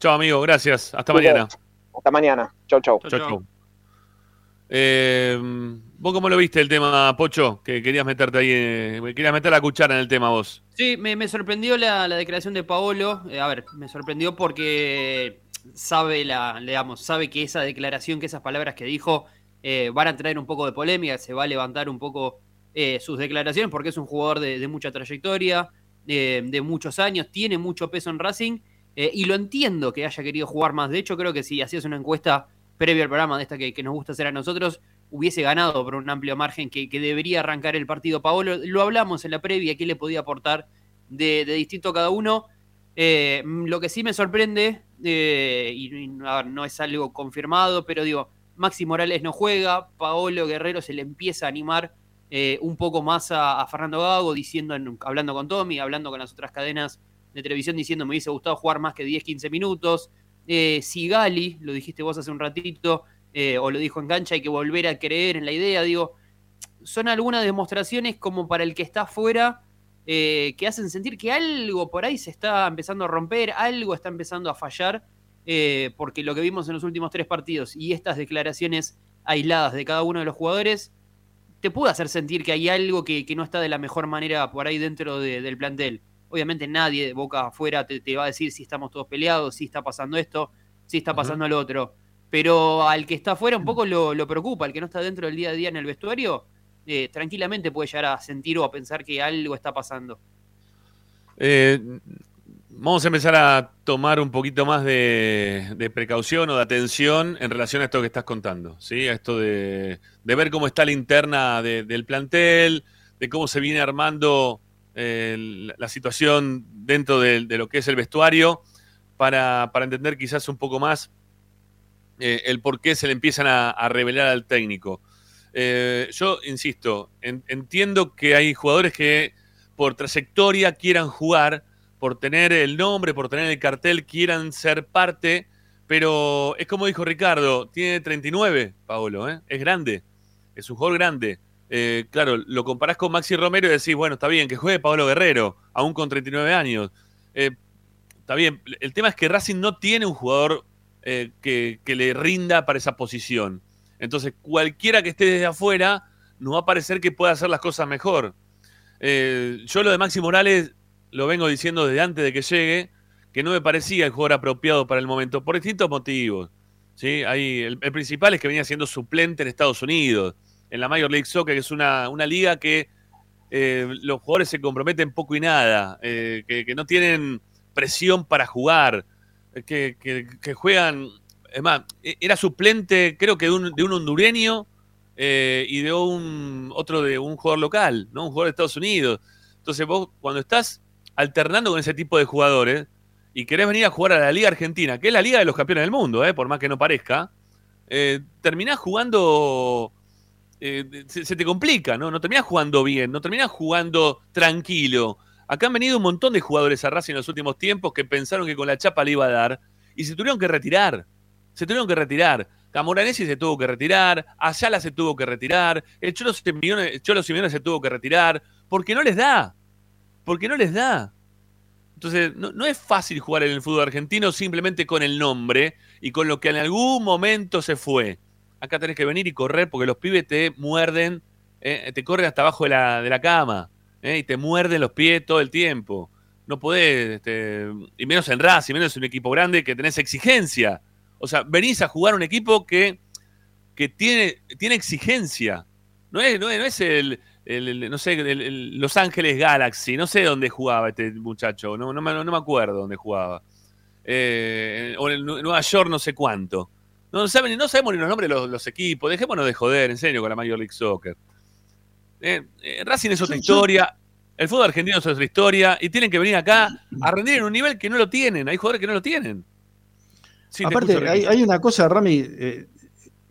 Chao, amigo, gracias. Hasta Muy bien. mañana. Hasta mañana. Chau, chau. Chau, Chau, chau. chau. Eh, ¿Vos cómo lo viste el tema, Pocho? Que querías meterte ahí, eh, querías meter la cuchara en el tema vos. Sí, me, sorprendió la, la declaración de Paolo. Eh, a ver, me sorprendió porque sabe la, digamos, sabe que esa declaración, que esas palabras que dijo eh, van a traer un poco de polémica, se va a levantar un poco eh, sus declaraciones porque es un jugador de, mucha trayectoria, de muchos años, tiene mucho peso en Racing y lo entiendo que haya querido jugar más. De hecho, creo que si hacías una encuesta previa al programa de esta que nos gusta hacer a nosotros, hubiese ganado por un amplio margen que, que debería arrancar el partido Paolo. Lo hablamos en la previa, qué le podía aportar de, distinto a cada uno. Eh, lo que sí me sorprende, eh, y, no es algo confirmado, pero digo, Maxi Morales no juega, Paolo Guerrero se le empieza a animar eh, un poco más a, Fernando Gago, diciendo, en- hablando con Tommy, hablando con las otras cadenas de televisión, diciendo me hubiese gustado jugar más que 10, 15 minutos. Sigali, lo dijiste vos hace un ratito, eh, o lo dijo en cancha, hay que volver a creer en la idea. Digo, son algunas demostraciones como para el que está afuera eh, que hacen sentir que algo por ahí se está empezando a romper, algo está empezando a fallar, eh, porque lo que vimos en los últimos tres partidos y estas declaraciones aisladas de cada uno de los jugadores te puede hacer sentir que hay algo que, que no está de la mejor manera por ahí dentro de- del plantel. Obviamente nadie de boca afuera te, te va a decir si estamos todos peleados, si está pasando esto, si está pasando lo otro. Pero al que está afuera un poco lo, preocupa, al que no está dentro del día a día en el vestuario, eh, tranquilamente puede llegar a sentir o a pensar que algo está pasando. Eh, vamos a empezar a tomar un poquito más de, precaución o de atención en relación a esto que estás contando, ¿sí? A esto de, de ver cómo está la interna de- del plantel, de cómo se viene armando eh, la, la situación dentro de, de lo que es el vestuario, para, para entender quizás un poco más eh, el por qué se le empiezan a, revelar al técnico. Eh, yo insisto, en- entiendo que hay jugadores que por trayectoria quieran jugar, por tener el nombre, por tener el cartel, quieran ser parte, pero es como dijo Ricardo, tiene 39, Paolo, ¿eh? es grande, es un jugador grande. Claro, lo comparás con Maxi Romero y decís, bueno, está bien, que juegue Pablo Guerrero, aún con 39 años. Está bien, el tema es que Racing no tiene un jugador eh, que, le rinda para esa posición. Entonces, cualquiera que esté desde afuera, nos va a parecer que puede hacer las cosas mejor. Eh, yo lo de Maxi Morales lo vengo diciendo desde antes de que llegue, que no me parecía el jugador apropiado para el momento, por distintos motivos. ¿sí? Hay, el, principal es que venía siendo suplente en Estados Unidos, en la Major League Soccer, que es una, una liga que eh, los jugadores se comprometen poco y nada, que, no tienen presión para jugar, que, que- que juegan... Es más, e- era suplente creo que de un, de un hondureño eh, y de un otro de un jugador local, ¿no? Un jugador de Estados Unidos. Entonces vos cuando estás alternando con ese tipo de jugadores y querés venir a jugar a la Liga Argentina, que es la Liga de los Campeones del Mundo, ¿eh? por más que no parezca, eh, terminás jugando, eh, se, te complica, ¿no? No terminás jugando bien, no terminás jugando tranquilo. Acá han venido un montón de jugadores a Racing en los últimos tiempos que pensaron que con la chapa le iba a dar y se tuvieron que retirar. Se tuvieron que retirar. Camoranesi se tuvo que retirar, Ayala se tuvo que retirar, el Cholo Simeone, el se tuvo que retirar, porque no les da. Porque no les da. Entonces, no, no es fácil jugar en el fútbol argentino simplemente con el nombre y con lo que en algún momento se fue. Acá tenés que venir y correr porque los pibes te muerden, eh, te corren hasta abajo de la, de la cama eh, y te muerden los pies todo el tiempo. No podés, este, y menos en Racing, menos en un equipo grande que tenés exigencia. O sea, venís a jugar un equipo que, que tiene, tiene exigencia. No es, no es, no es el, no sé, el- Los Ángeles Galaxy, no sé dónde jugaba este muchacho, no, no, me, acuerdo dónde jugaba. Eh, o en Nueva York no sé cuánto. No, saben, no sabemos ni los nombres de los, los equipos, dejémonos de joder, en serio, con la Major League Soccer. Eh, eh, Racing es otra historia, el fútbol argentino es otra historia, y tienen que venir acá a rendir en un nivel que no lo tienen, hay jugadores que no lo tienen. Sí, Aparte, hay, una cosa, Rami. eh,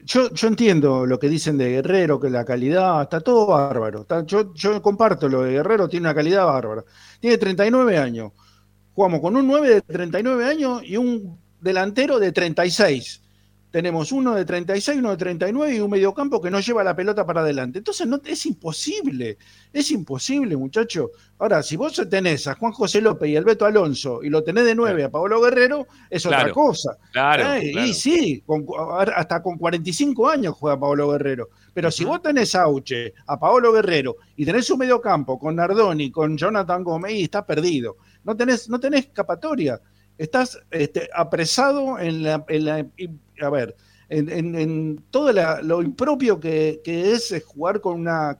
yo, yo entiendo lo que dicen de Guerrero, que la calidad está todo bárbaro. está- yo, yo comparto lo de Guerrero, tiene una calidad bárbara. Tiene 39 años. Jugamos con un 9 de 39 años y un delantero de 36. Tenemos uno de 36, uno de 39 y un mediocampo que no lleva la pelota para adelante. Entonces no, es imposible, es imposible, muchacho. Ahora, si vos tenés a Juan José López y Alberto Alonso y lo tenés de 9 a Pablo Guerrero, es otra cosa. Claro, Eh, claro. Y sí, con- hasta con 45 años juega Paolo Guerrero. Pero si vos tenés a Auche, a Paolo Guerrero, y tenés un medio campo con Nardoni, con Jonathan Gómez, y estás perdido. No tenés, no tenés escapatoria. Estás este, apresado en la, en la- y- a ver, en, en- en todo la- lo impropio que, que es jugar con una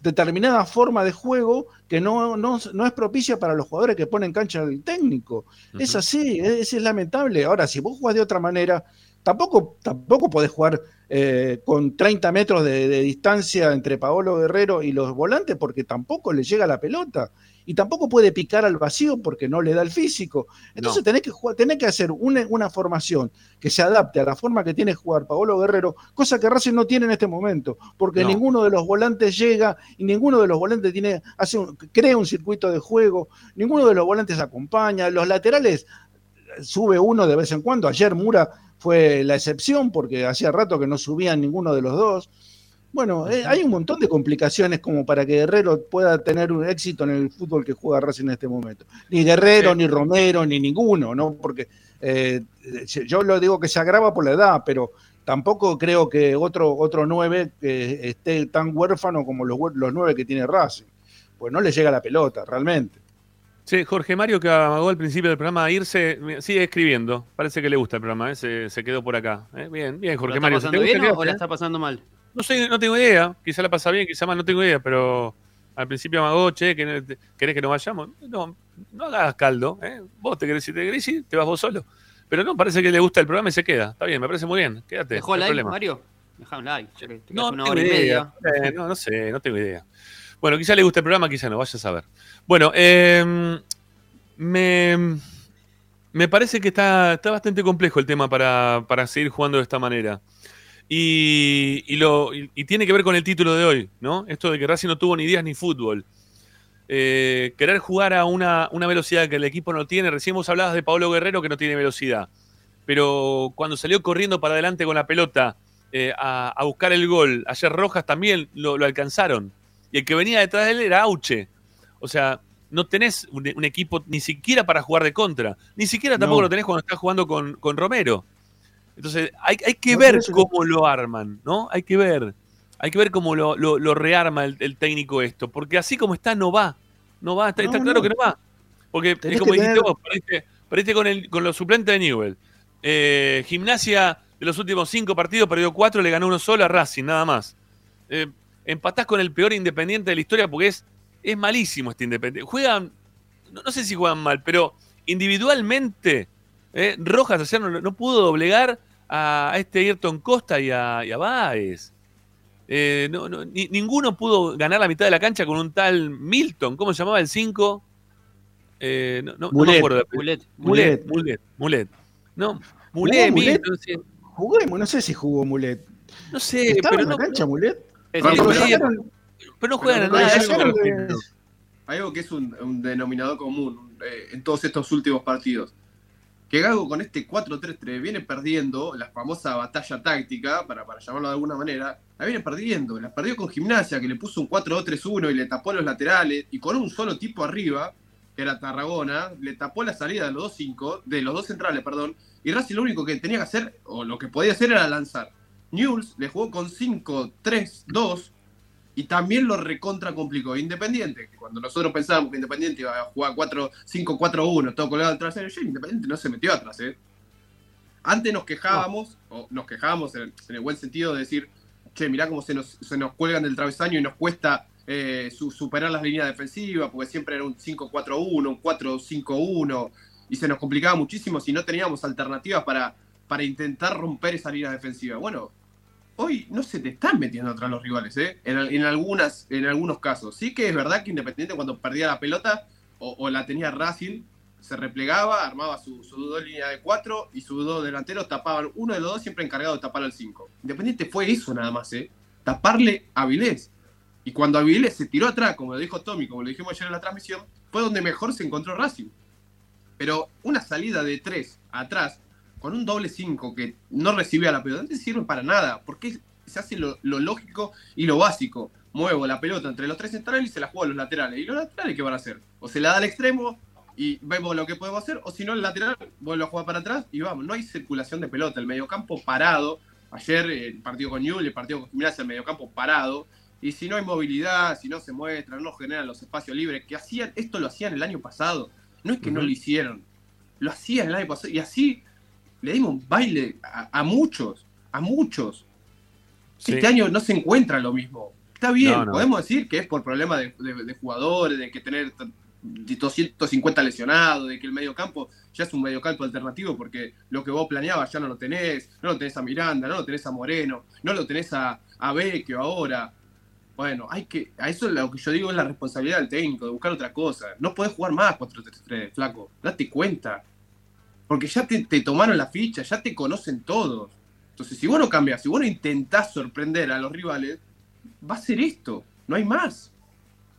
determinada forma de juego que no, no, no es propicia para los jugadores que ponen cancha el técnico. Es así, es, es lamentable. Ahora, si vos jugás de otra manera, tampoco, tampoco podés jugar eh, con 30 metros de, de distancia entre Paolo Guerrero y los volantes porque tampoco le llega la pelota. Y tampoco puede picar al vacío porque no le da el físico. Entonces No. tenés, que jugar, tenés que hacer una, una formación que se adapte a la forma que tiene jugar Paolo Guerrero, cosa que Racing no tiene en este momento, porque No. ninguno de los volantes llega y ninguno de los volantes tiene, hace un- crea un circuito de juego, ninguno de los volantes acompaña, los laterales sube uno de vez en cuando, ayer Mura fue la excepción porque hacía rato que no subían ninguno de los dos. Bueno, eh, hay un montón de complicaciones como para que Guerrero pueda tener un éxito en el fútbol que juega Racing en este momento. Ni Guerrero, Sí. ni Romero, ni ninguno, ¿no? Porque eh, yo lo digo que se agrava por la edad, pero tampoco creo que otro, otro nueve que esté tan huérfano como los, los nueve que tiene Racing. Pues no le llega la pelota, realmente. Sí, Jorge Mario, que amagó al principio del programa a irse, sigue escribiendo. Parece que le gusta el programa, ¿eh? se, se quedó por acá. ¿eh? Bien, bien, ¿La Jorge está Mario. te pasando bien o- la está pasando mal? No sé, no tengo idea. Quizá la pasa bien, quizá mal, no tengo idea, pero al principio amagó, che, ¿querés que nos vayamos? No, no hagas caldo, ¿eh? Vos te querés, si te querés ir, te vas vos solo. Pero no, parece que le gusta el programa y se queda. Está bien, me parece muy bien. Quédate. ¿Dejó no like. Mario? Dejá un like. te No una tengo hora y idea. media. Eh, no, no sé, no tengo idea. Bueno, quizá le guste el programa, quizá no, vaya a saber. Bueno, eh, me, me parece que está, está bastante complejo el tema para, para seguir jugando de esta manera. Y, y lo, y, tiene que ver con el título de hoy, ¿no? Esto de que Racing no tuvo ni días ni fútbol. Eh, querer jugar a una, una velocidad que el equipo no tiene. Recién vos hablabas de Pablo Guerrero que no tiene velocidad. Pero cuando salió corriendo para adelante con la pelota eh, a, a buscar el gol, ayer Rojas también lo, lo alcanzaron. Y el que venía detrás de él era Auche. O sea, no tenés un, un equipo ni siquiera para jugar de contra. Ni siquiera tampoco No. lo tenés cuando estás jugando con, con Romero. Entonces, hay, hay que No ver cómo lo arman, ¿no? Hay que ver. Hay que ver cómo lo, lo- lo rearma el, el técnico esto. Porque así como está, no va. No va, está, No, está claro que no va. Porque Tenés es como dijiste tener- vos, perdiste, perdiste con, el, con los suplentes de Newell. Eh, gimnasia de los últimos cinco partidos perdió cuatro, le ganó uno solo a Racing, nada más. Eh, empatás con el peor independiente de la historia porque es, es malísimo este independiente. Juegan, no, no sé si juegan mal, pero individualmente, eh, Rojas ayer no, no pudo doblegar a, a este Ayrton Costa y a, y a. Eh, no, no, ni- ninguno pudo ganar la mitad de la cancha con un tal Milton. ¿Cómo se llamaba el 5? Eh, no, no- no me Mulet. acuerdo. de- Mulet. Mulet, Mulet, Mulet. No, Mulet, Mulet? Milton, sí. Juguemos, no sé si jugó Mulet. no sé, ¿Estaba pero en la no, cancha Mulet? Pero no juegan a nada. ya refiero. Hay algo que es un, un denominador común eh, en todos estos últimos partidos. Que Gago con este 4-3-3 viene perdiendo la famosa batalla táctica, para, para llamarlo de alguna manera, la viene perdiendo. La perdió con Gimnasia, que le puso un 4-2-3-1 y le tapó los laterales, y con un solo tipo arriba, que era Tarragona, le tapó la salida de los dos cinco, de los dos centrales, perdón, y Racing lo único que tenía que hacer, o lo que podía hacer era lanzar. Newell's le jugó con 5-3-2 y también lo recontra complicó. Independiente, cuando nosotros pensábamos que Independiente iba a jugar 4-5-4-1, todo colgado al trasero, ya Independiente no se metió atrás, ¿eh? Antes nos quejábamos, o nos quejábamos en el, en el buen sentido de decir, che, mirá cómo se nos, se nos cuelgan del travesaño y nos cuesta eh, su- superar las líneas defensivas, porque siempre era un 5-4-1, un 4-5-1, y se nos complicaba muchísimo si no teníamos alternativas para, para intentar romper esa línea defensiva. Bueno, hoy no se te están metiendo atrás los rivales, ¿eh? En, al- en algunas, en algunos casos. Sí que es verdad que Independiente cuando perdía la pelota o, la tenía Racing, se replegaba, armaba su, su dos línea de cuatro y sus dos delanteros tapaban, uno de los dos siempre encargado de tapar al 5. Independiente fue eso nada más, ¿eh? Taparle a Avilés. Y cuando Avilés se tiró atrás, como lo dijo Tommy, como lo dijimos ayer en la transmisión, fue donde mejor se encontró Racing. Pero una salida de tres atrás, con un doble 5 que no recibía la pelota, no te sirve para nada, porque se hace lo, lo lógico y lo básico. Muevo la pelota entre los tres centrales y se la juego a los laterales. ¿Y los laterales qué van a hacer? O se la da al extremo y vemos lo que podemos hacer, o si no, el lateral vuelve a jugar para atrás y vamos. No hay circulación de pelota, el mediocampo parado. Ayer eh, el partido con Newell, el partido con Gimnasia, el mediocampo parado. Y si no hay movilidad, si no se muestra, no generan los espacios libres, que hacían, esto lo hacían el año pasado. No es que no lo hicieron, lo hacían el año pasado. Y así le dimos baile a, a muchos, a muchos. Sí. Este año no se encuentra lo mismo. Está bien, No, no. podemos decir que es por problemas de, de- de jugadores, de que tener t- 250 lesionados, de que el mediocampo ya es un mediocampo alternativo porque lo que vos planeabas ya no lo tenés, no lo tenés a Miranda, no lo tenés a Moreno, no lo tenés a, a Vecchio ahora. Bueno, hay que, a eso es lo que yo digo es la responsabilidad del técnico, de buscar otra cosa. No podés jugar más 4-3-3, flaco, date cuenta. Porque ya te, te tomaron la ficha, ya te conocen todos. Entonces, si vos no cambias, si vos no intentás sorprender a los rivales, va a ser esto, no hay más.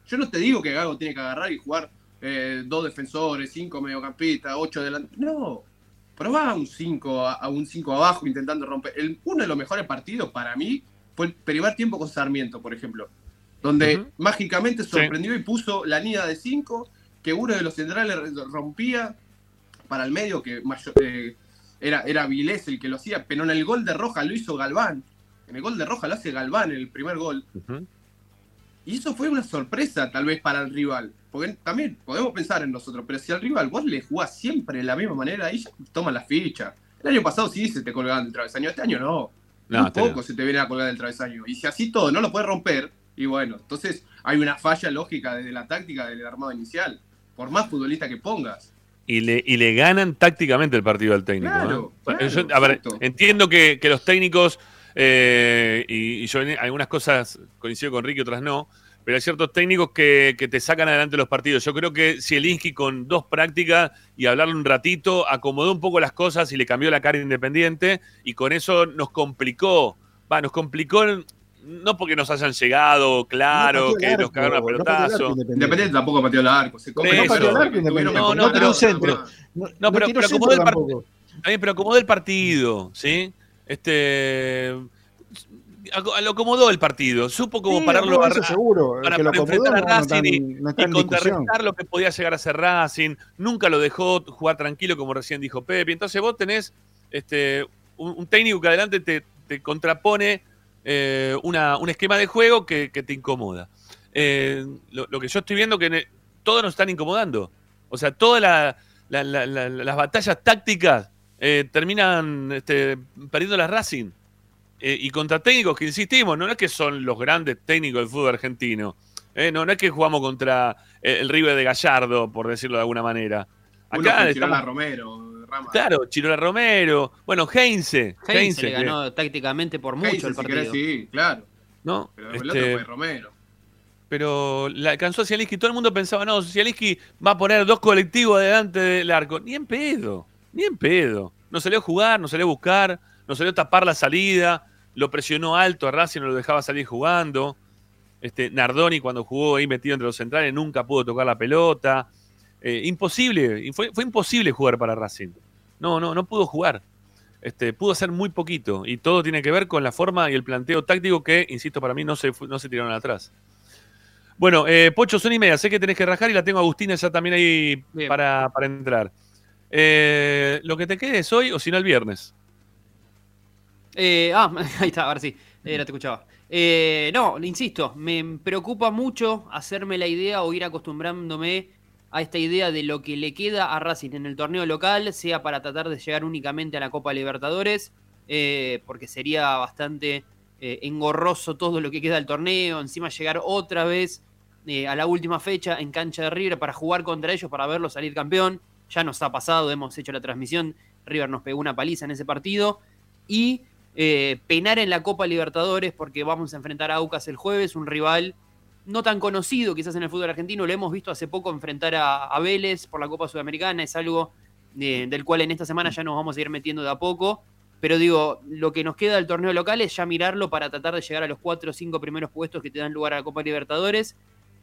Yo no te digo que Gago tiene que agarrar y jugar eh, dos defensores, cinco mediocampistas, ocho delanteros. No. Probá un 5 a, a un 5 abajo intentando romper. El, uno de los mejores partidos para mí fue el primer tiempo con Sarmiento, por ejemplo. Donde mágicamente sorprendió y puso la línea de 5, que uno de los centrales rompía para el medio, que mayor- eh, era, era Vilés el que lo hacía, pero en el gol de Roja lo hizo Galván. En el gol de Roja lo hace Galván en el primer gol. Ujú. Y eso fue una sorpresa tal vez para el rival. Porque también podemos pensar en nosotros, pero si al rival vos le jugás siempre de la misma manera, ahí ya toma la ficha. El año pasado sí se te colgaban del travesaño, este año no. No, Muy este poco no. se te viene a colgar del travesaño. Y si así todo no lo puedes romper, y bueno, entonces hay una falla lógica desde la táctica del armado inicial. Por más futbolista que pongas. Y le, y le ganan tácticamente el partido al técnico. Claro, ¿eh? claro, Yo- a ver, entiendo que, que los técnicos, eh, y, y yo en algunas cosas coincido con Ricky, otras no, pero hay ciertos técnicos que, que te sacan adelante los partidos. Yo creo que Zielinski con dos prácticas y hablarle un ratito, acomodó un poco las cosas y le cambió la cara Independiente, y con eso nos complicó, va, nos complicó, no porque nos hayan llegado, claro, No que el nos cagaron a no pelotazo. Independiente. Independiente tampoco pateó el arco. Se come Pero- No arco No, no, No pero- centro. No, No, no pero, acomodó el partido. Está bien, pero acomodó el partido, ¿sí? Este. Lo acomodó el partido. Supo cómo Sí, pararlo no, a- seguro. para, que lo para acomodó enfrentar a no, no está Racing y, en- no está y discusión. contrarrestar lo que podía llegar a ser Racing. Nunca lo dejó jugar tranquilo, como recién dijo Pepe. Entonces vos tenés este, un, un técnico que adelante te, te contrapone eh, una- un esquema de juego que, que te incomoda. Eh, lo, lo que yo estoy viendo que todos nos están incomodando. O sea, todas la- la- la- la- las batallas tácticas eh, terminan este, perdiendo las Racing. Y contra técnicos que insistimos, no es que son los grandes técnicos del fútbol argentino. No, no es que jugamos contra el River de Gallardo, por decirlo de alguna manera. Uno Acá con estamos- Chirola Romero, Rama. Claro, Chirola Romero. Bueno, Heinze. Heinze Heinze, le que- ganó tácticamente por mucho Heinze, el si partido. querés, sí, claro. ¿no? Pero el Este, otro fue Romero. pero la alcanzó a Zielinski. Todo el mundo pensaba, no, Zielinski va a poner dos colectivos delante del arco. Ni en pedo, ni en pedo. No salió a jugar, no salió a buscar, no salió a tapar la salida, lo presionó alto a Racing, no lo dejaba salir jugando. Este, Nardoni cuando jugó ahí metido entre los centrales nunca pudo tocar la pelota. Eh, imposible, fue, fue imposible jugar para Racing. No, no, no pudo jugar. Este, pudo hacer muy poquito y todo tiene que ver con la forma y el planteo táctico que, insisto, para mí no se, no se tiraron atrás. Bueno, eh, Pocho, son y media. Sé que tenés que rajar y la tengo a Agustina ya también ahí para, para entrar. Eh, lo que te quede es hoy o si no el viernes. Eh, ah, <laughs> ahí está, ahora sí, ahora te escuchaba. Eh, no, insisto, me preocupa mucho hacerme la idea o ir acostumbrándome a esta idea de lo que le queda a Racing en el torneo local, sea para tratar de llegar únicamente a la Copa Libertadores, eh, porque sería bastante eh, engorroso todo lo que queda del torneo, encima llegar otra vez eh, a la última fecha en cancha de River para jugar contra ellos, para verlo salir campeón. Ya nos ha pasado, hemos hecho la transmisión, River nos pegó una paliza en ese partido. Y penar en la Copa Libertadores porque vamos a enfrentar a Aucas el jueves, un rival no tan conocido quizás en el fútbol argentino, lo hemos visto hace poco enfrentar a, a Vélez por la Copa Sudamericana, es algo eh, del cual en esta semana ya nos vamos a ir metiendo de a poco, pero digo, lo que nos queda del torneo local es ya mirarlo para tratar de llegar a los cuatro o cinco primeros puestos que te dan lugar a la Copa Libertadores,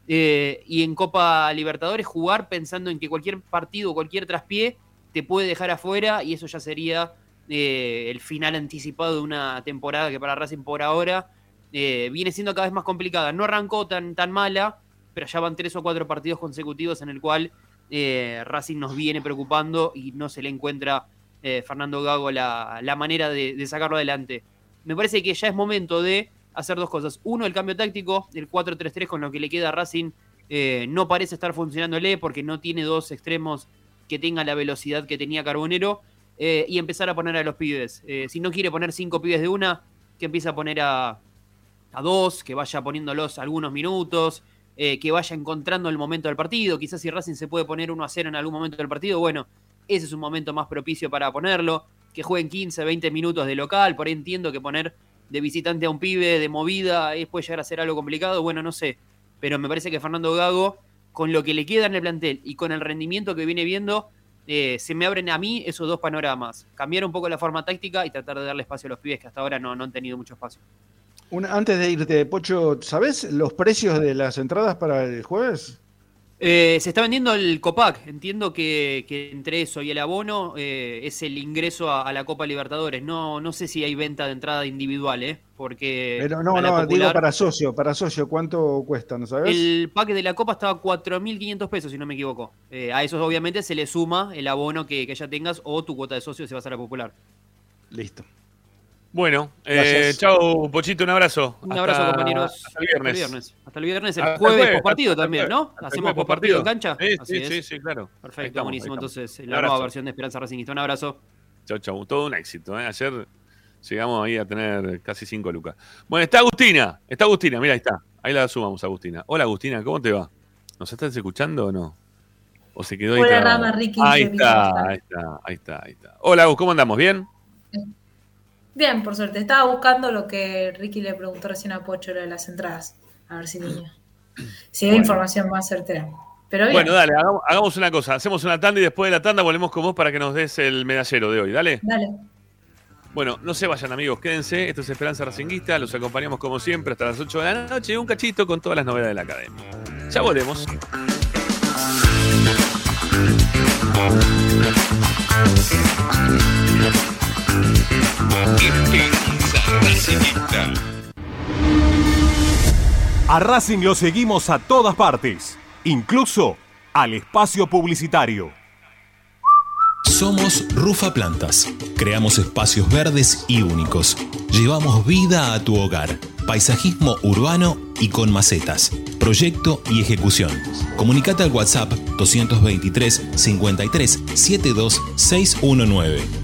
eh, y en Copa Libertadores jugar pensando en que cualquier partido, cualquier traspié te puede dejar afuera y eso ya sería eh, el final anticipado de una temporada que para Racing por ahora eh, viene siendo cada vez más complicada. No arrancó tan, tan mala, pero ya van tres o cuatro partidos consecutivos en el cual eh, Racing nos viene preocupando y no se le encuentra eh, Fernando Gago la, la manera de, sacarlo adelante. Me parece que ya es momento de hacer dos cosas. Uno, el cambio táctico, el 4-3-3 con lo que le queda a Racing eh, no parece estar funcionándole porque no tiene dos extremos que tengan la velocidad que tenía Carbonero. y empezar a poner a los pibes. Si no quiere poner cinco pibes de una, que empiece a poner a, a dos, que vaya poniéndolos algunos minutos, eh, que vaya encontrando el momento del partido. Quizás si Racing se puede poner 1 a 0 en algún momento del partido, bueno, ese es un momento más propicio para ponerlo. Que jueguen 15, 20 minutos de local, por ahí entiendo que poner de visitante a un pibe, de movida, puede llegar a ser algo complicado, bueno, no sé. Pero me parece que Fernando Gago, con lo que le queda en el plantel y con el rendimiento que viene viendo, eh, se me abren a mí esos dos panoramas. Cambiar un poco la forma táctica y tratar de darle espacio a los pibes que hasta ahora no han tenido mucho espacio. Una- antes de irte, Pocho, ¿sabes los precios de las entradas para el jueves? Eh, se está vendiendo el Copac. Entiendo que, que entre eso y el abono eh, es el ingreso a, a la Copa Libertadores. No, no sé si hay venta de entrada individual, ¿eh? Porque. Pero no, a no, digo para socio, para socio, ¿cuánto cuesta, no sabes? El pack de la Copa estaba 4.500 pesos, si no me equivoco. Eh, a eso, obviamente, se le suma el abono que, que ya tengas o tu cuota de socio si vas a la popular. Listo. Bueno, eh, chao, Pochito, un abrazo. Un Hasta- abrazo, compañeros. Hasta el viernes. Hasta el viernes. Hasta el viernes, el Hasta jueves, jueves, por partido hasta también. ¿no? Hasta ¿Hacemos por partido en cancha? Sí, Así sí, es. sí, sí, claro. Perfecto, estamos, buenísimo. Entonces, la nueva versión de Esperanza Racingista. Un abrazo. Chau, chau. Todo un éxito. ¿eh? Ayer llegamos ahí a tener casi 5 lucas. Bueno, está Agustina. Está Agustina. Mira, ahí está. Ahí la sumamos, Agustina. Hola, Agustina. ¿Cómo te va? ¿Nos estás escuchando o no? ¿O se quedó ahí? Hola? Rama, Ricky, Ahí Felipe, está, ¿cómo ahí está, ahí está, ahí está. Hola, Agus, ¿cómo andamos? ¿Bien? Bien, por suerte. Estaba buscando lo que Ricky le preguntó recién a Pocho, lo de las entradas. A ver si tenía. Si hay Bueno. información más certera. Pero bien. Bueno, dale, hagamos, hagamos una cosa. Hacemos una tanda y después de la tanda volvemos con vos para que nos des el medallero de hoy. Dale. Dale. Bueno, no se vayan amigos, quédense. Esto es Esperanza Racinguista. Los acompañamos como siempre hasta las 8 de la noche. Un cachito con todas las novedades de la academia. Ya volvemos. A Racing lo seguimos a todas partes, incluso al espacio publicitario. Somos Rufa Plantas. Creamos espacios verdes y únicos. Llevamos vida a tu hogar. Paisajismo urbano y con macetas. Proyecto y ejecución. Comunicate al WhatsApp 223 53 72 619.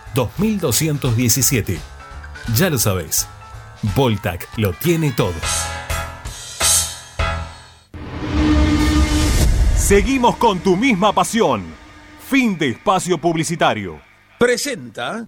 2217. Ya lo sabéis, Voltac lo tiene todo. Seguimos con tu misma pasión. Fin de espacio publicitario. Presenta.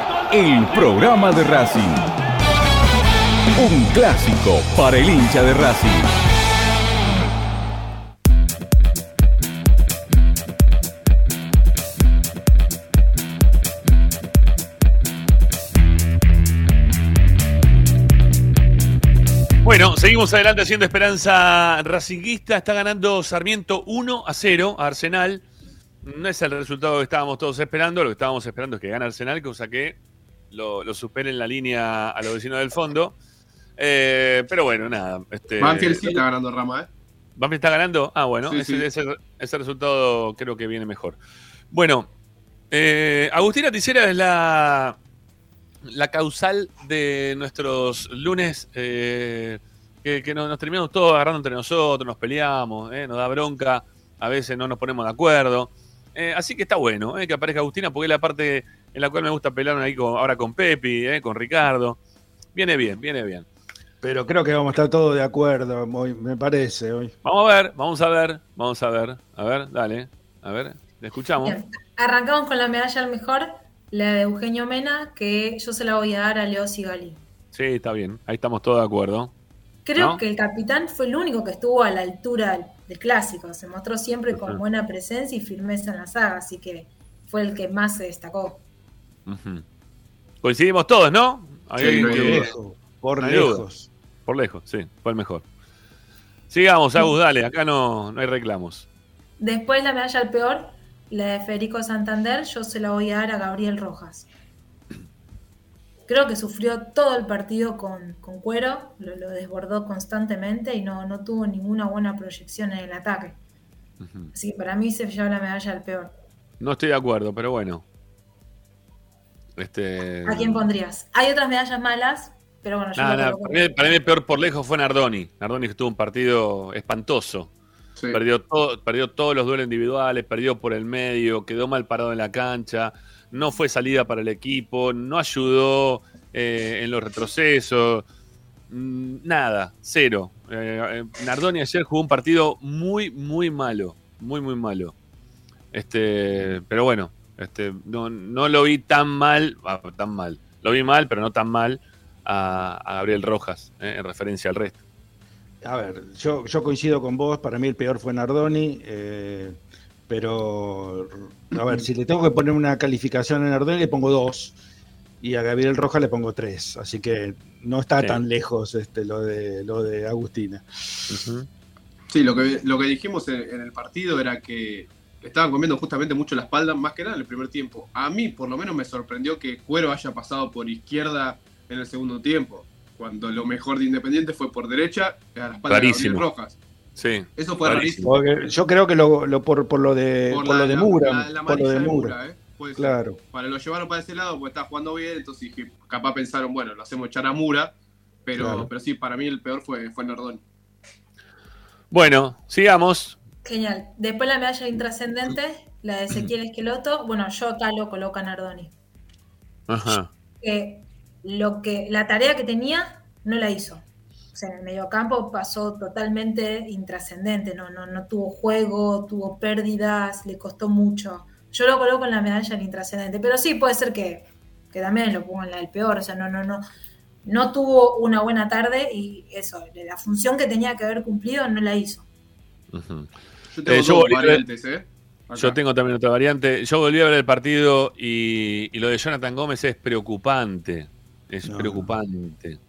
el programa de Racing. Un clásico para el hincha de Racing. Bueno, seguimos adelante haciendo Esperanza Racinguista. Está ganando Sarmiento 1 a 0 a Arsenal. No es el resultado que estábamos todos esperando. Lo que estábamos esperando es que gane Arsenal, cosa que lo, lo supere en la línea a los vecinos del fondo. Eh, pero bueno, nada. Este, Banfield sí está ganando Rama, ¿eh? ¿Banfield está ganando? Ah, bueno, Sí, ese, sí. ese- ese resultado creo que viene mejor. Bueno, eh, Agustina Ticera es la, la causal de nuestros lunes eh, que, que nos, nos terminamos todos agarrando entre nosotros, nos peleamos, eh, nos da bronca, a veces no nos ponemos de acuerdo. Eh, así que está bueno eh, que aparezca Agustina porque es la parte en la cual me gusta pelear ahí con- ahora con Pepi, eh, con Ricardo. Viene bien, viene bien. Pero creo que vamos a estar todos de acuerdo, hoy, me parece hoy. Vamos a ver, vamos a ver, vamos a ver. A ver, dale. A ver, le escuchamos. Bien. Arrancamos con la medalla al mejor, la de Eugenio Mena, que yo se la voy a dar a Leo Sigali. Sí, está bien. Ahí estamos todos de acuerdo. Creo ¿No? que el capitán fue el único que estuvo a la altura del, del clásico. Se mostró siempre con buena presencia y firmeza en la saga, así que fue el que más se destacó. Coincidimos todos, ¿no? Sí, que- duda. Lejos, por lejos. Por lejos, sí, fue el mejor. Sigamos, Agus, dale. Acá no, no hay reclamos. Después la medalla al peor, la de Federico Santander, yo se la voy a dar a Gabriel Rojas. Creo que sufrió todo el partido con, con cuero, lo, lo desbordó constantemente y no, no tuvo ninguna buena proyección en el ataque. Así que para mí se lleva la medalla al peor. No estoy de acuerdo, pero bueno. Este. ¿A quién pondrías? Hay otras medallas malas, pero bueno, yo nada, coloco- para, mí, para mí el peor por lejos fue Nardoni. Nardoni que tuvo un partido espantoso. Sí. Perdió, todo, perdió todos los duelos individuales, perdió por el medio, quedó mal parado en la cancha, no fue salida para el equipo, no ayudó eh, en los retrocesos, mm, nada, cero. Eh, eh, Nardoni ayer jugó un partido muy, muy malo, muy, muy malo. Este, pero bueno, este, no, no lo vi tan mal, ah, tan mal, lo vi mal, pero no tan mal a, Gabriel Rojas, en referencia al resto. A ver, yo, yo coincido con vos, para mí el peor fue Nardoni, pero a ver, si le tengo que poner una calificación a Nardoni le pongo dos y a Gabriel Rojas le pongo tres, así que no está Sí. tan lejos este, lo, de, lo de Agustina. Sí, lo que, lo que dijimos en, en el partido era que estaban comiendo justamente mucho la espalda, más que nada en el primer tiempo. A mí, por lo menos, me sorprendió que Cuero haya pasado por izquierda en el segundo tiempo, cuando lo mejor de Independiente fue por derecha a la espalda de Gabriel Rojas. Sí. Eso fue Rarísimo. yo creo que lo, lo- por, por lo de, por la- lo de Mura, la- la por lo de Mura. ¿eh? Claro. Para lo llevaron para ese lado porque está jugando bien, entonces dije, capaz pensaron, bueno, lo hacemos echar a Mura, pero, Claro. pero sí, para mí el peor fue, fue Nardoni. Bueno, sigamos. Genial. Después la medalla intrascendente, la de Ezequiel Esqueloto. Bueno, yo acá lo coloco a Nardoni. Ajá. que lo que la tarea que tenía no la hizo. O sea, en el mediocampo pasó totalmente intrascendente, no, no, no tuvo juego, tuvo pérdidas, le costó mucho. Yo lo coloco en la medalla del intrascendente, pero sí puede ser que, que también lo pongo en la del peor, o sea, no, no, no, no tuvo una buena tarde y eso, la función que tenía que haber cumplido no la hizo. Yo tengo Eh, yo volví variantes, ¿eh? Acá. Yo tengo también otra variante. Yo volví a ver el partido y, y lo de Jonathan Gómez es preocupante. Es No, preocupante.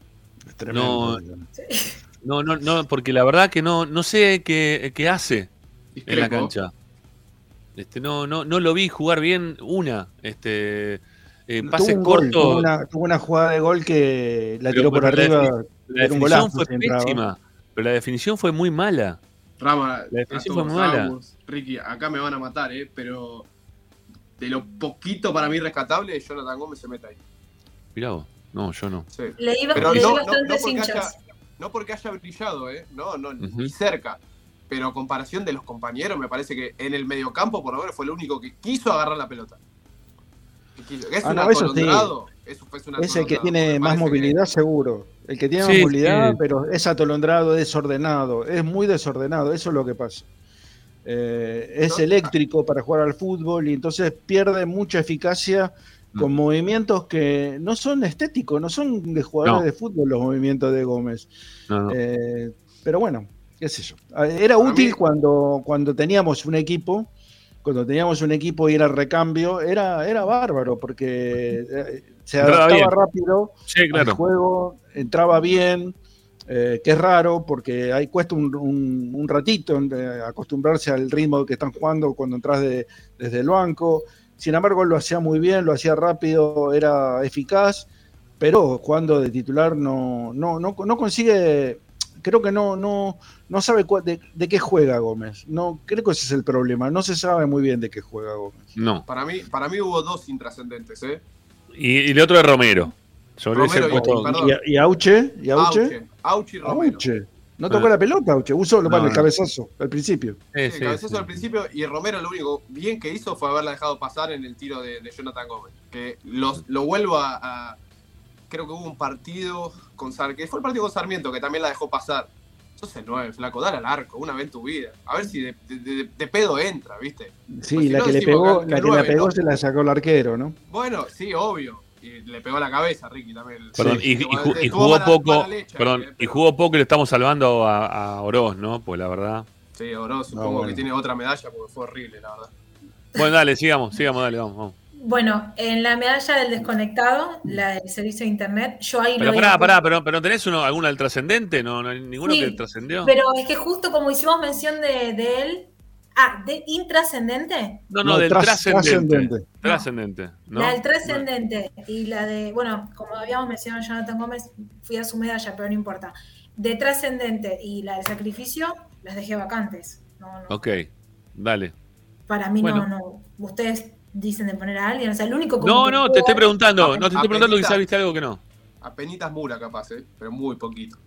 Tremendo. No, no, no, porque la verdad que no, no sé qué, qué hace en la cancha. Este, no, no, no lo vi jugar bien una. Este, eh, pases tuvo gol, una, tuvo una jugada de gol que la Pero- tiró por la arriba. La definición golazo fue pésima. Pero la definición fue muy mala. Rama, La definición fue muy mala. Ricky, acá me van a matar, ¿eh? Pero de lo poquito para mí rescatable, Jonathan Gómez se mete ahí. Mirá vos. No, yo no. Sí. Le iba, Pero le no, no, no porque hinchas. haya, no porque haya brillado, ¿eh? No, no, Ujú. ni cerca. Pero a comparación de los compañeros, me parece que en el mediocampo, por lo menos, fue el único que quiso agarrar la pelota. Quiso. Es Ah, un sí. atolondrado. Eso fue un Es el que tiene más que- movilidad, seguro. El que tiene Sí, más movilidad, sí. pero es atolondrado, desordenado. Es muy desordenado, eso es lo que pasa. Eh, es No. eléctrico para jugar al fútbol y entonces pierde mucha eficacia con movimientos que no son estéticos, no son de jugadores No. de fútbol los movimientos de Gómez. No, no. Eh, pero bueno, qué sé yo. Ah, Era Para útil mí- cuando, cuando teníamos un equipo, cuando teníamos un equipo y era recambio, era, era bárbaro, porque eh, se adaptaba bien. rápido Sí, al juego, entraba bien, eh, que es raro, porque ahí cuesta un, un- un ratito eh, acostumbrarse al ritmo que están jugando cuando entras de- desde el banco. Sin embargo, lo hacía muy bien, lo hacía rápido, era eficaz, pero jugando de titular no, no, no, no consigue, creo que no, no, no sabe cua- de, de qué juega Gómez. No, creo que ese es el problema, no se sabe muy bien de qué juega Gómez. No. Para mí, para mí hubo dos intrascendentes, ¿eh? Y, y el otro es Romero. Sobre Romero ese y- puesto. ¿Y, y Auche? ¿Y Auche? Auche, Auche y Romero. Auche. No tocó la pelota, Auche. Usó lo No, el no. cabezazo al principio. Sí, Sí, sí, cabezazo sí. al principio y Romero lo único bien que hizo fue haberla dejado pasar en el tiro de, de Jonathan Gómez. Que los- lo vuelvo a, a- Creo que hubo un partido con Sarmiento, que fue el partido con Sarmiento, que también la dejó pasar. Sos el 9, flaco, dale al arco, una vez en tu vida. A ver si de, de- de- de pedo entra, ¿viste? Sí, Pues si la no que le pegó, que- la que que la pegó ¿no? se la sacó el arquero, ¿no? Bueno, sí, obvio. Y le pegó la cabeza a Ricky también. Perdón, Sí. y, jugó mala- poco, mala leche, perdón, eh, y jugó poco y le estamos salvando a, a Oroz, ¿no? Pues la verdad. Sí, Oro, supongo bueno. que tiene otra medalla porque fue horrible, la verdad. Bueno, dale, sigamos, sigamos, dale, vamos, vamos. Bueno, en la medalla del desconectado, la del servicio de internet, yo ahí Pero lo pará, pará, pero, pero ¿tenés uno, alguna del trascendente? ¿No, no hay ninguno Sí, que trascendió? Pero es que justo como hicimos mención de, de él, ah, de intrascendente, No, no, No, del tras- trascendente. trascendente. La del trascendente y la de, bueno, como habíamos mencionado Jonathan Gómez, fui a su medalla, pero no importa. De trascendente y la del sacrificio, las dejé vacantes. No, no, Ok, dale. Para mí Bueno. no, no. Ustedes dicen de poner a alguien, o sea, el único como No, no, te estoy preguntando. No, te estoy preguntando quizás viste algo que no. Apenitas Mura capaz, ¿eh? Pero muy poquito.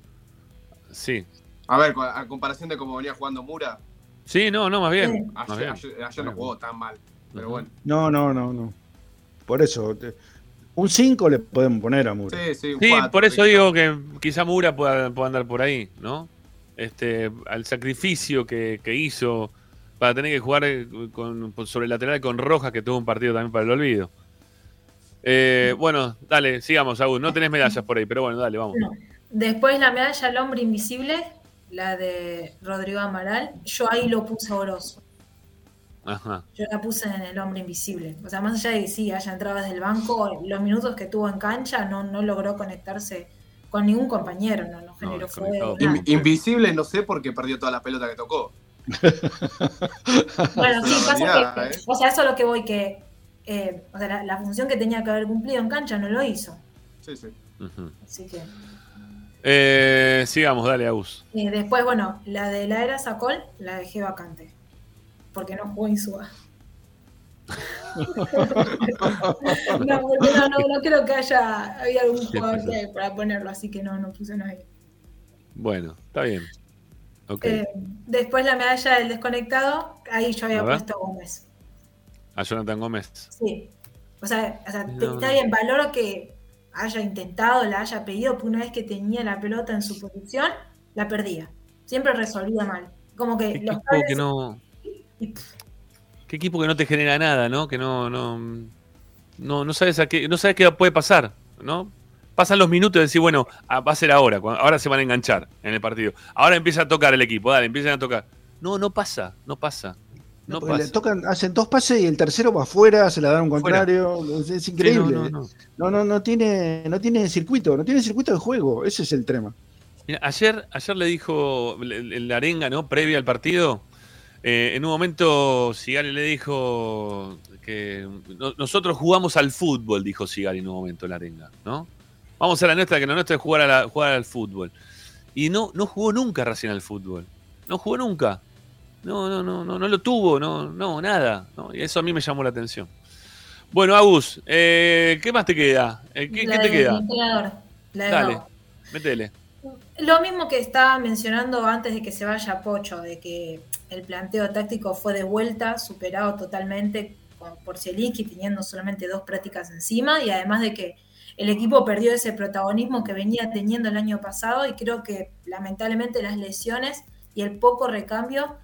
Sí. A ver, a comparación de cómo venía jugando Mura, Sí, no, no, más bien. Sí. Más ayer, bien. ayer- ayer no jugó tan mal. Pero bueno. No, no, no, no. Por eso, te- un 5 le podemos poner a Mura. Sí, sí, un Sí, cuatro, por eso digo que quizá Mura pueda, pueda andar por ahí, ¿no? Este, al sacrificio que, que hizo para tener que jugar eh, con, sobre el lateral con Rojas, que tuvo un partido también para el olvido. Eh, bueno, dale, sigamos, Agus. No tenés medallas por ahí, pero bueno, dale, vamos. No. Después la medalla al hombre invisible, la de Rodrigo Amaral, yo ahí lo puse a Oroz. Ajá. Yo la puse en el hombre invisible. O sea, más allá de que sí, haya entrado desde el banco, los minutos que tuvo en cancha no, no logró conectarse con ningún compañero, no, no generó. In- invisible no sé porque perdió toda la pelota que tocó. <laughs> Bueno, sí, pasa realidad, que, ¿eh? o sea, eso es lo que voy que, eh, o sea, la, la función que tenía que haber cumplido en cancha no lo hizo. Sí, sí. Así que, Eh, sigamos, dale, Agus. y después, bueno, la de la era Sacol la dejé vacante, porque no jugó Insúa. <laughs> no, porque no, no, no creo que haya había algún jugador que- para ponerlo, así que no, no puse nadie. Bueno, está bien. Ok. Eh, después la medalla del desconectado, ahí yo había puesto a Gómez. A Jonathan Gómez. Sí. O sea, o sea, No, está no. bien, valoro que haya intentado, la haya pedido, porque una vez que tenía la pelota en su posición, la perdía. Siempre resolvía mal. Como que ¿Qué los equipo que no. ¿Qué equipo que no te genera nada, ¿no? Que no, no, no, no sabes a qué, no sabes qué puede pasar, ¿no? Pasan los minutos y decís, bueno, ah, va a ser ahora, ahora se van a enganchar en el partido. Ahora empieza a tocar el equipo, dale, empiezan a tocar. No, no pasa, no pasa. No le tocan, hacen dos pases y el tercero va afuera, se la dan un contrario. Es, es increíble. no, no, no. no, no, no tiene, no tiene circuito, no tiene circuito de juego. Ese es el tema. Mira, ayer, ayer le dijo el arenga, ¿no? Previa al partido. eh, en un momento Sigali le dijo que no- nosotros jugamos al fútbol, dijo Sigali en un momento la arenga, ¿no? Vamos a la nuestra, que la nuestra es jugar, a la- jugar al fútbol. Y no, no jugó nunca recién al fútbol. No jugó nunca. No, no, no, no, no lo tuvo, no, no, nada. ¿no? Y eso a mí me llamó la atención. Bueno, Agus, eh, ¿qué más te queda? Eh, ¿Qué, La qué te queda? la Dale, métele. Lo mismo que estaba mencionando antes de que se vaya Pocho, de que el planteo táctico fue de vuelta, superado totalmente por Zielinski, teniendo solamente dos prácticas encima, y además de que el equipo perdió ese protagonismo que venía teniendo el año pasado, y creo que lamentablemente las lesiones y el poco recambio,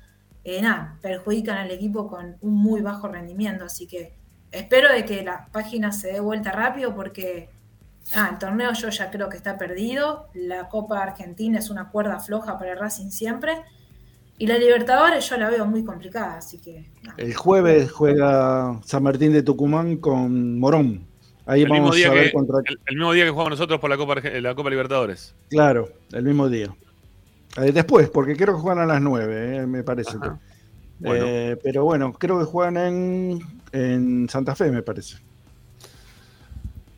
eh, nada, perjudican al equipo con un muy bajo rendimiento, así que espero de que la página se dé vuelta rápido porque Ah, el torneo yo ya creo que está perdido. La Copa Argentina es una cuerda floja para Racing siempre. Y la Libertadores yo la veo muy complicada, así que. El jueves juega San Martín de Tucumán con Morón. Ahí El vamos a ver que, contra. el, el mismo día que jugamos nosotros por la Copa, la Copa Libertadores. Claro, el mismo día. Eh, después, porque creo que juegan a las 9, eh, me parece. Bueno. Eh, pero bueno, creo que juegan en, en Santa Fe, me parece.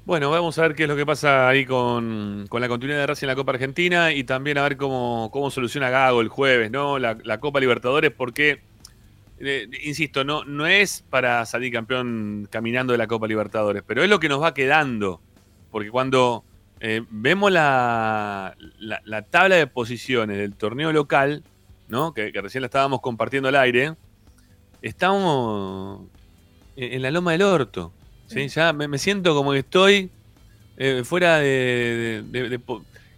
Bueno, vamos a ver qué es lo que pasa ahí con, con la continuidad de Racing en la Copa Argentina y también a ver cómo, cómo soluciona Gago el jueves, ¿no? La, la Copa Libertadores, porque, insisto, no, no es para salir campeón caminando de la Copa Libertadores, pero es lo que nos va quedando. Porque cuando eh, vemos la, la, la tabla de posiciones del torneo local, ¿no? Que, que recién la estábamos compartiendo al aire, estamos en, en la loma del orto. ¿sí? Ya me, me siento como que estoy eh, fuera de, de- de- de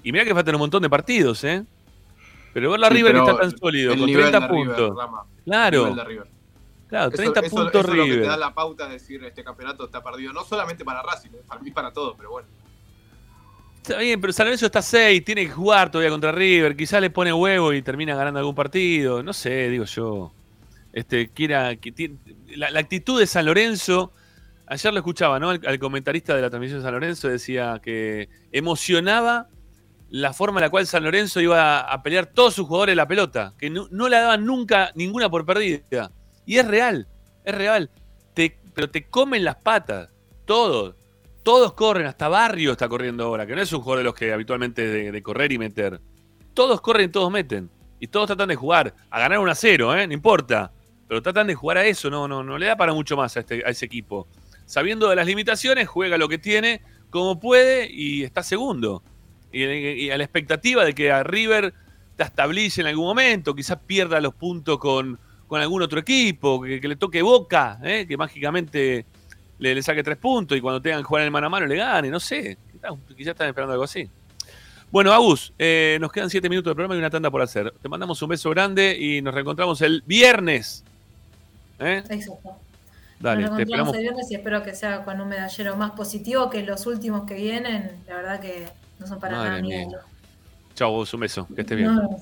Y mira que faltan un montón de partidos, ¿eh? Pero ver la Sí, River que está tan sólido, el con nivel 30 de River, puntos. Rama, el claro, nivel de River. claro, Eso- 30 eso- puntos eso es lo que te River. da la pauta de decir este campeonato está perdido, no solamente para Racing, eh, para mí para todos, pero bueno. Está bien, pero San Lorenzo está 6, tiene que jugar todavía contra River, quizás le pone huevo y termina ganando algún partido, no sé, digo yo. Este, quiera, la, la actitud de San Lorenzo, ayer lo escuchaba, ¿no? Al, comentarista de la transmisión de San Lorenzo decía que emocionaba la forma en la cual San Lorenzo iba a pelear todos sus jugadores la pelota, que no, no la daban nunca ninguna por perdida. Y es real, es real. Te- pero te comen las patas, todos. Todos corren, hasta Barrio está corriendo ahora, que no es un jugador de los que habitualmente de, de correr y meter. Todos corren todos meten. Y todos tratan de jugar, a ganar un a cero, ¿eh? no importa. Pero tratan de jugar a eso, no, no, no le da para mucho más a, este, a ese equipo. Sabiendo de las limitaciones, juega lo que tiene, como puede, y está segundo. Y, a la expectativa de que a River te estabilice en algún momento, quizás pierda los puntos con, con algún otro equipo, que, que le toque boca, ¿eh? que mágicamente le, le saque tres puntos y cuando tengan que jugar en el mano a mano le gane, no sé. Quizás, quizás están esperando algo así. Bueno, Agus, eh, nos quedan siete minutos de programa y una tanda por hacer. Te mandamos un beso grande y nos reencontramos el viernes. ¿Eh? Exacto. Dale, Nos te encontramos esperamos. el viernes y espero que sea con un medallero más positivo que los últimos que vienen. La verdad que no son para Madre nada mía. Chau, Agus, un beso. Que estés bien. Nos vemos.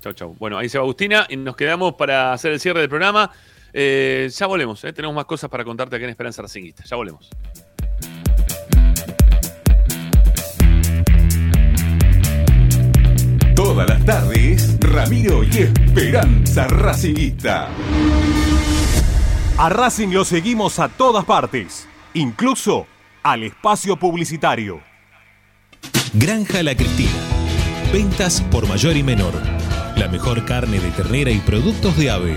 Chau, chau. Bueno, ahí se va Agustina y nos quedamos para hacer el cierre del programa. Eh, ya volvemos, ¿eh? tenemos más cosas para contarte aquí en Esperanza Racingista. Ya volvemos. Todas las tardes, Ramiro y Esperanza Racingista. A Racing lo seguimos a todas partes, incluso al espacio publicitario. Granja La Cristina. Ventas por mayor y menor. La mejor carne de ternera y productos de ave.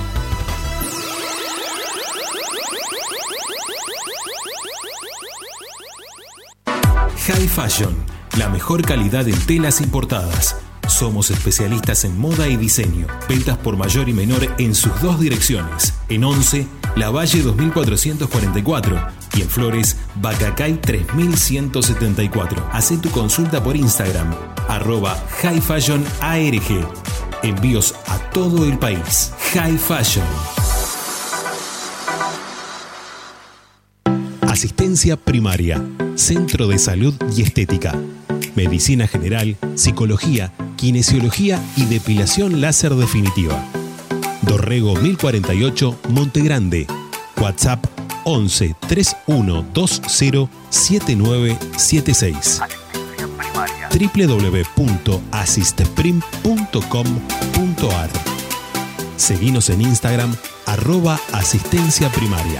High Fashion, la mejor calidad en telas importadas. Somos especialistas en moda y diseño. Ventas por mayor y menor en sus dos direcciones. En 11, La Valle 2444 y en Flores, Bacacay 3174. Haz tu consulta por Instagram, arroba High Fashion ARG. Envíos a todo el país. High Fashion. Asistencia primaria, Centro de Salud y Estética, Medicina General, Psicología, Kinesiología y Depilación Láser Definitiva. Dorrego 1048, Monte Grande. WhatsApp 11 3120 7976 www.asisteprim.com.ar Seguinos en Instagram arroba asistencia primaria.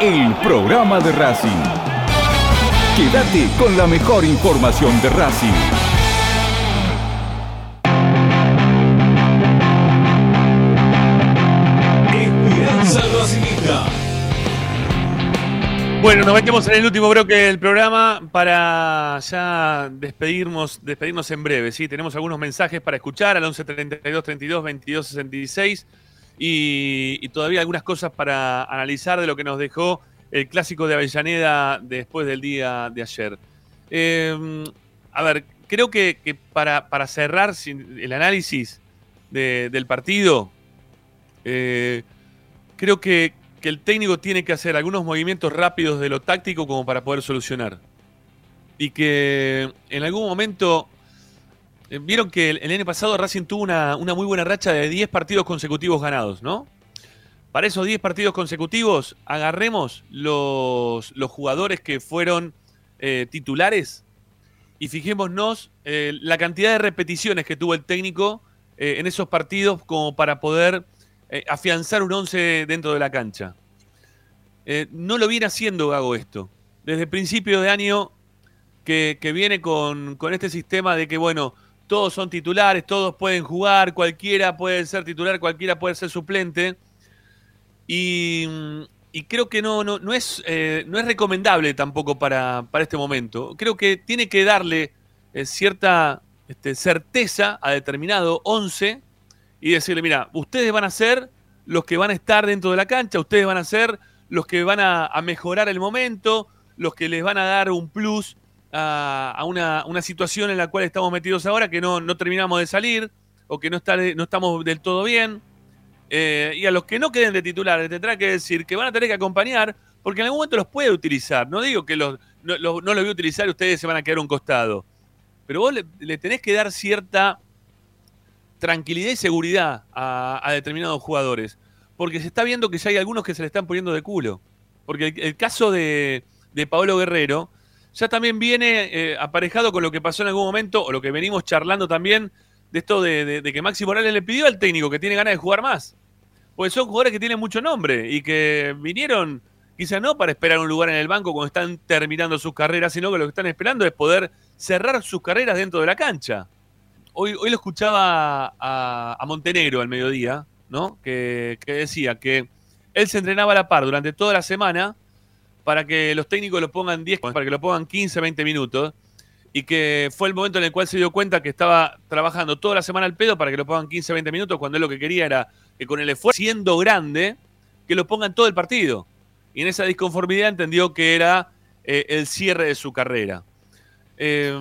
el programa de Racing. Quédate con la mejor información de Racing. Bueno, nos metemos en el último bloque del programa para ya despedirnos, despedirnos en breve. ¿sí? Tenemos algunos mensajes para escuchar al 11 32 32 22 66 y, todavía algunas cosas para analizar de lo que nos dejó el clásico de Avellaneda después del día de ayer. Eh, a ver, creo que, para, para cerrar el análisis de- del partido, eh, creo que, que el técnico tiene que hacer algunos movimientos rápidos de lo táctico como para poder solucionar. Y que en algún momento. Eh, Vieron que el, año pasado Racing tuvo una, una muy buena racha de 10 partidos consecutivos ganados, ¿no? Para esos 10 partidos consecutivos, agarremos los, los jugadores que fueron eh, titulares y fijémonos eh, la cantidad de repeticiones que tuvo el técnico en esos partidos como para poder afianzar un 11 dentro de la cancha. No lo viene haciendo Gago esto. Desde el principio de año que, que viene con, con este sistema de que, bueno, todos son titulares, todos pueden jugar, cualquiera puede ser titular, cualquiera puede ser suplente. Y, creo que no, no, no, es, eh, no es recomendable tampoco para, para este momento. Creo que tiene que darle eh, cierta este, certeza a determinado 11 y decirle, mira, ustedes van a ser los que van a estar dentro de la cancha, ustedes van a ser los que van a, a mejorar el momento, los que les van a dar un plus a, una, una situación en la cual estamos metidos ahora, que no, no terminamos de salir o que no, está, no estamos del todo bien. Eh, y a los que no queden de titulares, tendrá que decir que van a tener que acompañar, porque en algún momento los puede utilizar. No digo que los, no, los, no voy a utilizar y ustedes se van a quedar a un costado. Pero vos le, le tenés que dar cierta tranquilidad y seguridad a, a, determinados jugadores. Porque se está viendo que ya hay algunos que se le están poniendo de culo. Porque el, el caso de, de Paolo Guerrero ya también viene eh, aparejado con lo que pasó en algún momento, o lo que venimos charlando también, de esto de, que Maxi Morales le pidió al técnico que tiene ganas de jugar más. Pues son jugadores que tienen mucho nombre y que vinieron quizás no para esperar un lugar en el banco cuando están terminando sus carreras, sino que lo que están esperando es poder cerrar sus carreras dentro de la cancha. Hoy, hoy lo escuchaba a, a Montenegro al mediodía, ¿no? Que, que, decía que él se entrenaba a la par durante toda la semana para que los técnicos lo pongan 10, para que lo pongan 15, 20 minutos, y que fue el momento en el cual se dio cuenta que estaba trabajando toda la semana al pedo para que lo pongan 15, 20 minutos, cuando él lo que quería era que con el esfuerzo siendo grande, que lo pongan todo el partido. Y en esa disconformidad entendió que era eh, el cierre de su carrera. Eh,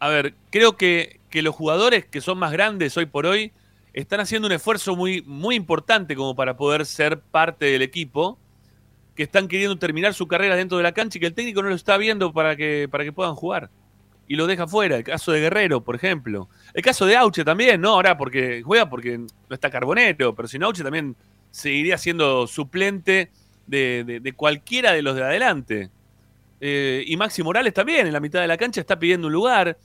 a ver, creo que, que, los jugadores que son más grandes hoy por hoy están haciendo un esfuerzo muy, muy importante como para poder ser parte del equipo, que están queriendo terminar su carrera dentro de la cancha y que el técnico no lo está viendo para que, para que puedan jugar. Y lo deja fuera. El caso de Guerrero, por ejemplo. El caso de Auche también, ¿no? Ahora porque juega porque no está Carbonero, pero si no, Auche también seguiría siendo suplente de, de, cualquiera de los de adelante. Eh, y Maxi Morales también, en la mitad de la cancha, está pidiendo un lugar.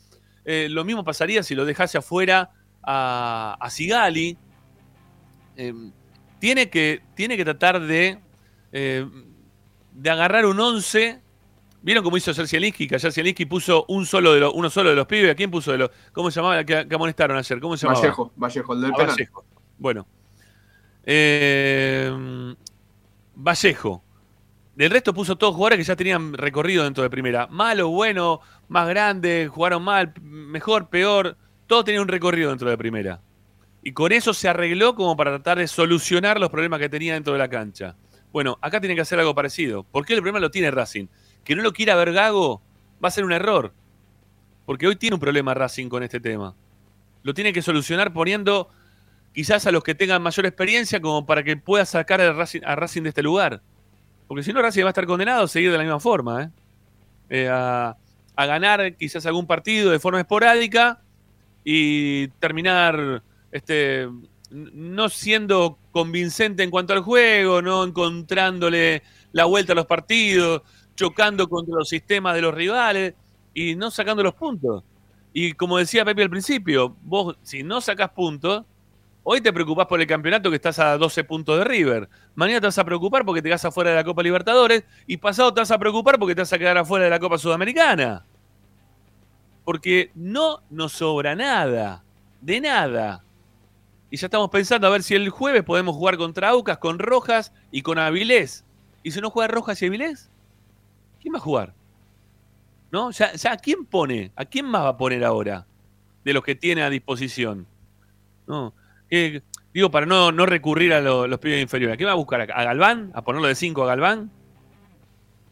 Eh, lo mismo pasaría si lo dejase afuera a, a Sigali. Eh, tiene, que, tiene que tratar de, de agarrar un 11. ¿Vieron cómo hizo Sercialinski? Que ayer Sercialinski puso un solo de los, uno solo de los pibes. ¿A quién puso de los? ¿Cómo se llamaba? Que, que amonestaron ayer. ¿Cómo se llamaba? Vallejo, Vallejo, el del ah, penal. Vallejo. Bueno. Eh, Vallejo. Del resto puso todos jugadores que ya tenían recorrido dentro de primera. Malo, bueno, más grande, jugaron mal, mejor, peor. Todos tenían un recorrido dentro de primera. Y con eso se arregló como para tratar de solucionar los problemas que tenía dentro de la cancha. Bueno, acá tiene que hacer algo parecido. Porque el problema lo tiene Racing. Que no lo quiera ver Gago va a ser un error. Porque hoy tiene un problema Racing con este tema. Lo tiene que solucionar poniendo quizás a los que tengan mayor experiencia como para que pueda sacar a Racing, a Racing de este lugar. Porque si no, Racing va a estar condenado a seguir de la misma forma. ¿eh? Eh, a, a, ganar quizás algún partido de forma esporádica y terminar este, no siendo convincente en cuanto al juego, no encontrándole la vuelta a los partidos, chocando contra los sistemas de los rivales y no sacando los puntos. Y como decía Pepe al principio, vos si no sacás puntos, Hoy te preocupás por el campeonato que estás a 12 puntos de River. Mañana te vas a preocupar porque te quedas afuera de la Copa Libertadores. Y pasado te vas a preocupar porque te vas a quedar afuera de la Copa Sudamericana. Porque no nos sobra nada. De nada. Y ya estamos pensando a ver si el jueves podemos jugar contra Aucas, con Rojas y con Avilés. ¿Y si no juega Rojas y Avilés? ¿Quién va a jugar? ¿No? Ya, ya, ¿a quién pone? ¿A quién más va a poner ahora? De los que tiene a disposición. No. Eh, digo, para no, no recurrir a lo, los pibes inferiores. ¿A qué va a buscar? ¿A Galván? ¿A ponerlo de 5 a Galván?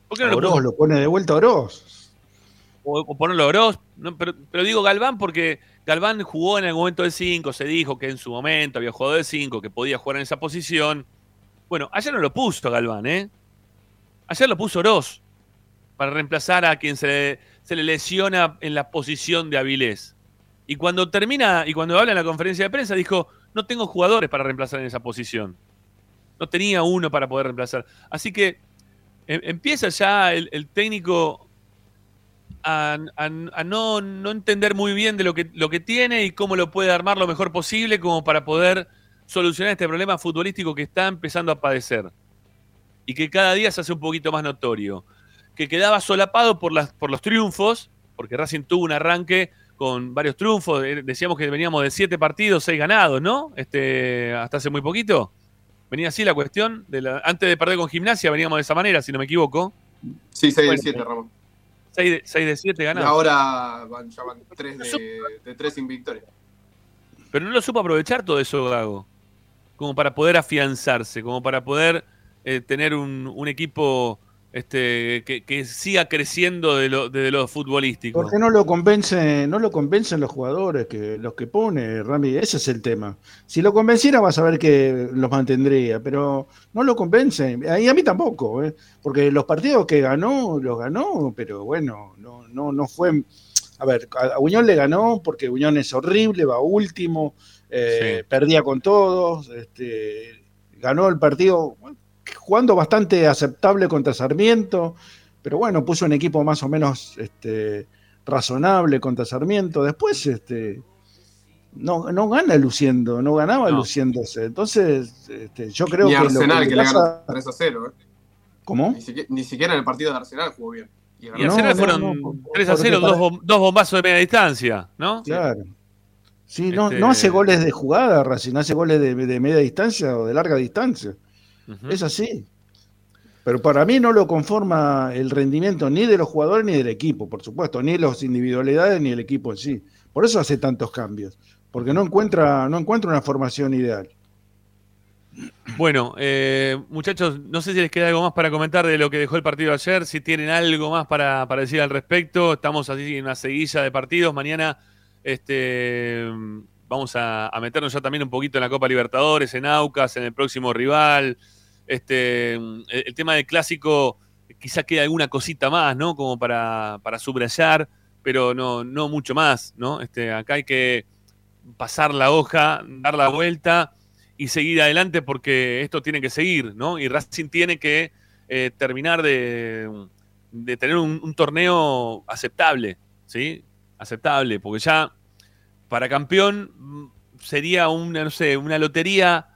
¿Por qué no Oroz, lo, lo, pone de vuelta a Oroz. O, o ponerlo a Oroz. No, pero, pero, digo Galván porque Galván jugó en el momento de 5, se dijo que en su momento había jugado de 5, que podía jugar en esa posición. Bueno, ayer no lo puso Galván, ¿eh? Ayer lo puso Oroz para reemplazar a quien se le, lesiona en la posición de Avilés. Y cuando termina, y cuando habla en la conferencia de prensa, dijo, no tengo jugadores para reemplazar en esa posición. No tenía uno para poder reemplazar. Así que eh, empieza ya el técnico a, a, a no, no, entender muy bien de lo que, lo que tiene y cómo lo puede armar lo mejor posible como para poder solucionar este problema futbolístico que está empezando a padecer. Y que cada día se hace un poquito más notorio. Que quedaba solapado por, las, por los triunfos, porque Racing tuvo un arranque con varios triunfos. Decíamos que veníamos de siete partidos, seis ganados, ¿no? Este, hasta hace muy poquito. Venía así la cuestión. De la, antes de perder con gimnasia veníamos de esa manera, si no me equivoco. Sí, 6 de Bueno, 7, Ramón. 6 de, 6 de 7 Y ganados. ahora van, ya van 3 de, de 3 sin victoria. Pero no lo supo aprovechar todo eso, Gago. Como para poder afianzarse, como para poder eh, tener un, un equipo este, que, que siga creciendo de lo, de lo futbolístico. ¿Por qué no lo convence, no lo convencen los jugadores que los que pone, Rami? Ese es el tema. Si lo convenciera vas a ver que los mantendría, pero no lo convencen. Y a mí tampoco, ¿eh? porque los partidos que ganó, los ganó, pero bueno, no, no, no fue. A ver, a a Unión le ganó porque Unión es horrible, va último, eh, perdía con todos, este, ganó el partido jugando bastante aceptable contra Sarmiento, pero bueno, puso un equipo más o menos este, razonable contra Sarmiento. Después, este, no, no gana luciendo, no ganaba No. luciéndose. Entonces, este, yo creo Ni que Arsenal, que que, le pasa- ganó 3 a 0. ¿eh? ¿Cómo? Ni, siquiera, ni siquiera en el partido de Arsenal jugó bien. Y Arsenal no, fueron no, por- 3 a porque 0, para- dos, bom- dos bombazos de media distancia, ¿no? Claro. Sí, no, Este- no hace goles de jugada, Racing, hace goles de, de media distancia o de larga distancia. Es así. Pero para mí no lo conforma el rendimiento ni de los jugadores ni del equipo, por supuesto, ni las individualidades ni el equipo en sí. Por eso hace tantos cambios, porque no encuentra, no encuentra una formación ideal. Bueno, eh, muchachos, no sé si les queda algo más para comentar de lo que dejó el partido ayer, si tienen algo más para, para decir al respecto. Estamos así en una seguilla de partidos. Mañana este, vamos a, a meternos ya también un poquito en la Copa Libertadores, en Aucas, en el próximo rival. Este, el, tema del clásico, quizá quede alguna cosita más, ¿no? Como para, para subrayar, pero no, no mucho más, ¿no? Este, acá hay que pasar la hoja, dar la vuelta y seguir adelante porque esto tiene que seguir, ¿no? Y Racing tiene que eh, terminar de, de tener un, un torneo aceptable, ¿sí? Aceptable, porque ya para campeón mm, sería una, no sé, una lotería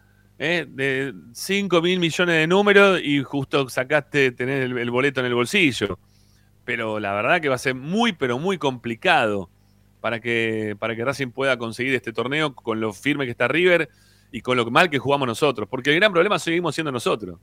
¿eh? de 5 mil millones de números y justo sacaste tener el, el boleto en el bolsillo. Pero la verdad que va a ser muy, pero muy complicado para que, para que Racing pueda conseguir este torneo con lo firme que está River y con lo mal que jugamos nosotros. Porque el gran problema seguimos siendo nosotros.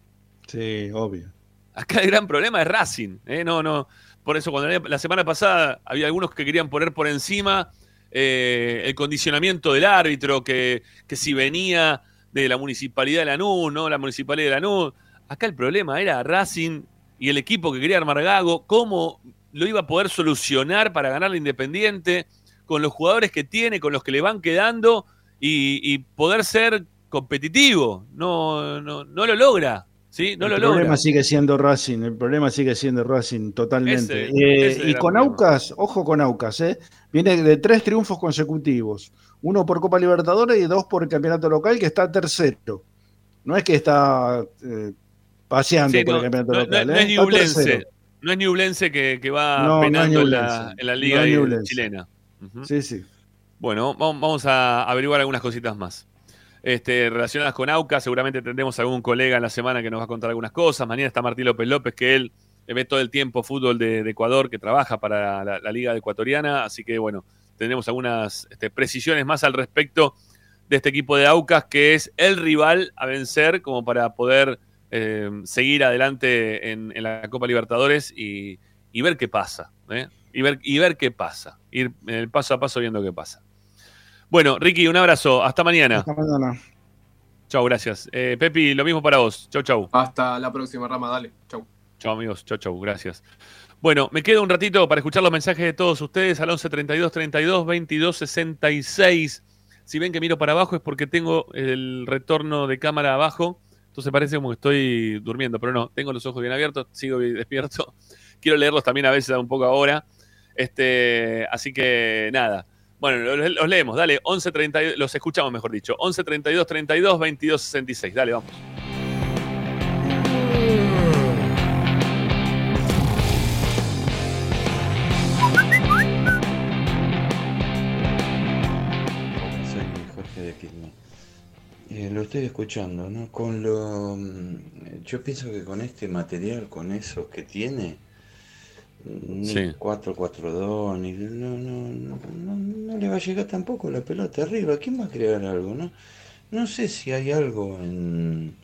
Sí, obvio. Acá el gran problema es Racing. ¿eh? No, no. Por eso, cuando la semana pasada había algunos que querían poner por encima eh, el condicionamiento del árbitro, que, que si venía de la municipalidad de Lanús, ¿no? La municipalidad de Lanús. Acá el problema era Racing y el equipo que quería armar Gago, cómo lo iba a poder solucionar para ganar la Independiente con los jugadores que tiene, con los que le van quedando y, y poder ser competitivo. No, no, no lo logra. ¿sí? No el lo problema logra. sigue siendo Racing, el problema sigue siendo Racing totalmente. Ese- Eh, ese y con problema. Aucas, ojo con Aucas, ¿eh? viene de tres triunfos consecutivos, uno por Copa Libertadores y dos por el campeonato local, que está tercero. No es que está eh, paseando Sí, por no, el campeonato no- local. no- ¿eh? es tercero. No es Ñublense que, que va penando en, la, en la liga chilena. Sí, sí. Bueno, vamos vamos a averiguar algunas cositas más. Este, relacionadas con AUCA, seguramente tendremos algún colega en la semana que nos va a contar algunas cosas. Mañana está Martín López López, que él ve todo el tiempo fútbol de, de Ecuador, que trabaja para la, la Liga Ecuatoriana. Así que, bueno, tendremos algunas este, precisiones más al respecto de este equipo de Aucas, que es el rival a vencer como para poder eh, seguir adelante en, en la Copa Libertadores y, y ver qué pasa. ¿eh? Y, ver, y ver qué pasa. Ir el paso a paso viendo qué pasa. Bueno, Ricky, un abrazo. Hasta mañana. Hasta mañana. Chau, gracias. Eh, Pepi, lo mismo para vos. Chau, chau. Hasta la próxima rama, dale. Chau. Chau, amigos. Chau, chau. Gracias. Bueno, me quedo un ratito para escuchar los mensajes de todos ustedes al 11 32 32 22 66. Si ven que miro para abajo es porque tengo el retorno de cámara abajo. Entonces parece como que estoy durmiendo, pero no, tengo los ojos bien abiertos, sigo despierto. <laughs> Quiero leerlos también a veces un poco ahora. Este, así que nada. Bueno, los, los leemos, dale, 11 32, los escuchamos mejor dicho. 11 32 32 22 66. Dale, vamos. Lo estoy escuchando, ¿no? Con lo, mm, yo pienso que con este material, con esos que tiene, ni Sí. 4-4-2, ni no, no, no, no, no le va a llegar tampoco la pelota arriba. ¿Quién va a crear algo, no? No sé si hay algo en,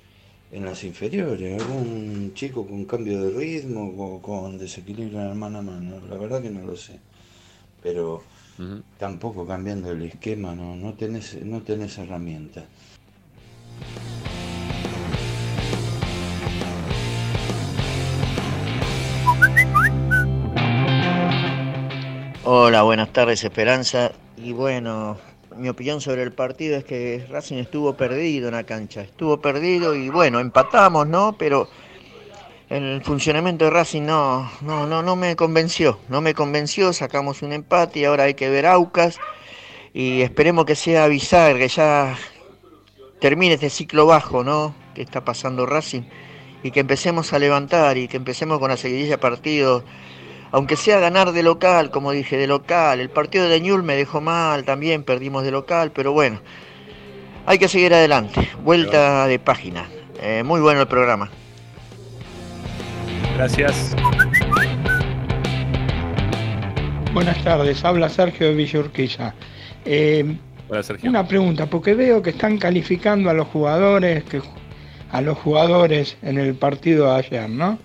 en las inferiores, algún chico con cambio de ritmo o con desequilibrio en mano a mano, la verdad que no lo sé. Pero tampoco cambiando el esquema, no, no tenés, no tenés herramientas. Hola, buenas tardes Esperanza. Y bueno, mi opinión sobre el partido es que Racing estuvo perdido en la cancha. Estuvo perdido y bueno, empatamos, ¿no? Pero el funcionamiento de Racing no, no, no, no me convenció. No me convenció, sacamos un empate y ahora hay que ver Aucas. Y esperemos que sea avisar, que ya termine este ciclo bajo, ¿no? Que está pasando Racing. Y que empecemos a levantar y que empecemos con la seguidilla de partidos aunque sea ganar de local, como dije, de local. El partido de Ñul me dejó mal, también perdimos de local, pero bueno, hay que seguir adelante. Vuelta de página. Eh, muy bueno el programa. Gracias. Buenas tardes, habla Sergio de Villa Urquiza. Eh, Hola, Sergio. una pregunta, porque veo que están calificando a los jugadores, que, a los jugadores en el partido de ayer, ¿no?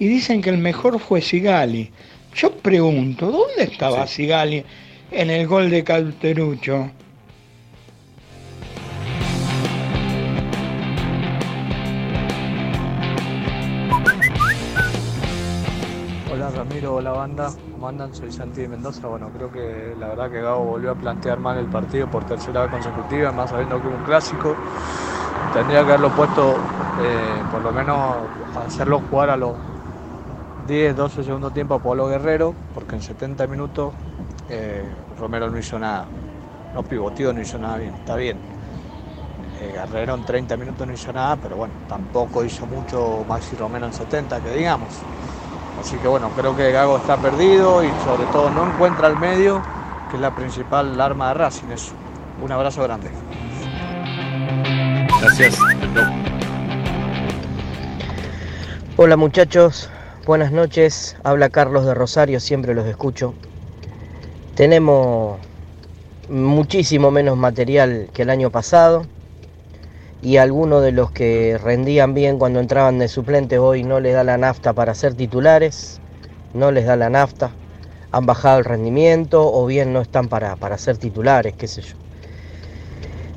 y dicen que el mejor fue Sigali. Yo pregunto, ¿dónde estaba Sigali en el gol de Calterucho? Hola Ramiro, hola banda, ¿cómo andan? Soy Santi de Mendoza. Bueno, creo que la verdad que Gabo volvió a plantear mal el partido por tercera vez consecutiva, más sabiendo que un clásico. Tendría que haberlo puesto, eh, por lo menos, hacerlo jugar a los 10, 12 segundo tiempo a Pablo Guerrero, porque en 70 minutos eh, Romero no hizo nada. No pivoteó, no hizo nada bien, está bien. Eh, Guerrero en 30 minutos no hizo nada, pero bueno, tampoco hizo mucho Maxi Romero en 70, que digamos. Así que bueno, creo que Gago está perdido y sobre todo no encuentra el medio, que es la principal arma de Racing. Eso. Un abrazo grande. Gracias. Hola muchachos, buenas noches. Habla Carlos de Rosario, siempre los escucho. Tenemos muchísimo menos material que el año pasado y algunos de los que rendían bien cuando entraban de suplentes hoy no les da la nafta para ser titulares, no les da la nafta, han bajado el rendimiento o bien no están para, para ser titulares, qué sé yo.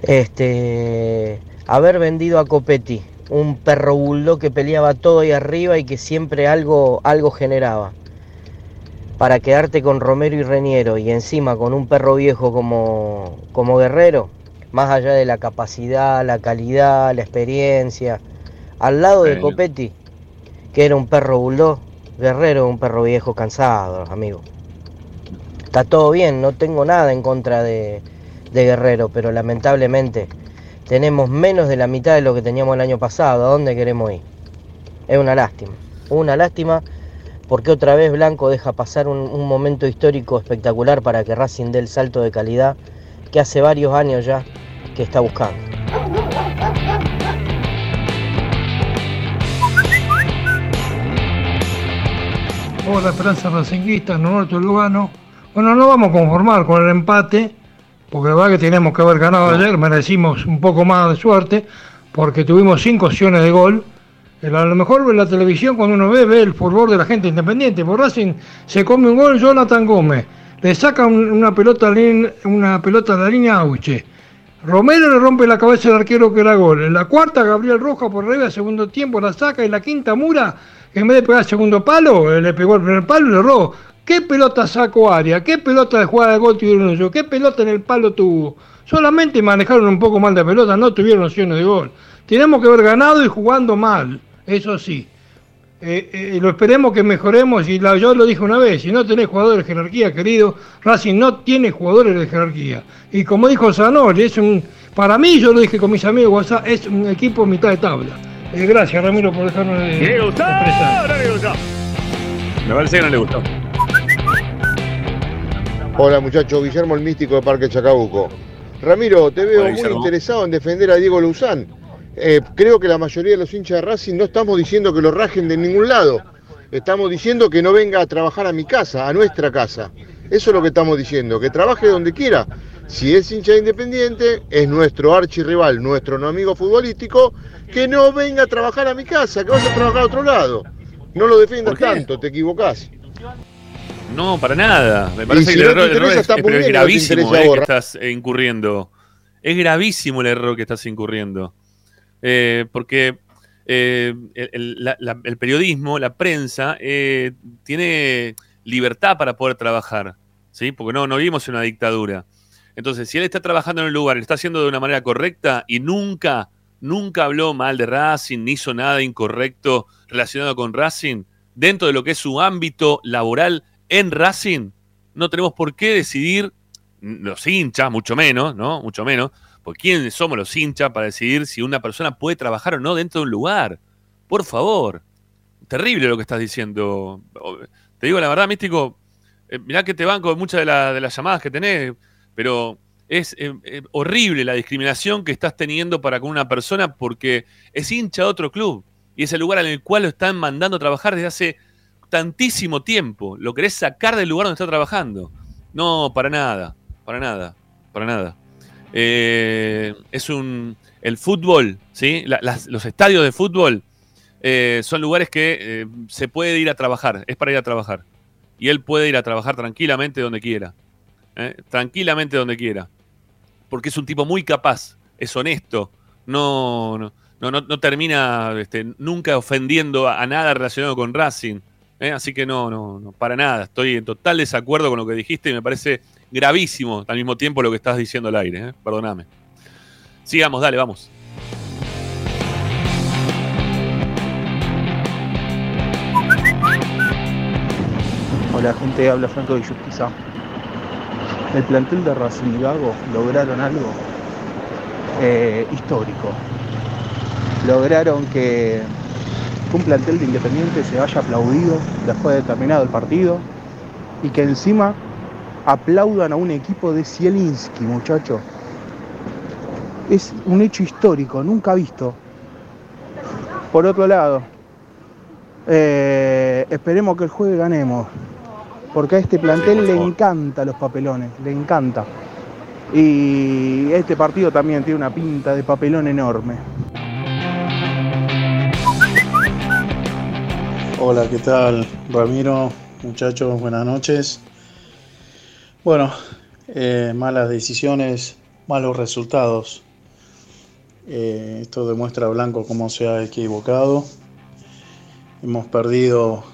Este, haber vendido a Copetti, un perro bulldog que peleaba todo ahí arriba y que siempre algo, algo generaba. Para quedarte con Romero y Reñero y encima con un perro viejo como, como Guerrero, más allá de la capacidad, la calidad, la experiencia, al lado de. Copetti, que era un perro bulldog, Guerrero un perro viejo cansado, amigo. Está todo bien, no tengo nada en contra de, de Guerrero, pero lamentablemente tenemos menos de la mitad de lo que teníamos el año pasado. ¿A dónde queremos ir? Es una lástima. Una lástima porque otra vez Blanco deja pasar un, un momento histórico espectacular para que Racing dé el salto de calidad que hace varios años ya que está buscando. Hola, Esperanza Racinguista, Norberto Lugano. Bueno, no vamos a conformar con el empate, porque la verdad que teníamos que haber ganado ayer, merecimos un poco más de suerte, porque tuvimos cinco opciones de gol. A lo mejor en la televisión cuando uno ve, ve el fútbol de la gente independiente. Por Racing se come un gol Jonathan Gómez, le saca un- una pelota, una pelota a la línea Auche. Romero le rompe la cabeza al arquero que era gol. En la cuarta, Gabriel Roja por arriba, segundo tiempo la saca. Y la quinta, Mura, en vez de pegar segundo palo, eh, le pegó el primer palo y le erró. ¿Qué pelota sacó Aria? ¿Qué pelota de jugada de gol tuvieron ellos? ¿Qué pelota en el palo tuvo? Solamente manejaron un poco mal de pelota, no tuvieron opciones de gol. Tenemos que haber ganado y jugando mal, eso sí. Eh, eh, lo esperemos que mejoremos y la, yo lo dije una vez, si no tenés jugadores de jerarquía, querido, Racing no tiene jugadores de jerarquía. Y como dijo Zanoli, es un, para mí, yo lo dije con mis amigos WhatsApp, es un equipo mitad de tabla. Eh, gracias Ramiro por dejarme de ¿Le gustó? expresar. No le gustó. Me parece que no le gustó. Hola muchachos, Guillermo el Místico de Parque Chacabuco. Ramiro, te veo Hola, muy interesado en defender a Diego Luzán. Eh, creo que la mayoría de los hinchas de Racing no estamos diciendo que lo rajen de ningún lado. Estamos diciendo que no venga a trabajar a mi casa, a nuestra casa. Eso es lo que estamos diciendo, que trabaje donde quiera. Si es hincha de Independiente, es nuestro archirrival, nuestro no amigo futbolístico, que no venga a trabajar a mi casa, que vaya a trabajar a otro lado. No lo defiendas tanto, te equivocás. No, para nada. Me parece si que el no error, te el error interesa, es, está es bien te gravísimo eh, que estás incurriendo. Es gravísimo el error que estás incurriendo. Eh, porque eh, el, periodismo, la prensa, eh, tiene libertad para poder trabajar. ¿sí? Porque no, no vivimos en una dictadura. Entonces, si él está trabajando en un lugar, lo está haciendo de una manera correcta y nunca, nunca habló mal de Racing, ni hizo nada incorrecto relacionado con Racing, dentro de lo que es su ámbito laboral en Racing, no tenemos por qué decidir, los hinchas, mucho menos, ¿no? Mucho menos, porque quiénes somos los hinchas para decidir si una persona puede trabajar o no dentro de un lugar. Por favor. Terrible lo que estás diciendo. Te digo la verdad, Místico, eh, mirá que te banco muchas de las llamadas que tenés, pero es eh, eh, horrible la discriminación que estás teniendo para con una persona porque es hincha de otro club y es el lugar en el cual lo están mandando a trabajar desde hace tantísimo tiempo. Lo querés sacar del lugar donde está trabajando. No, para nada, para nada, para nada. Eh, es un. El fútbol, ¿sí? Los estadios de fútbol eh, son lugares que eh, se puede ir a trabajar, es para ir a trabajar. Y él puede ir a trabajar tranquilamente donde quiera. Tranquilamente donde quiera. Porque es un tipo muy capaz, es honesto, no, no, no, no- termina este, nunca ofendiendo a, nada relacionado con Racing. Así que no, no, no, para nada. Estoy en total desacuerdo con lo que dijiste y me parece gravísimo al mismo tiempo lo que estás diciendo al aire. ¿eh? Perdóname. Sigamos, dale, vamos. Hola gente, habla Franco de Justiza. El plantel de Racing y Gago lograron algo eh, histórico. Lograron que un plantel de Independiente se haya aplaudido después de terminado el partido y que encima aplaudan a un equipo de Zielinski, muchachos. Es un hecho histórico, nunca visto. Por otro lado, eh, esperemos que el jueves ganemos. Porque a este plantel le encanta los papelones, le encanta. Y este partido también tiene una pinta de papelón enorme. Hola, ¿qué tal? Ramiro, muchachos, buenas noches. Bueno, eh, malas decisiones, malos resultados. Eh, esto demuestra a Blanco cómo se ha equivocado. Hemos perdido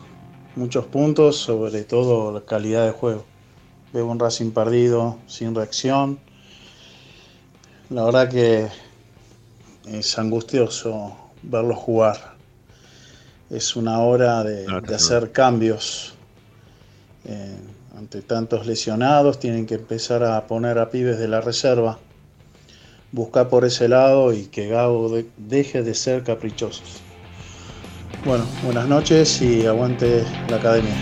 muchos puntos, sobre todo la calidad de juego. Veo un Racing perdido, sin reacción. La verdad que es angustioso verlo jugar. Es una hora de, de hacer cambios. Eh, ante tantos lesionados, tienen que empezar a poner a pibes de la reserva. Buscar por ese lado y que Gago de- deje de ser caprichosos. Bueno, buenas noches y aguante la academia.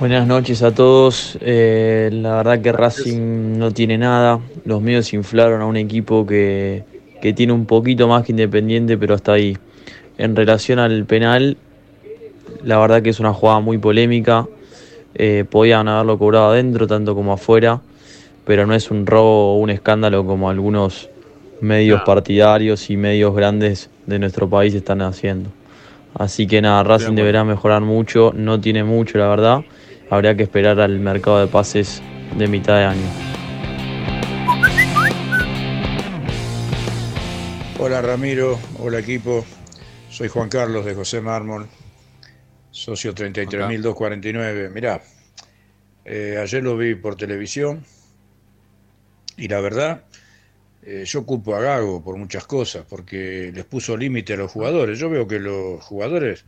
Buenas noches a todos. Eh, la verdad que Racing no tiene nada. Los medios inflaron a un equipo que, que tiene un poquito más que Independiente, pero hasta ahí. En relación al penal, la verdad que es una jugada muy polémica. Eh, podían haberlo cobrado adentro, tanto como afuera, pero no es un robo o un escándalo como algunos medios partidarios y medios grandes de nuestro país están haciendo. Así que nada, Racing deberá mejorar mucho, no tiene mucho la verdad, habría que esperar al mercado de pases de mitad de año. Hola Ramiro, hola equipo. Soy Juan Carlos de José Mármol, socio 33.249. Mirá, eh, ayer lo vi por televisión y la verdad, eh, yo culpo a Gago por muchas cosas, porque les puso límite a los jugadores. Yo veo que los jugadores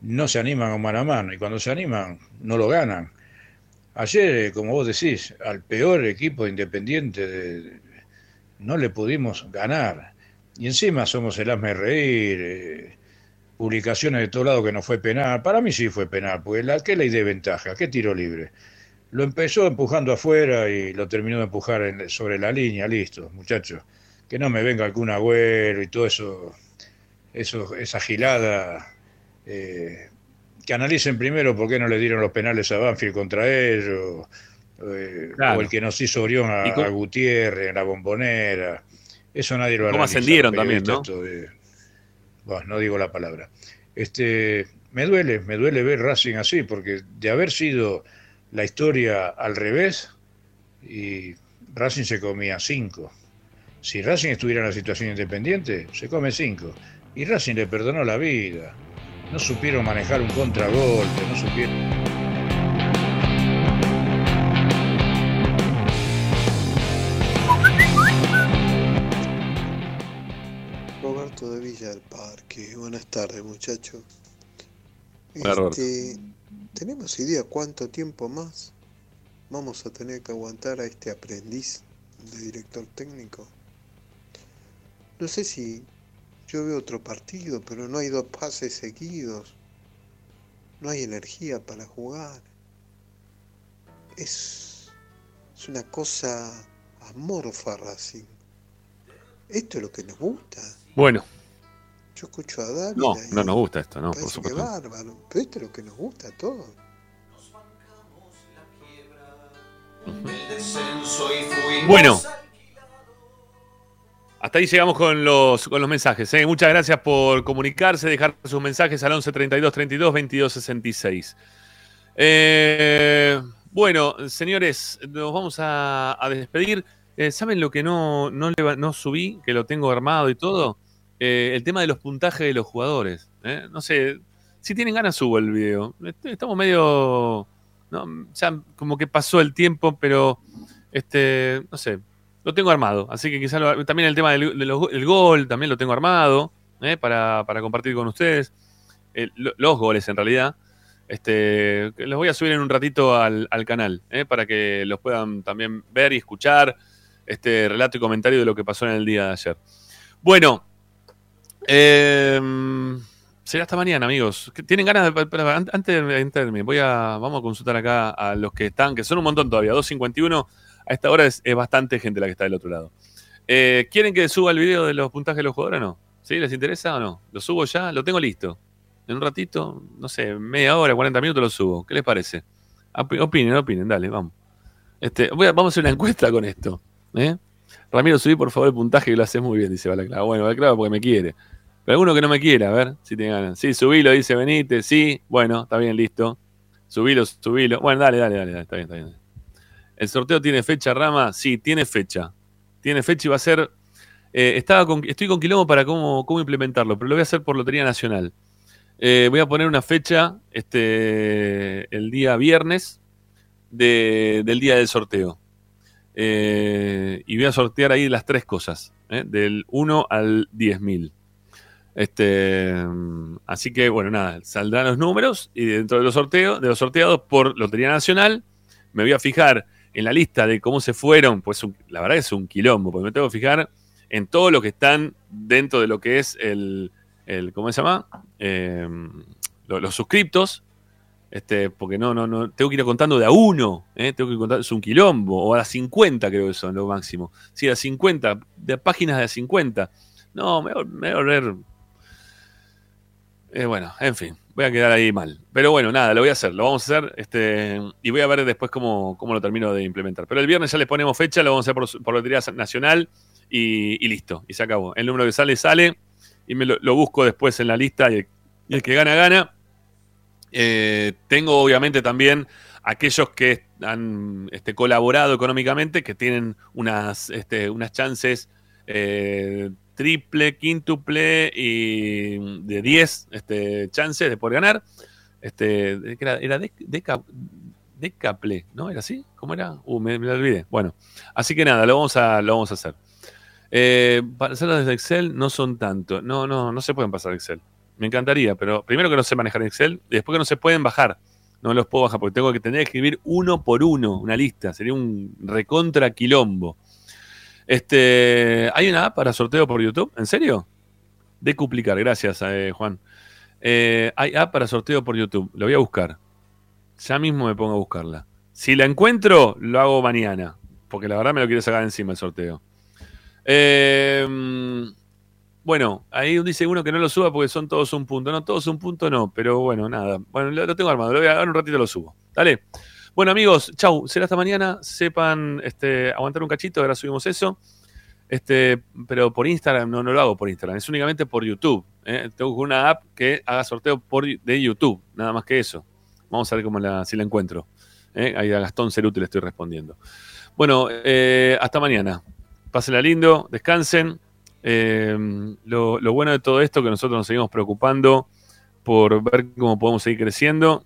no se animan a mano a mano y cuando se animan no lo ganan. Ayer, eh, como vos decís, al peor equipo independiente de- no le pudimos ganar. Y encima somos el hazme reír, eh, publicaciones de todo lado que no fue penal. Para mí sí fue penal, porque la, ¿qué ley de ventaja? ¿Qué tiro libre? Lo empezó empujando afuera y lo terminó de empujar en- sobre la línea, listo, muchachos. Que no me venga algún agüero y todo eso, eso esa gilada. eh, que analicen primero por qué no le dieron los penales a Banfield contra ellos, eh, Claro. o el que nos hizo Orión a, ¿Y cómo- a Gutiérrez en la bombonera. Eso nadie lo ¿Cómo analiza, ascendieron los también, de- Bueno, no digo la palabra. Este, me duele, me duele ver Racing así, porque de haber sido la historia al revés, y Racing se comía cinco. Si Racing estuviera en la situación independiente, se come cinco. Y Racing le perdonó la vida. No supieron manejar un contragolpe, no supieron. Tardes, muchachos. Este, ¿Tenemos idea cuánto tiempo más vamos a tener que aguantar a este aprendiz de director técnico? No sé si yo veo otro partido, pero no hay dos pases seguidos. No hay energía para jugar. Es, es una cosa amorfa Racing. Esto es lo que nos gusta. Bueno, Yo escucho a David. no, no nos gusta esto, ¿no? Por parece que supuesto. bárbaro. Pero esto es lo que nos gusta a todos. Bueno. Hasta ahí llegamos con los, con los mensajes. ¿eh? Muchas gracias por comunicarse, dejar sus mensajes al 11 32 32 22 66. Eh, bueno, señores, nos vamos a, a despedir. Eh, ¿Saben lo que no, no, no subí? Que lo tengo armado y todo. Eh, el tema de los puntajes de los jugadores. ¿eh? No sé, si tienen ganas subo el video. Est- Estamos medio... ¿no? Ya como que pasó el tiempo, pero este, no sé, lo tengo armado. Así que quizás también el tema del, gol también lo tengo armado ¿eh? para, para compartir con ustedes. Los goles en realidad. Este, los voy a subir en un ratito al, al canal para que los puedan también ver y escuchar este relato y comentario de lo que pasó en el día de ayer. Bueno, em, será hasta mañana, amigos. ¿Qué- ¿Tienen ganas de.? Antes de entrarme, voy a, vamos a consultar acá a los que están, que son un montón todavía, 251. A esta hora es, bastante gente la que está del otro lado. Eh, ¿Quieren que suba el video de los puntajes de los jugadores o no? ¿Sí? ¿Les interesa o no? ¿Lo subo ya? Lo tengo listo. En un ratito, no sé, media hora, 40 minutos lo subo. ¿Qué les parece? Op- Opinen, opinen, dale, vamos. Este, vamos a hacer una encuesta con esto. ¿eh? Ramiro, subí por favor el puntaje que lo haces muy bien, dice Balaclava. Bueno, Balaclava porque me quiere. Pero alguno que no me quiera, a ver si tiene ganas. Sí, subilo, dice Benítez. Sí, bueno, está bien, listo. Subilo, subilo. Bueno, dale, dale, dale, dale, está bien, está bien. ¿El sorteo tiene fecha, Rama? Sí, tiene fecha. Tiene fecha y va a ser. eh, estaba con- estoy con quilombo para cómo, cómo implementarlo, pero lo voy a hacer por Lotería Nacional. Eh, voy a poner una fecha este, el día viernes de- del día del sorteo. Eh, y voy a sortear ahí las tres cosas, ¿eh? del 1 al 10.000. Este, así que, bueno, nada, saldrán los números y dentro de los sorteos, de los sorteados por Lotería Nacional, me voy a fijar en la lista de cómo se fueron, pues la verdad es un quilombo, porque me tengo que fijar en todo lo que están dentro de lo que es el, el ¿cómo se llama? Eh, lo- los suscriptos, este, porque no, no, no, tengo que ir contando de a uno, ¿eh? tengo que contar, es un quilombo, o a 50 creo que son lo máximo. Sí, a 50, de páginas de a 50. No, me, me voy a volver eh, bueno, en fin, voy a quedar ahí mal. Pero bueno, nada, lo voy a hacer, lo vamos a hacer este, y voy a ver después cómo, cómo lo termino de implementar. Pero el viernes ya le ponemos fecha, lo vamos a hacer por, por Lotería Nacional y, listo, y se acabó. El número que sale, sale, y me lo, busco después en la lista y el que gana, gana. Eh, tengo obviamente también aquellos que han este, colaborado económicamente, que tienen unas, este, unas chances eh, triple, quíntuple y de 10 este, chances de poder ganar. Este, ¿qué era, era dec- deca- ¿no? ¿Era así? ¿Cómo era? Uh, me, me lo olvidé. Bueno, así que nada, lo vamos a, lo vamos a hacer. Eh, para hacerlo desde Excel no son tanto. No, no, no se pueden pasar Excel. Me encantaría, pero primero que no sé manejar Excel y después que no se pueden bajar. No los puedo bajar porque tengo que tener que escribir uno por uno una lista. Sería un recontra quilombo. Este, ¿Hay una app para sorteo por YouTube? ¿En serio? Decuplicar, gracias, eh, Juan. Eh, hay app para sorteo por YouTube. Lo voy a buscar. Ya mismo me pongo a buscarla. Si la encuentro, lo hago mañana. Porque la verdad me lo quiero sacar encima el sorteo. Eh, Bueno, ahí dice uno que no lo suba porque son todos un punto. No, todos un punto no, pero bueno, nada. Bueno, lo, tengo armado. Lo voy a dar un ratito lo subo. Dale. Bueno, amigos, chau. Será hasta mañana. Sepan este, aguantar un cachito. Ahora subimos eso. Este, pero por Instagram, no, no lo hago por Instagram. Es únicamente por YouTube. ¿eh? Tengo una app que haga sorteo por, de YouTube. Nada más que eso. Vamos a ver cómo la, si la encuentro. ¿eh? Ahí a Gastón Ceruti le estoy respondiendo. Bueno, eh, hasta mañana. Pásenla lindo, descansen. Eh, lo, bueno de todo esto es que nosotros nos seguimos preocupando por ver cómo podemos seguir creciendo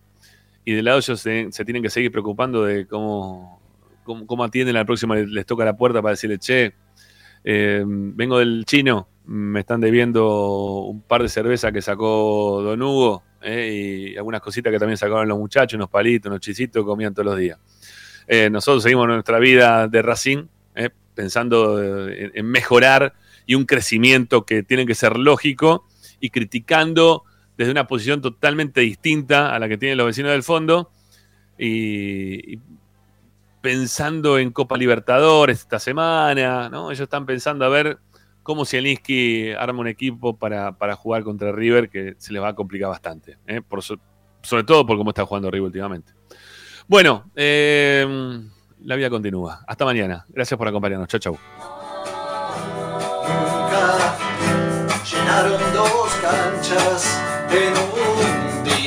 y de lado ellos se, tienen que seguir preocupando de cómo, cómo, atienden la próxima, les, toca la puerta para decirle, che, eh, vengo del chino, me están debiendo un par de cervezas que sacó Don Hugo eh, y algunas cositas que también sacaron los muchachos, unos palitos, unos chisitos, comían todos los días. Eh, nosotros seguimos nuestra vida de Racing, eh, pensando en, en mejorar y un crecimiento que tiene que ser lógico y criticando desde una posición totalmente distinta a la que tienen los vecinos del fondo y, pensando en Copa Libertadores esta semana, ¿no? Ellos están pensando a ver cómo Zielinski arma un equipo para, para jugar contra River que se les va a complicar bastante, ¿eh? Por so- sobre todo por cómo está jugando River últimamente. Bueno, eh, la vida continúa. Hasta mañana. Gracias por acompañarnos. Chau, chau. Nunca llenaron dos canchas en un